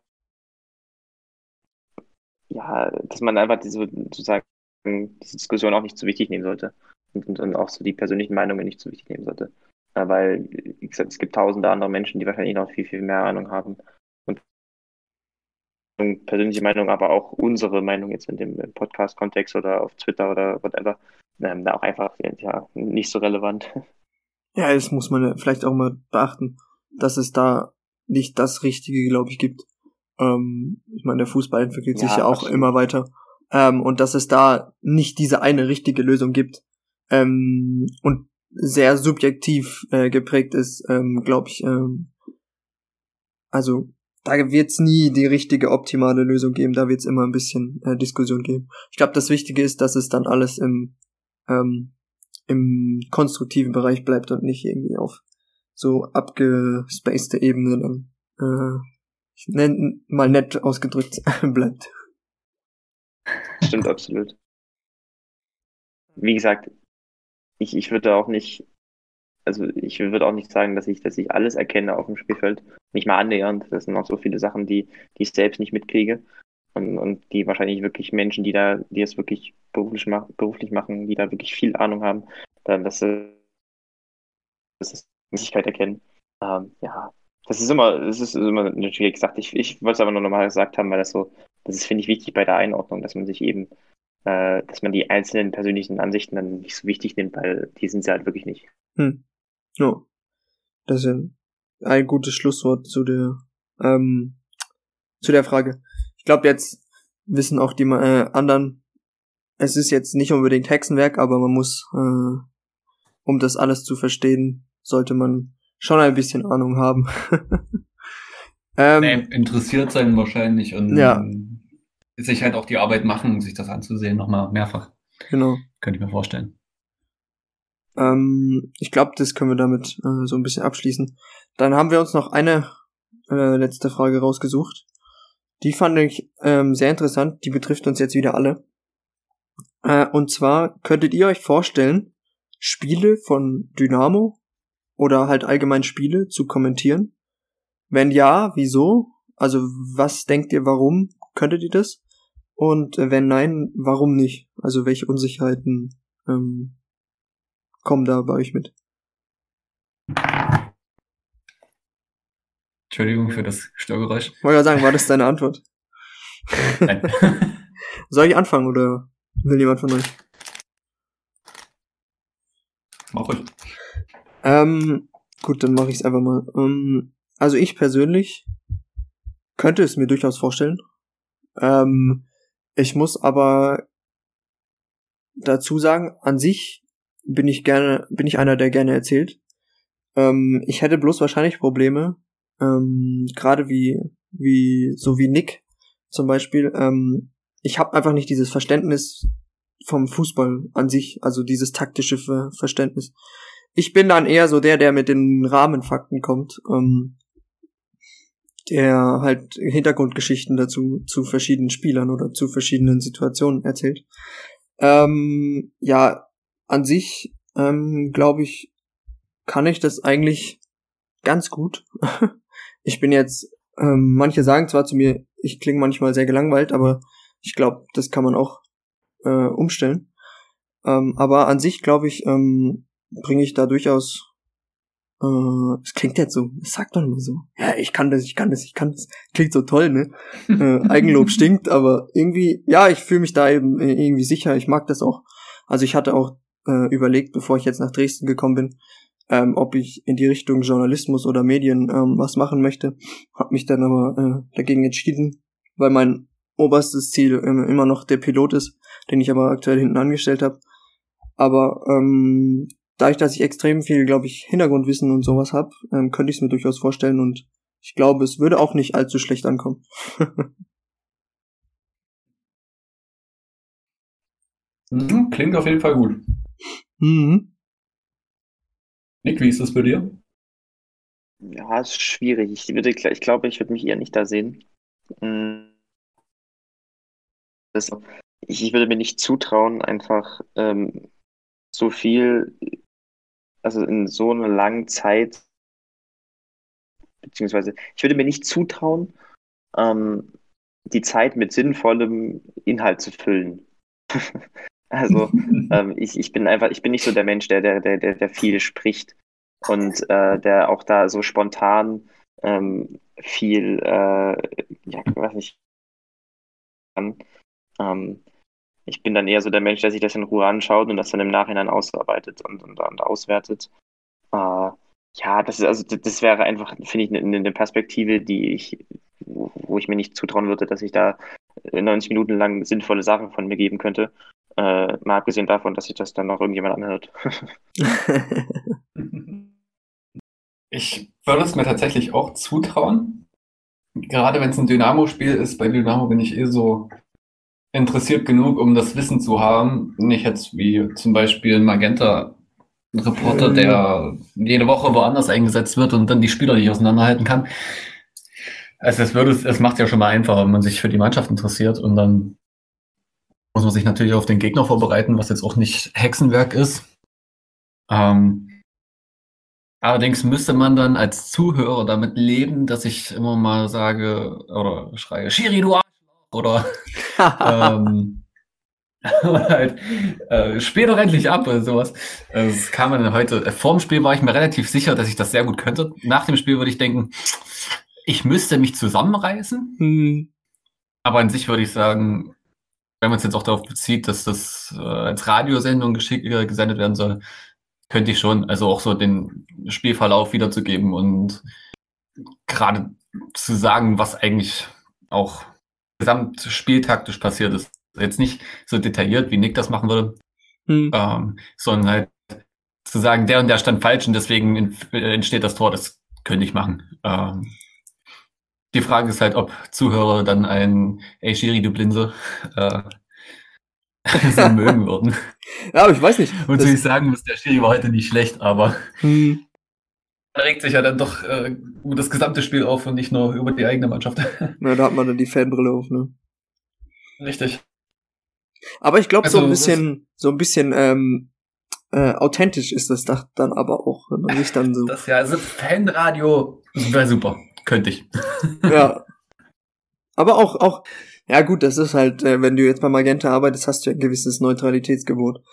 ja, dass man einfach diese, sozusagen, diese Diskussion auch nicht zu wichtig nehmen sollte. Und, und auch so die persönlichen Meinungen nicht zu wichtig nehmen sollte. Weil, wie gesagt, es gibt tausende andere Menschen, die wahrscheinlich noch viel, viel mehr Ahnung haben. Persönliche Meinung, aber auch unsere Meinung jetzt in dem Podcast-Kontext oder auf Twitter oder whatever, ähm, da auch einfach ja, nicht so relevant. *laughs* Ja, das muss man vielleicht auch mal beachten, dass es da nicht das Richtige, glaube ich, gibt. Ähm, ich meine, der Fußball entwickelt ja, sich ja auch absolut. immer weiter. Ähm, und dass es da nicht diese eine richtige Lösung gibt. Ähm, und sehr subjektiv äh, geprägt ist, ähm, glaube ich. Ähm, also da wird's nie die richtige optimale Lösung geben, da wird's immer ein bisschen äh, Diskussion geben. Ich glaube, das Wichtige ist, dass es dann alles im ähm, im konstruktiven Bereich bleibt und nicht irgendwie auf so abgespacede Ebene dann äh, ich nenn, mal nett ausgedrückt *laughs* bleibt. Stimmt absolut. Wie gesagt, ich, ich würde auch nicht, also ich würde auch nicht sagen, dass ich, dass ich alles erkenne auf dem Spielfeld. Nicht mal annähernd. Das sind auch so viele Sachen, die, die ich selbst nicht mitkriege. Und, und die wahrscheinlich wirklich Menschen, die da, die es wirklich beruflich, mach, beruflich machen, die da wirklich viel Ahnung haben, dann, dass sie das Möglichkeit erkennen. Ähm, ja, das ist immer, das ist immer natürlich gesagt. Ich, ich wollte es aber nur nochmal gesagt haben, weil das so, das ist, finde ich, wichtig bei der Einordnung, dass man sich eben, äh, dass man die einzelnen persönlichen Ansichten dann nicht so wichtig nimmt, weil die sind sie halt wirklich nicht. Hm. Ja. Das ist ein, ein gutes Schlusswort zu der, ähm, zu der Frage. Ich glaube, jetzt wissen auch die äh, anderen, es ist jetzt nicht unbedingt Hexenwerk, aber man muss, äh, um das alles zu verstehen, sollte man schon ein bisschen Ahnung haben. *laughs* ähm, nee, interessiert sein wahrscheinlich und ja. sich halt auch die Arbeit machen, sich das anzusehen, nochmal mehrfach. Genau. Könnte ich mir vorstellen. Ähm, ich glaube, das können wir damit äh, so ein bisschen abschließen. Dann haben wir uns noch eine äh, letzte Frage rausgesucht. Die fand ich ähm, sehr interessant. Die betrifft uns jetzt wieder alle. Äh, und zwar könntet ihr euch vorstellen, Spiele von Dynamo oder halt allgemein Spiele zu kommentieren? Wenn ja, wieso? Also was denkt ihr, warum könntet ihr das? Und äh, wenn nein, warum nicht? Also welche Unsicherheiten ähm, kommen da bei euch mit? Entschuldigung für das Störgeräusch. Wollte ja sagen, war das deine Antwort? Nein. *laughs* Soll ich anfangen oder will jemand von euch? Mach ich. Ähm, gut, dann mache ich es einfach mal. Ähm, also ich persönlich könnte es mir durchaus vorstellen. Ähm, ich muss aber dazu sagen, an sich bin ich gerne, bin ich einer, der gerne erzählt. Ähm, ich hätte bloß wahrscheinlich Probleme, ähm, gerade wie, wie, so wie Nick zum Beispiel, ähm, ich habe einfach nicht dieses Verständnis vom Fußball an sich, also dieses taktische Ver Verständnis. Ich bin dann eher so der, der mit den Rahmenfakten kommt, ähm, der halt Hintergrundgeschichten dazu zu verschiedenen Spielern oder zu verschiedenen Situationen erzählt. Ähm, ja, an sich ähm, glaube ich, kann ich das eigentlich ganz gut. *laughs* ich bin jetzt, ähm, manche sagen zwar zu mir, ich klinge manchmal sehr gelangweilt, aber ich glaube, das kann man auch äh, umstellen. Ähm, aber an sich, glaube ich, ähm, bringe ich da durchaus. Äh, es klingt jetzt so, es sagt doch immer so. Ja, ich kann das, ich kann das, ich kann das. Klingt so toll, ne? *laughs* äh, Eigenlob stinkt, aber irgendwie, ja, ich fühle mich da eben äh, irgendwie sicher. Ich mag das auch. Also ich hatte auch äh, überlegt, bevor ich jetzt nach Dresden gekommen bin, ähm, ob ich in die Richtung Journalismus oder Medien ähm, was machen möchte. Hab mich dann aber äh, dagegen entschieden, weil mein oberstes Ziel ähm, immer noch der Pilot ist, den ich aber aktuell hinten angestellt habe. Aber ähm, dadurch, dass ich extrem viel, glaube ich, Hintergrundwissen und sowas habe, ähm, könnte ich es mir durchaus vorstellen und ich glaube, es würde auch nicht allzu schlecht ankommen. *laughs* Mhm, klingt auf jeden Fall gut. Mhm. Nick, wie ist das bei dir? Ja, ist schwierig. Ich würde, ich glaube, ich würde mich eher nicht da sehen. Mm. Das, ich, ich würde mir nicht zutrauen, einfach ähm, so viel, also in so einer langen Zeit, beziehungsweise ich würde mir nicht zutrauen, ähm, die Zeit mit sinnvollem Inhalt zu füllen. *laughs* also *laughs* ähm, ich, ich bin einfach, ich bin nicht so der Mensch, der, der, der, der viel spricht und äh, der auch da so spontan ähm, viel, äh, ja, weiß nicht, kann. Ähm, ich bin dann eher so der Mensch, der sich das in Ruhe anschaut und das dann im Nachhinein ausarbeitet und, und, und auswertet. Äh, ja, das ist also das wäre einfach, finde ich, eine, eine Perspektive, die ich, wo ich mir nicht zutrauen würde, dass ich da 90 Minuten lang sinnvolle Sachen von mir geben könnte. Äh, mal abgesehen davon, dass sich das dann noch irgendjemand anhört. *laughs* ich würde es mir tatsächlich auch zutrauen. Gerade wenn es ein Dynamo-Spiel ist, bei Dynamo bin ich eh so interessiert genug, um das Wissen zu haben. Nicht jetzt wie zum Beispiel ein Magenta Reporter, der jede Woche woanders eingesetzt wird und dann die Spieler nicht auseinanderhalten kann. Also es würde, es macht ja schon mal einfacher, wenn man sich für die Mannschaft interessiert und dann muss man sich natürlich auf den Gegner vorbereiten, was jetzt auch nicht Hexenwerk ist. Ähm, allerdings müsste man dann als Zuhörer damit leben, dass ich immer mal sage oder schreie, Schiri, du Arschloch! Oder *laughs* ähm, *laughs* halt, äh, spiel doch endlich ab oder sowas. Das kam dann heute. Äh, vorm Spiel war ich mir relativ sicher, dass ich das sehr gut könnte. Nach dem Spiel würde ich denken, ich müsste mich zusammenreißen. Hm. Aber an sich würde ich sagen, wenn man es jetzt auch darauf bezieht, dass das äh, als Radiosendung äh, gesendet werden soll, könnte ich schon, also auch so den Spielverlauf wiederzugeben und gerade zu sagen, was eigentlich auch gesamtspieltaktisch passiert ist. Jetzt nicht so detailliert, wie Nick das machen würde, hm. ähm, sondern halt zu sagen, der und der stand falsch und deswegen entsteht das Tor, das könnte ich machen. Ähm, die Frage ist halt, ob Zuhörer dann ein Ey Shiri, du Blinse äh, *laughs* so *laughs* mögen würden. Ja, aber ich weiß nicht. Und so ich sagen muss, der Schiri war heute nicht schlecht, aber hm. regt sich ja dann doch äh, über das gesamte Spiel auf und nicht nur über die eigene Mannschaft. *laughs* Na, da hat man dann die Fanbrille auf, ne? Richtig. Aber ich glaube, also, so ein bisschen, so ein bisschen ähm, äh, authentisch ist das dann aber auch, wenn man sich dann so. Das ja, also Fanradio wäre super. Könnte ich. ja. *laughs* Aber auch, auch, ja gut, das ist halt, äh, wenn du jetzt bei Magenta arbeitest, hast du ja ein gewisses Neutralitätsgebot.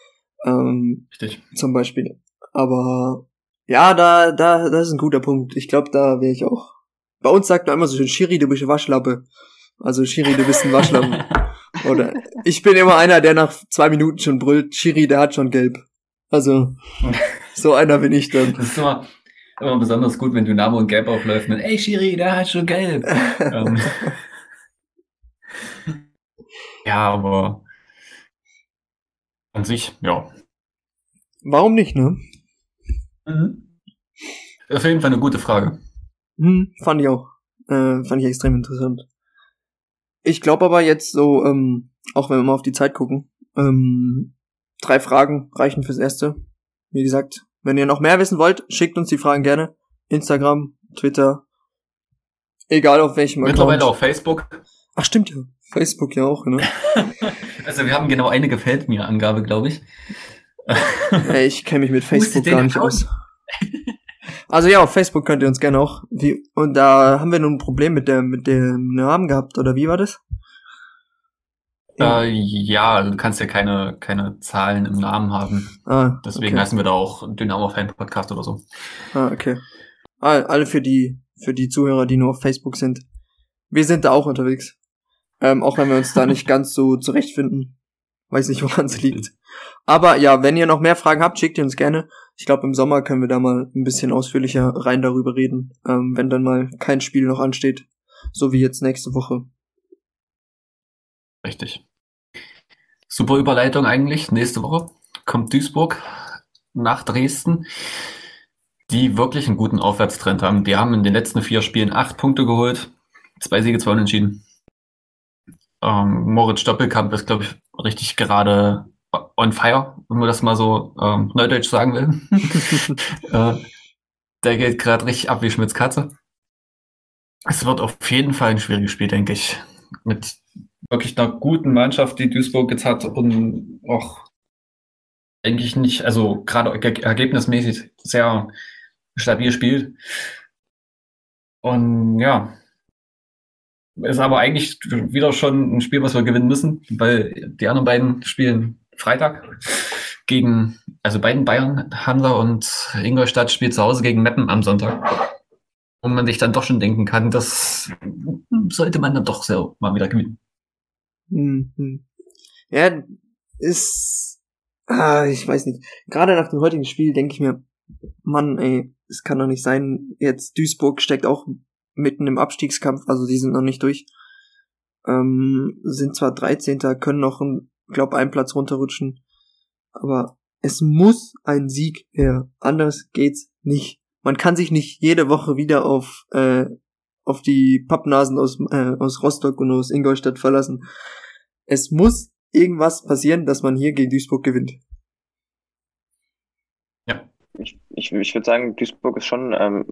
Ähm, Richtig. Zum Beispiel. Aber ja, da, da, das ist ein guter Punkt. Ich glaube, da wäre ich auch. Bei uns sagt man immer so schön, Shiri, du bist eine Waschlappe. Also Shiri, du bist ein Waschlappen. *laughs* Oder ich bin immer einer, der nach zwei Minuten schon brüllt, Shiri, der hat schon gelb. Also, *laughs* so einer bin ich dann. Das ist immer, immer besonders gut, wenn Dynamo und Gelb aufläuft mit, ey Shiri, der hat schon gelb. *laughs* ähm. Ja, aber an sich, ja. Warum nicht, ne? Mhm. Auf jeden Fall eine gute Frage. Hm, fand ich auch. Äh, fand ich extrem interessant. Ich glaube aber jetzt so, ähm, auch wenn wir mal auf die Zeit gucken, ähm, drei Fragen reichen fürs Erste. Wie gesagt, wenn ihr noch mehr wissen wollt, schickt uns die Fragen gerne. Instagram, Twitter, egal auf welchem Account. Mittlerweile auf Facebook. Ach stimmt ja. Facebook ja auch, ne? *laughs* also wir haben genau eine gefällt mir Angabe, glaube ich. *laughs* Hey, ich kenne mich mit Facebook gar nicht aus. *laughs* Also ja, auf Facebook könnt ihr uns gerne auch. Wie, und da haben wir nun ein Problem mit der mit dem Namen gehabt, oder wie war das? Äh, ja, du kannst ja keine, keine Zahlen im Namen haben. Ah, Deswegen okay. heißen wir da auch Dynamo Fan Podcast oder so. Ah, okay. Alle für die, für die Zuhörer, die nur auf Facebook sind. Wir sind da auch unterwegs. Ähm, auch wenn wir uns da nicht *laughs* ganz so zurechtfinden. Weiß nicht, woran es liegt. Aber ja, wenn ihr noch mehr Fragen habt, schickt ihr uns gerne. Ich glaube, im Sommer können wir da mal ein bisschen ausführlicher rein darüber reden, ähm, wenn dann mal kein Spiel noch ansteht. So wie jetzt nächste Woche. Richtig. Super Überleitung eigentlich. Nächste Woche kommt Duisburg nach Dresden, die wirklich einen guten Aufwärtstrend haben. Die haben in den letzten vier Spielen acht Punkte geholt, zwei Siege, zwei Unentschieden. Ähm, Moritz Doppelkamp ist, glaube ich, richtig gerade on fire, wenn man das mal so ähm, neudeutsch sagen will. *laughs* *laughs* äh, der geht gerade richtig ab wie Schmitz Katze. Es wird auf jeden Fall ein schwieriges Spiel, denke ich. Mit wirklich einer guten Mannschaft, die Duisburg jetzt hat und auch eigentlich nicht, also gerade ergebnismäßig sehr stabil spielt. Und ja, ist aber eigentlich wieder schon ein Spiel, was wir gewinnen müssen, weil die anderen beiden spielen Freitag gegen, also beiden Bayern, Hansa und Ingolstadt spielt zu Hause gegen Meppen am Sonntag. Und man sich dann doch schon denken kann, das sollte man dann doch sehr mal wieder gewinnen. Mhm. Ja, ist, ah, ich weiß nicht. Gerade nach dem heutigen Spiel denke ich mir, Mann, ey, es kann doch nicht sein. Jetzt Duisburg steckt auch mitten im Abstiegskampf, also die sind noch nicht durch. Ähm, sind zwar 13. können noch, glaub, einen Platz runterrutschen, aber es muss ein Sieg her. Anders geht's nicht. Man kann sich nicht jede Woche wieder auf, äh, auf die Pappnasen aus, äh, aus Rostock und aus Ingolstadt verlassen. Es muss irgendwas passieren, dass man hier gegen Duisburg gewinnt. Ja. Ich, ich, ich würde sagen, Duisburg ist schon ähm,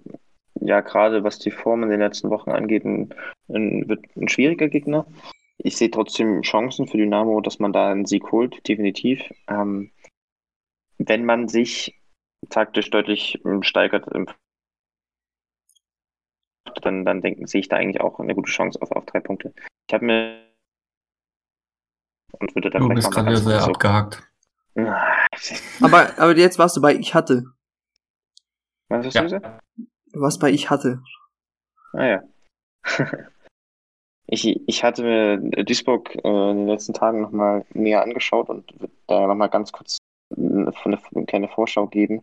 ja, gerade was die Form in den letzten Wochen angeht, ein, ein, wird ein schwieriger Gegner. Ich sehe trotzdem Chancen für Dynamo, dass man da einen Sieg holt, definitiv. Ähm, wenn man sich taktisch deutlich ähm, steigert, dann, dann denken, sehe ich da eigentlich auch eine gute Chance auf, auf drei Punkte. Ich habe mir und würde da du bist gerade sehr so abgehakt. aber, aber jetzt warst du bei Ich hatte. Was hast ja. du gesagt? was bei ich hatte. Ah ja. *laughs* ich, ich hatte mir Duisburg äh, in den letzten Tagen nochmal näher angeschaut und würde da nochmal ganz kurz eine, eine, kleine Vorschau geben,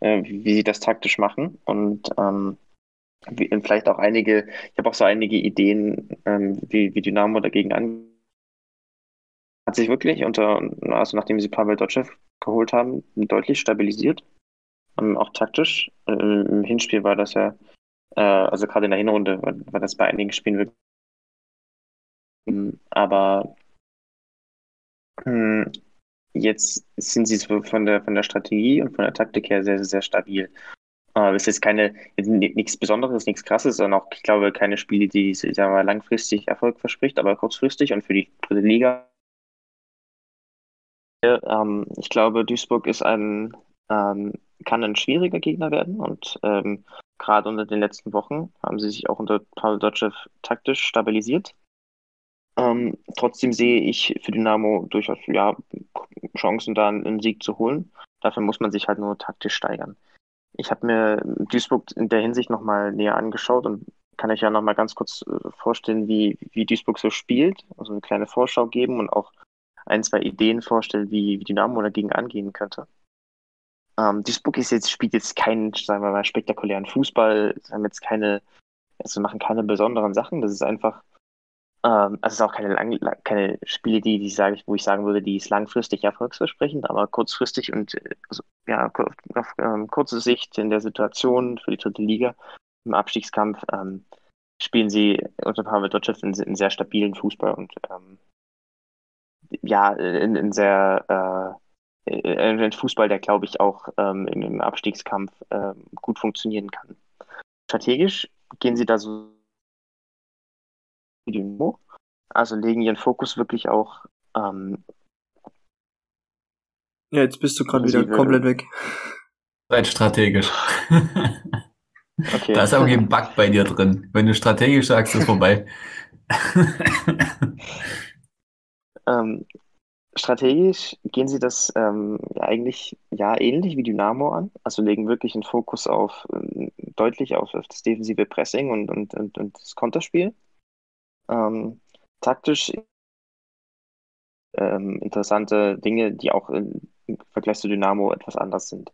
äh, wie, wie, sie das taktisch machen und ähm, wie, vielleicht auch einige, ich habe auch so einige Ideen, ähm, wie, wie Dynamo dagegen an hat sich wirklich unter, also nachdem sie Pavel Dotschew geholt haben, deutlich stabilisiert. Ähm, auch taktisch. Äh, Im Hinspiel war das ja, äh, also gerade in der Hinrunde war, war, das bei einigen Spielen wirklich. Aber hm, jetzt sind sie von der, von der Strategie und von der Taktik her sehr, sehr stabil. Äh, ist jetzt keine, nichts Besonderes, nichts Krasses, sondern auch, ich glaube, keine Spiele, die, wir mal, langfristig Erfolg verspricht, aber kurzfristig und für die dritte Liga. Ähm, ich glaube, Duisburg ist ein, ähm, kann ein schwieriger Gegner werden und ähm, gerade unter den letzten Wochen haben sie sich auch unter Paul Dotschew taktisch stabilisiert. Ähm, trotzdem sehe ich für Dynamo durchaus ja, Chancen, da einen Sieg zu holen. Dafür muss man sich halt nur taktisch steigern. Ich habe mir Duisburg in der Hinsicht nochmal näher angeschaut und kann euch ja nochmal ganz kurz äh, vorstellen, wie, wie Duisburg so spielt. Also eine kleine Vorschau geben und auch ein, zwei Ideen vorstellen, wie, wie Dynamo dagegen angehen könnte. Ähm, Duisburg ist jetzt, spielt jetzt keinen, sagen wir mal, spektakulären Fußball, haben jetzt keine, also machen keine besonderen Sachen. Das ist einfach, ähm, also es ist auch keine, lang, keine Spiele, die, die sage ich, wo ich sagen würde, die ist langfristig erfolgsversprechend, aber kurzfristig und also, ja, auf ähm, kurze Sicht in der Situation für die dritte Liga im Abstiegskampf ähm, spielen sie unter Pavel Dotschew einen, einen, sehr stabilen Fußball und ähm, ja, in, in sehr äh, äh, ein Fußball, der, glaube ich, auch ähm, im Abstiegskampf äh, gut funktionieren kann. Strategisch gehen sie da so also legen ihren Fokus wirklich auch ähm, ja, jetzt bist du gerade wieder komplett weg. Seid strategisch. Okay. Da ist irgendwie ein Bug bei dir drin. Wenn du strategisch sagst, ist vorbei. ähm, Strategisch gehen sie das ähm, eigentlich ja ähnlich wie Dynamo an, also legen wirklich einen Fokus auf äh, deutlich auf, auf, das defensive Pressing und, und, und, und das Konterspiel. Ähm, taktisch ähm, interessante Dinge, die auch im Vergleich zu Dynamo etwas anders sind.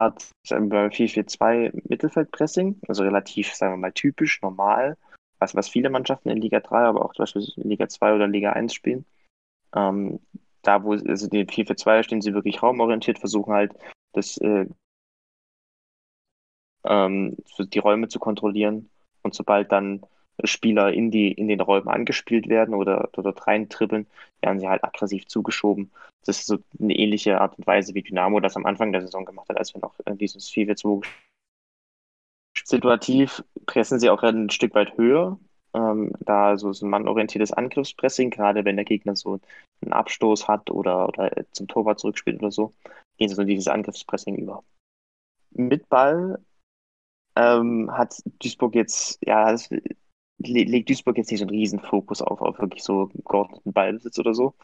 Hat bei 4-4-2 Mittelfeldpressing, also relativ, sagen wir mal, typisch, normal, was, was viele Mannschaften in Liga 3, aber auch zum Beispiel in Liga 2 oder Liga 1 spielen. Ähm, da, wo also die 4-4-2 stehen sie wirklich raumorientiert, versuchen halt das, äh, ähm, die Räume zu kontrollieren. Und sobald dann Spieler in, die, in den Räumen angespielt werden oder dort reintribbeln, werden sie halt aggressiv zugeschoben. Das ist so eine ähnliche Art und Weise, wie Dynamo das am Anfang der Saison gemacht hat, als wir noch dieses 4-4-2 Situativ pressen sie auch ein Stück weit höher, ähm, da so ein mannorientiertes Angriffspressing, gerade wenn der Gegner so einen Abstoß hat oder, oder zum Torwart zurückspielt oder so, gehen sie so dieses Angriffspressing über. Mit Ball ähm, hat Duisburg jetzt, ja, das, legt Duisburg jetzt nicht so einen riesen Fokus auf, auf wirklich so geordneten Ballbesitz oder so.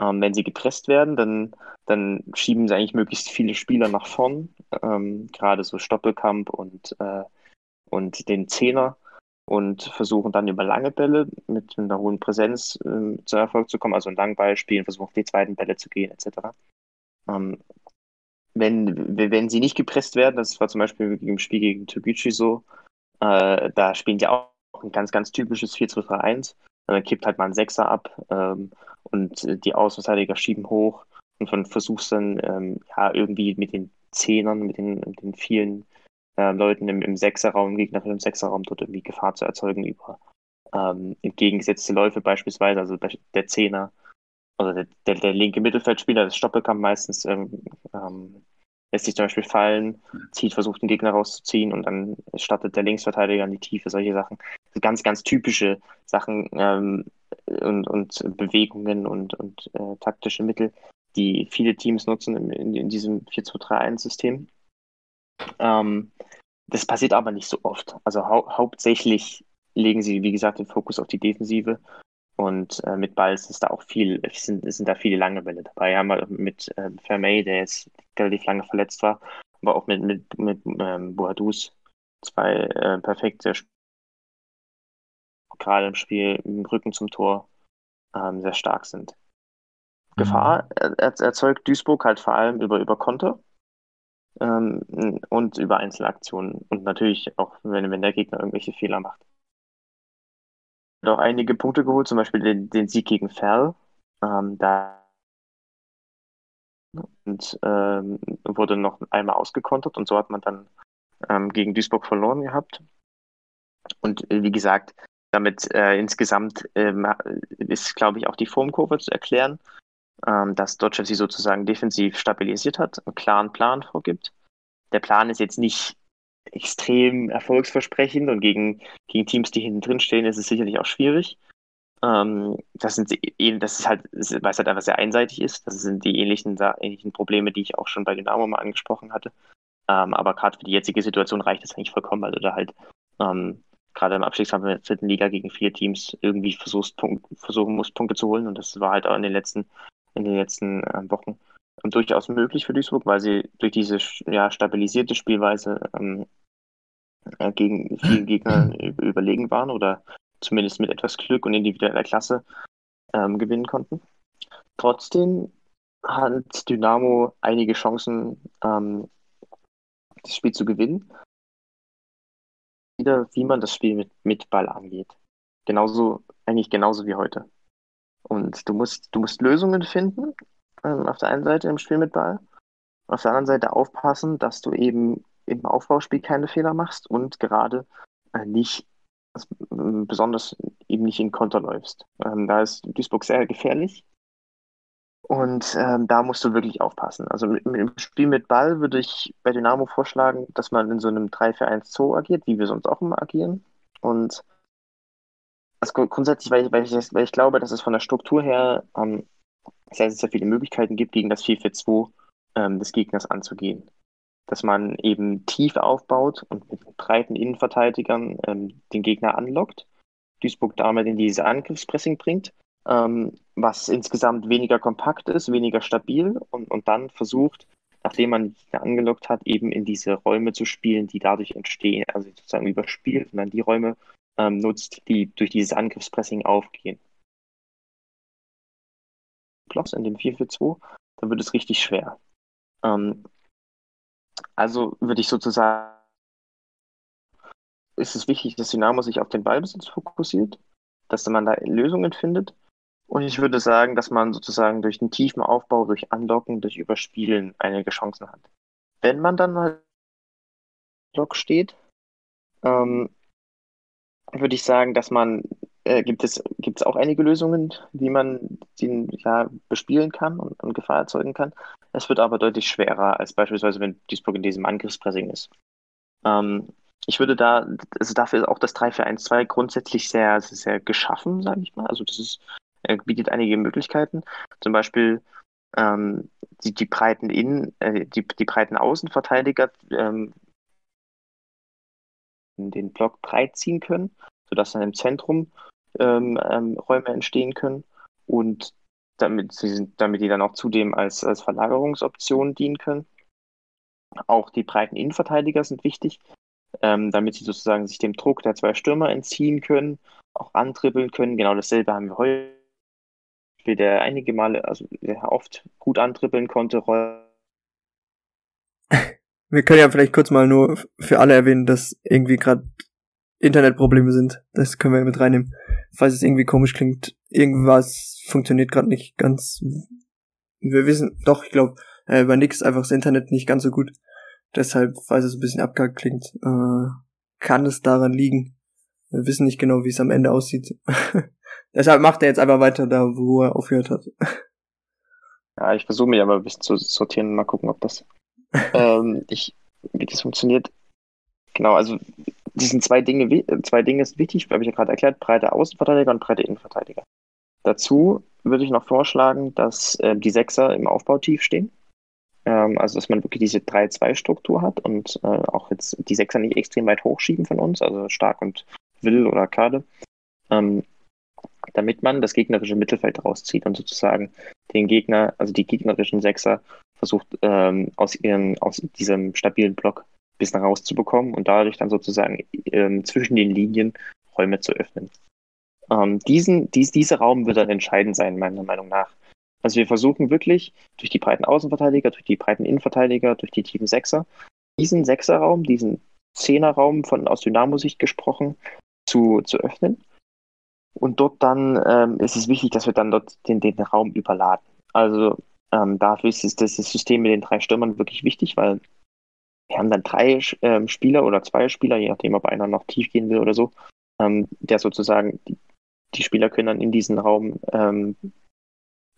Ähm, wenn sie gepresst werden, dann, dann schieben sie eigentlich möglichst viele Spieler nach vorn, ähm, gerade so Stoppelkamp und, äh, und den Zehner und versuchen dann über lange Bälle mit einer hohen Präsenz äh, zu Erfolg zu kommen, also ein Langball spielen, versuchen die zweiten Bälle zu gehen, etc. Ähm, wenn, wenn sie nicht gepresst werden, das war zum Beispiel im Spiel gegen Toguchi so, äh, da spielen die auch ein ganz, ganz typisches 4-2-3-1. Dann kippt halt mal ein Sechser ab ähm, und die Außenverteidiger schieben hoch und dann versuchst dann ähm, ja irgendwie mit den Zehnern, mit den, mit den vielen äh, Leuten im, im Sechserraum, Gegner im Sechserraum dort irgendwie Gefahr zu erzeugen über ähm, entgegengesetzte Läufe beispielsweise, also der Zehner oder der, der, der linke Mittelfeldspieler, das Stoppelkamp meistens ähm, ähm, lässt sich zum Beispiel fallen, zieht, versucht den Gegner rauszuziehen und dann startet der Linksverteidiger in die Tiefe, solche Sachen. Ganz, ganz typische Sachen ähm, und, und Bewegungen und, und äh, taktische Mittel, die viele Teams nutzen in, in, in diesem 4-2-3-1-System. Ähm, das passiert aber nicht so oft. Also hau hauptsächlich legen sie, wie gesagt, den Fokus auf die Defensive und äh, mit Ball ist da auch viel, sind, sind da viele lange Bälle dabei. Haben wir mit äh, Vermey, der jetzt relativ lange verletzt war, aber auch mit, mit, mit ähm, Boadus zwei äh, perfekte gerade im Spiel im Rücken zum Tor ähm, sehr stark sind. Mhm. Gefahr er, erzeugt Duisburg halt vor allem über, über Konter ähm, und über Einzelaktionen und natürlich auch, wenn, wenn der Gegner irgendwelche Fehler macht auch einige Punkte geholt, zum Beispiel den, den Sieg gegen Ferl. Ähm, da und ähm, wurde noch einmal ausgekontert und so hat man dann ähm, gegen Duisburg verloren gehabt. Und äh, wie gesagt, damit äh, insgesamt ähm, ist, glaube ich, auch die Formkurve zu erklären, ähm, dass Deutschland sie sozusagen defensiv stabilisiert hat, einen klaren Plan vorgibt. Der Plan ist jetzt nicht extrem erfolgsversprechend und gegen, gegen Teams, die hinten drin stehen, ist es sicherlich auch schwierig. Ähm, das sind das ist halt, weil es halt einfach sehr einseitig ist. Das sind die ähnlichen, ähnlichen Probleme, die ich auch schon bei Dynamo mal angesprochen hatte. Ähm, aber gerade für die jetzige Situation reicht es eigentlich vollkommen, weil du da halt ähm, gerade im Abstiegskampf in der dritten Liga gegen vier Teams irgendwie versuchst, Punkt, versuchen musst, Punkte zu holen. Und das war halt auch in den letzten, in den letzten äh, Wochen durchaus möglich für Duisburg, weil sie durch diese ja, stabilisierte Spielweise ähm, äh, gegen vielen *laughs* Gegnern überlegen waren oder zumindest mit etwas Glück und individueller Klasse ähm, gewinnen konnten. Trotzdem hat Dynamo einige Chancen, ähm, das Spiel zu gewinnen. Wieder, wie man das Spiel mit, mit Ball angeht. Genauso, eigentlich genauso wie heute. Und du musst, du musst Lösungen finden, ähm, auf der einen Seite im Spiel mit Ball, auf der anderen Seite aufpassen, dass du eben im Aufbauspiel keine Fehler machst und gerade äh, nicht besonders eben nicht in Konter läufst. Ähm, da ist Duisburg sehr gefährlich und ähm, da musst du wirklich aufpassen. Also mit, mit, im Spiel mit Ball würde ich bei Dynamo vorschlagen, dass man in so einem 3-4-1-2 agiert, wie wir sonst auch immer agieren. Und also grundsätzlich, weil ich, weil, ich, weil ich glaube, dass es von der Struktur her ähm, sehr, sehr viele Möglichkeiten gibt, gegen das 4-4-2 ähm, des Gegners anzugehen. Dass man eben tief aufbaut und mit breiten Innenverteidigern ähm, den Gegner anlockt, Duisburg damit in diese Angriffspressing bringt, ähm, was insgesamt weniger kompakt ist, weniger stabil und, und dann versucht, nachdem man ihn angelockt hat, eben in diese Räume zu spielen, die dadurch entstehen, also sozusagen überspielt und dann die Räume ähm, nutzt, die durch dieses Angriffspressing aufgehen. Blocks in dem 4-4-2, dann wird es richtig schwer. Ähm, also würde ich sozusagen, ist es wichtig, dass Dynamo sich auf den Ballbesitz fokussiert, dass man da Lösungen findet. Und ich würde sagen, dass man sozusagen durch den tiefen Aufbau, durch Andocken, durch Überspielen einige Chancen hat. Wenn man dann mal Block steht, ähm, würde ich sagen, dass man äh, gibt es auch einige Lösungen, wie man den ja bespielen kann und, und, Gefahr erzeugen kann. Es wird aber deutlich schwerer als beispielsweise, wenn Duisburg in diesem Angriffspressing ist. Ähm, ich würde da, also dafür ist auch das 3-4-1-2 grundsätzlich sehr, sehr geschaffen, sage ich mal. Also das ist, äh, bietet einige Möglichkeiten. Zum Beispiel ähm, die, die breiten Innen, äh, die, die breiten Außenverteidiger ähm, den Block breit ziehen können, sodass dann im Zentrum ähm, ähm, Räume entstehen können und damit, sie sind, damit die dann auch zudem als, als Verlagerungsoption dienen können. Auch die breiten Innenverteidiger sind wichtig, ähm, damit sie sozusagen sich dem Druck der zwei Stürmer entziehen können, auch antribbeln können. Genau dasselbe haben wir heute, der einige Male, also der oft gut antribbeln konnte. Wir können ja vielleicht kurz mal nur für alle erwähnen, dass irgendwie gerade Internetprobleme sind. Das können wir mit reinnehmen. Falls es irgendwie komisch klingt, irgendwas funktioniert gerade nicht ganz. Wir wissen, doch, ich glaube, äh, bei Nix einfach das Internet nicht ganz so gut. Deshalb, falls es ein bisschen abgehackt klingt, äh, kann es daran liegen. Wir wissen nicht genau, wie es am Ende aussieht. *laughs* Deshalb macht er jetzt einfach weiter da, wo er aufgehört hat. *laughs* Ja, ich versuche mich aber ein bisschen zu sortieren, mal gucken, ob das, *laughs* ähm, ich, wie das funktioniert. Genau, also die sind zwei Dinge, zwei Dinge sind wichtig, habe ich ja gerade erklärt, breite Außenverteidiger und breite Innenverteidiger. Dazu würde ich noch vorschlagen, dass äh, die Sechser im Aufbau tief stehen. Ähm, also dass man wirklich diese 3-2-Struktur hat und äh, auch jetzt die Sechser nicht extrem weit hochschieben von uns, also Stark und Will oder Kade. Ähm, damit man das gegnerische Mittelfeld rauszieht und sozusagen den Gegner, also die gegnerischen Sechser versucht ähm, aus ihren, aus diesem stabilen Block bisschen rauszubekommen und dadurch dann sozusagen ähm, zwischen den Linien Räume zu öffnen. Ähm, diesen, dies, dieser Raum wird dann entscheidend sein, meiner Meinung nach. Also wir versuchen wirklich durch die breiten Außenverteidiger, durch die breiten Innenverteidiger, durch die tiefen Sechser, diesen Sechserraum, diesen Zehnerraum von aus Dynamo-Sicht gesprochen, zu, zu öffnen. Und dort dann ähm, ist es wichtig, dass wir dann dort den, den Raum überladen. Also ähm, dafür ist das, das System mit den drei Stürmern wirklich wichtig, weil wir haben dann drei ähm, Spieler oder zwei Spieler, je nachdem, ob einer noch tief gehen will oder so, ähm, der sozusagen, die, die, Spieler können dann in diesen Raum, ähm,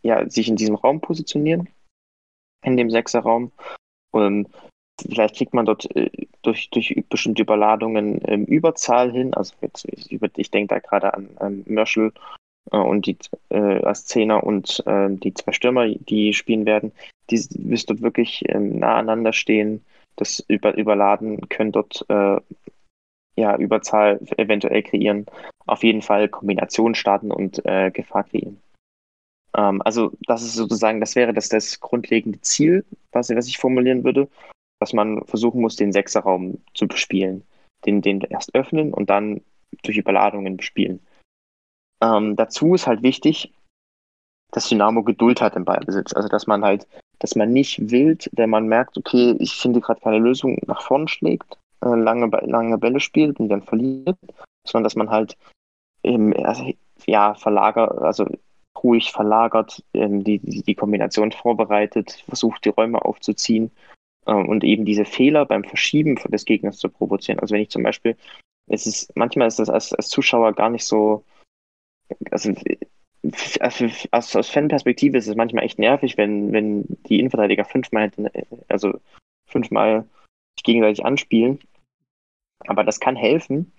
ja, sich in diesem Raum positionieren, in dem Sechserraum. Und vielleicht kriegt man dort äh, durch, durch bestimmte Überladungen ähm, Überzahl hin. Also jetzt, ich, ich denke da gerade an, an Mörschel äh, und die äh, als Zehner und äh, die zwei Stürmer, die spielen werden, die wirst dort wirklich ähm, nah aneinander stehen das über, überladen, können dort äh, ja, Überzahl eventuell kreieren, auf jeden Fall Kombination starten und äh, Gefahr kreieren. Ähm, also das ist sozusagen, das wäre das, das grundlegende Ziel, was, was ich formulieren würde, dass man versuchen muss, den Sechserraum zu bespielen. Den, den erst öffnen und dann durch Überladungen bespielen. Ähm, dazu ist halt wichtig, dass Dynamo Geduld hat im Ballbesitz. Also dass man halt dass man nicht wild, wenn man merkt, okay, ich finde gerade keine Lösung, nach vorn schlägt, äh, lange, lange Bälle spielt und dann verliert, sondern dass man halt ähm, ja, verlagert, also ruhig verlagert, ähm, die, die, die Kombination vorbereitet, versucht die Räume aufzuziehen äh, und eben diese Fehler beim Verschieben des Gegners zu provozieren. Also wenn ich zum Beispiel, es ist, manchmal ist das als, als Zuschauer gar nicht so, also also aus, aus Fanperspektive ist es manchmal echt nervig, wenn, wenn die Innenverteidiger fünfmal, also fünfmal sich gegenseitig anspielen. Aber das kann helfen,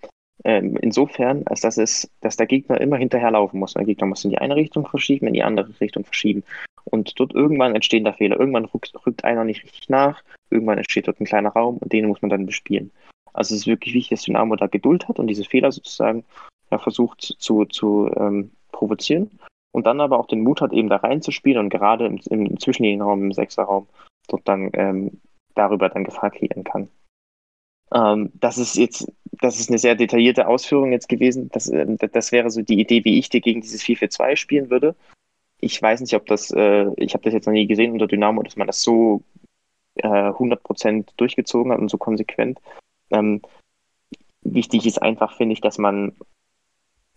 ähm, insofern, als dass es, dass der Gegner immer hinterherlaufen muss. Der Gegner muss in die eine Richtung verschieben, in die andere Richtung verschieben. Und dort irgendwann entstehen da Fehler. Irgendwann rückt, rückt einer nicht richtig nach, irgendwann entsteht dort ein kleiner Raum und den muss man dann bespielen. Also es ist wirklich wichtig, dass Dynamo da Geduld hat und diese Fehler sozusagen ja, versucht zu, zu ähm, provozieren und dann aber auch den Mut hat, eben da reinzuspielen und gerade im, im Zwischenlinienraum, im Sechserraum, dort dann ähm, darüber dann Gefahr kreieren kann. Ähm, das ist jetzt, das ist eine sehr detaillierte Ausführung jetzt gewesen. Das, äh, das wäre so die Idee, wie ich dir gegen dieses 4-4-2 spielen würde. ich weiß nicht, ob das, äh, ich habe das jetzt noch nie gesehen unter Dynamo, dass man das so äh, 100% durchgezogen hat und so konsequent. Ähm, wichtig ist einfach, finde ich, dass man,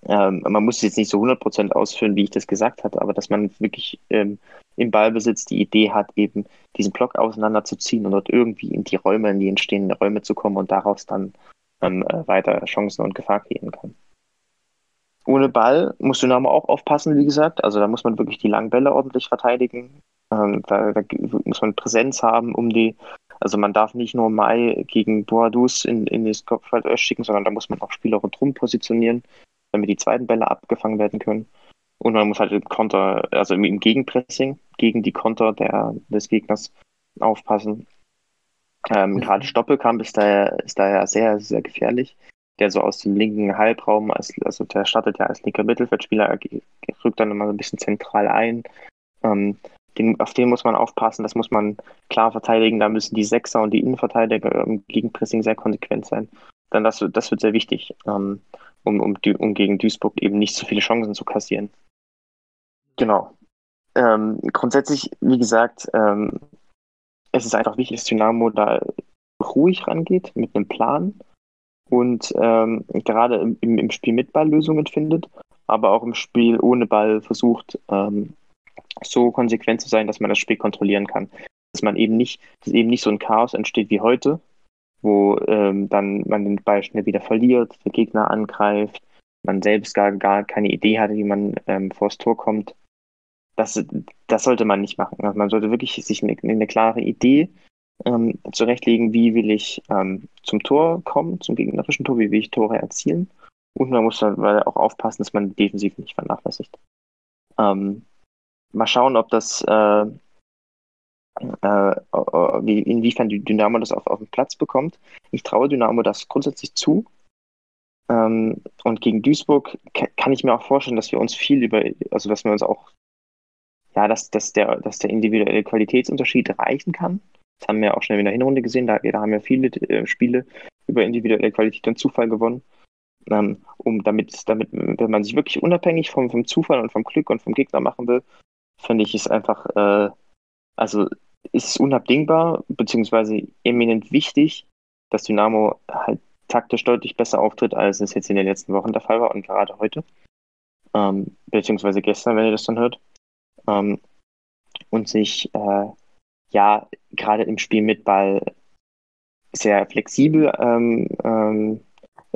ähm, man muss es jetzt nicht so 100% ausführen, wie ich das gesagt hatte, aber dass man wirklich ähm, im Ballbesitz die Idee hat, eben diesen Block auseinanderzuziehen und dort irgendwie in die Räume, in die entstehenden Räume zu kommen und daraus dann ähm, weiter Chancen und Gefahr kreieren kann. Ohne Ball muss Dynamo auch aufpassen, wie gesagt. Also da muss man wirklich die langen Bälle ordentlich verteidigen. Ähm, da, da, muss man Präsenz haben, um die. Also man darf nicht nur Mai gegen Boadus in, in das Kopfball schicken, sondern da muss man auch Spieler rundherum positionieren, damit die zweiten Bälle abgefangen werden können. Und man muss halt im Konter, also im, Gegenpressing, gegen die Konter der, des Gegners aufpassen. Ähm, mhm. Gerade Stoppelkamp ist daher, ist daher sehr, sehr gefährlich der so aus dem linken Halbraum, als, also der startet ja als linker Mittelfeldspieler, rückt dann immer so ein bisschen zentral ein. Ähm, den, auf den muss man aufpassen, das muss man klar verteidigen, da müssen die Sechser und die Innenverteidiger im Gegenpressing sehr konsequent sein. Dann das, das wird sehr wichtig, ähm, um, um, um gegen Duisburg eben nicht so viele Chancen zu kassieren. Genau. Ähm, grundsätzlich, wie gesagt, ähm, es ist einfach wichtig, dass Dynamo da ruhig rangeht mit einem Plan und ähm, gerade im, im, Spiel mit Ball Lösungen findet, aber auch im Spiel ohne Ball versucht, ähm, so konsequent zu sein, dass man das Spiel kontrollieren kann. Dass man eben nicht, dass eben nicht so ein Chaos entsteht wie heute, wo ähm, dann man den Ball schnell wieder verliert, der Gegner angreift, man selbst gar, gar keine Idee hatte, wie man ähm, vors Tor kommt. Das, das sollte man nicht machen. Also man sollte wirklich sich eine, eine klare Idee ähm, zurechtlegen, wie will ich ähm, zum Tor kommen, zum gegnerischen Tor, wie will ich Tore erzielen. Und man muss dann auch aufpassen, dass man defensiv nicht vernachlässigt. Ähm, mal schauen, ob das, äh, äh, wie, inwiefern die Dynamo das auf, auf den Platz bekommt. Ich traue Dynamo das grundsätzlich zu. Ähm, und gegen Duisburg kann ich mir auch vorstellen, dass wir uns viel über, also dass wir uns auch, ja, dass, dass, der, dass der individuelle Qualitätsunterschied reichen kann. Das haben wir auch schnell in der Hinrunde gesehen. Da, da haben wir viele äh, Spiele über individuelle Qualität und Zufall gewonnen. Ähm, um damit, damit, wenn man sich wirklich unabhängig vom, vom Zufall und vom Glück und vom Gegner machen will, finde ich es einfach, äh, also ist unabdingbar, beziehungsweise eminent wichtig, dass Dynamo halt taktisch deutlich besser auftritt, als es jetzt in den letzten Wochen der Fall war und gerade heute. Ähm, beziehungsweise gestern, wenn ihr das dann hört. Ähm, und sich äh, ja gerade im Spiel mit Ball sehr flexibel, ähm, ähm,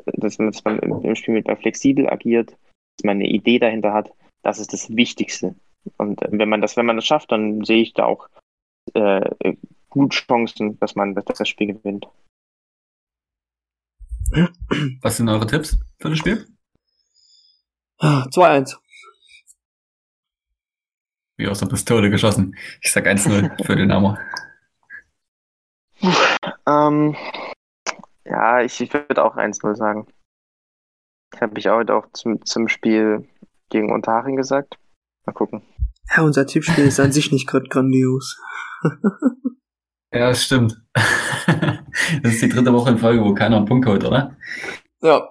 dass, man, dass man im Spiel mit Ball flexibel agiert, dass man eine Idee dahinter hat, das ist das Wichtigste. Und wenn man das, wenn man das schafft, dann sehe ich da auch äh, gut Chancen, dass man das Spiel gewinnt. Was sind eure Tipps für das Spiel? 2-1. Wie aus der Pistole geschossen. Ich sag 1-0 für Dynamo. Ähm, ja, ich, ich würde auch 1-0 sagen. Das habe ich heute auch zum, zum Spiel gegen Unterhaching gesagt. Mal gucken. Ja, unser Tippspiel ist an sich nicht gerade grandios. *laughs* ja, das stimmt. *laughs* das ist die dritte Woche in Folge, wo keiner einen Punkt holt, oder? Ja.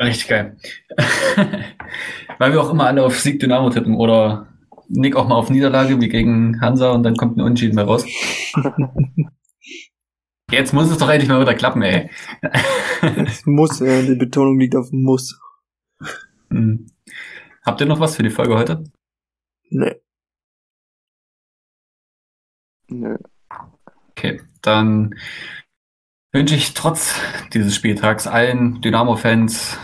Richtig geil. *laughs* Weil wir auch immer alle auf Sieg Dynamo tippen oder Nick auch mal auf Niederlage wie gegen Hansa und dann kommt ein Unentschieden mehr raus. Jetzt muss es doch endlich mal wieder klappen, ey. es muss, ja, die Betonung liegt auf muss. Hm. Habt ihr noch was für die Folge heute? Nee. Nö. Okay, dann wünsche ich trotz dieses Spieltags allen Dynamo-Fans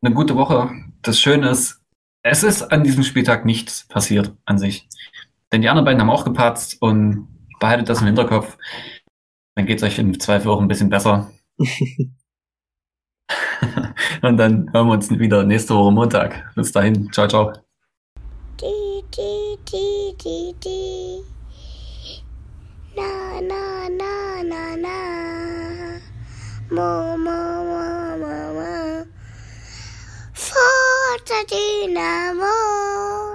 eine gute Woche. Das Schöne ist, es ist an diesem Spieltag nichts passiert an sich. Denn die anderen beiden haben auch gepatzt und behaltet das im Hinterkopf. Dann geht es euch im Zweifel auch ein bisschen besser. *laughs* und dann hören wir uns wieder nächste Woche Montag. Bis dahin. Ciao, ciao. Die, die, die, die, die. Na, na, na, na, na. Mo, mo, mo, mo, mo. Forza Dinamo.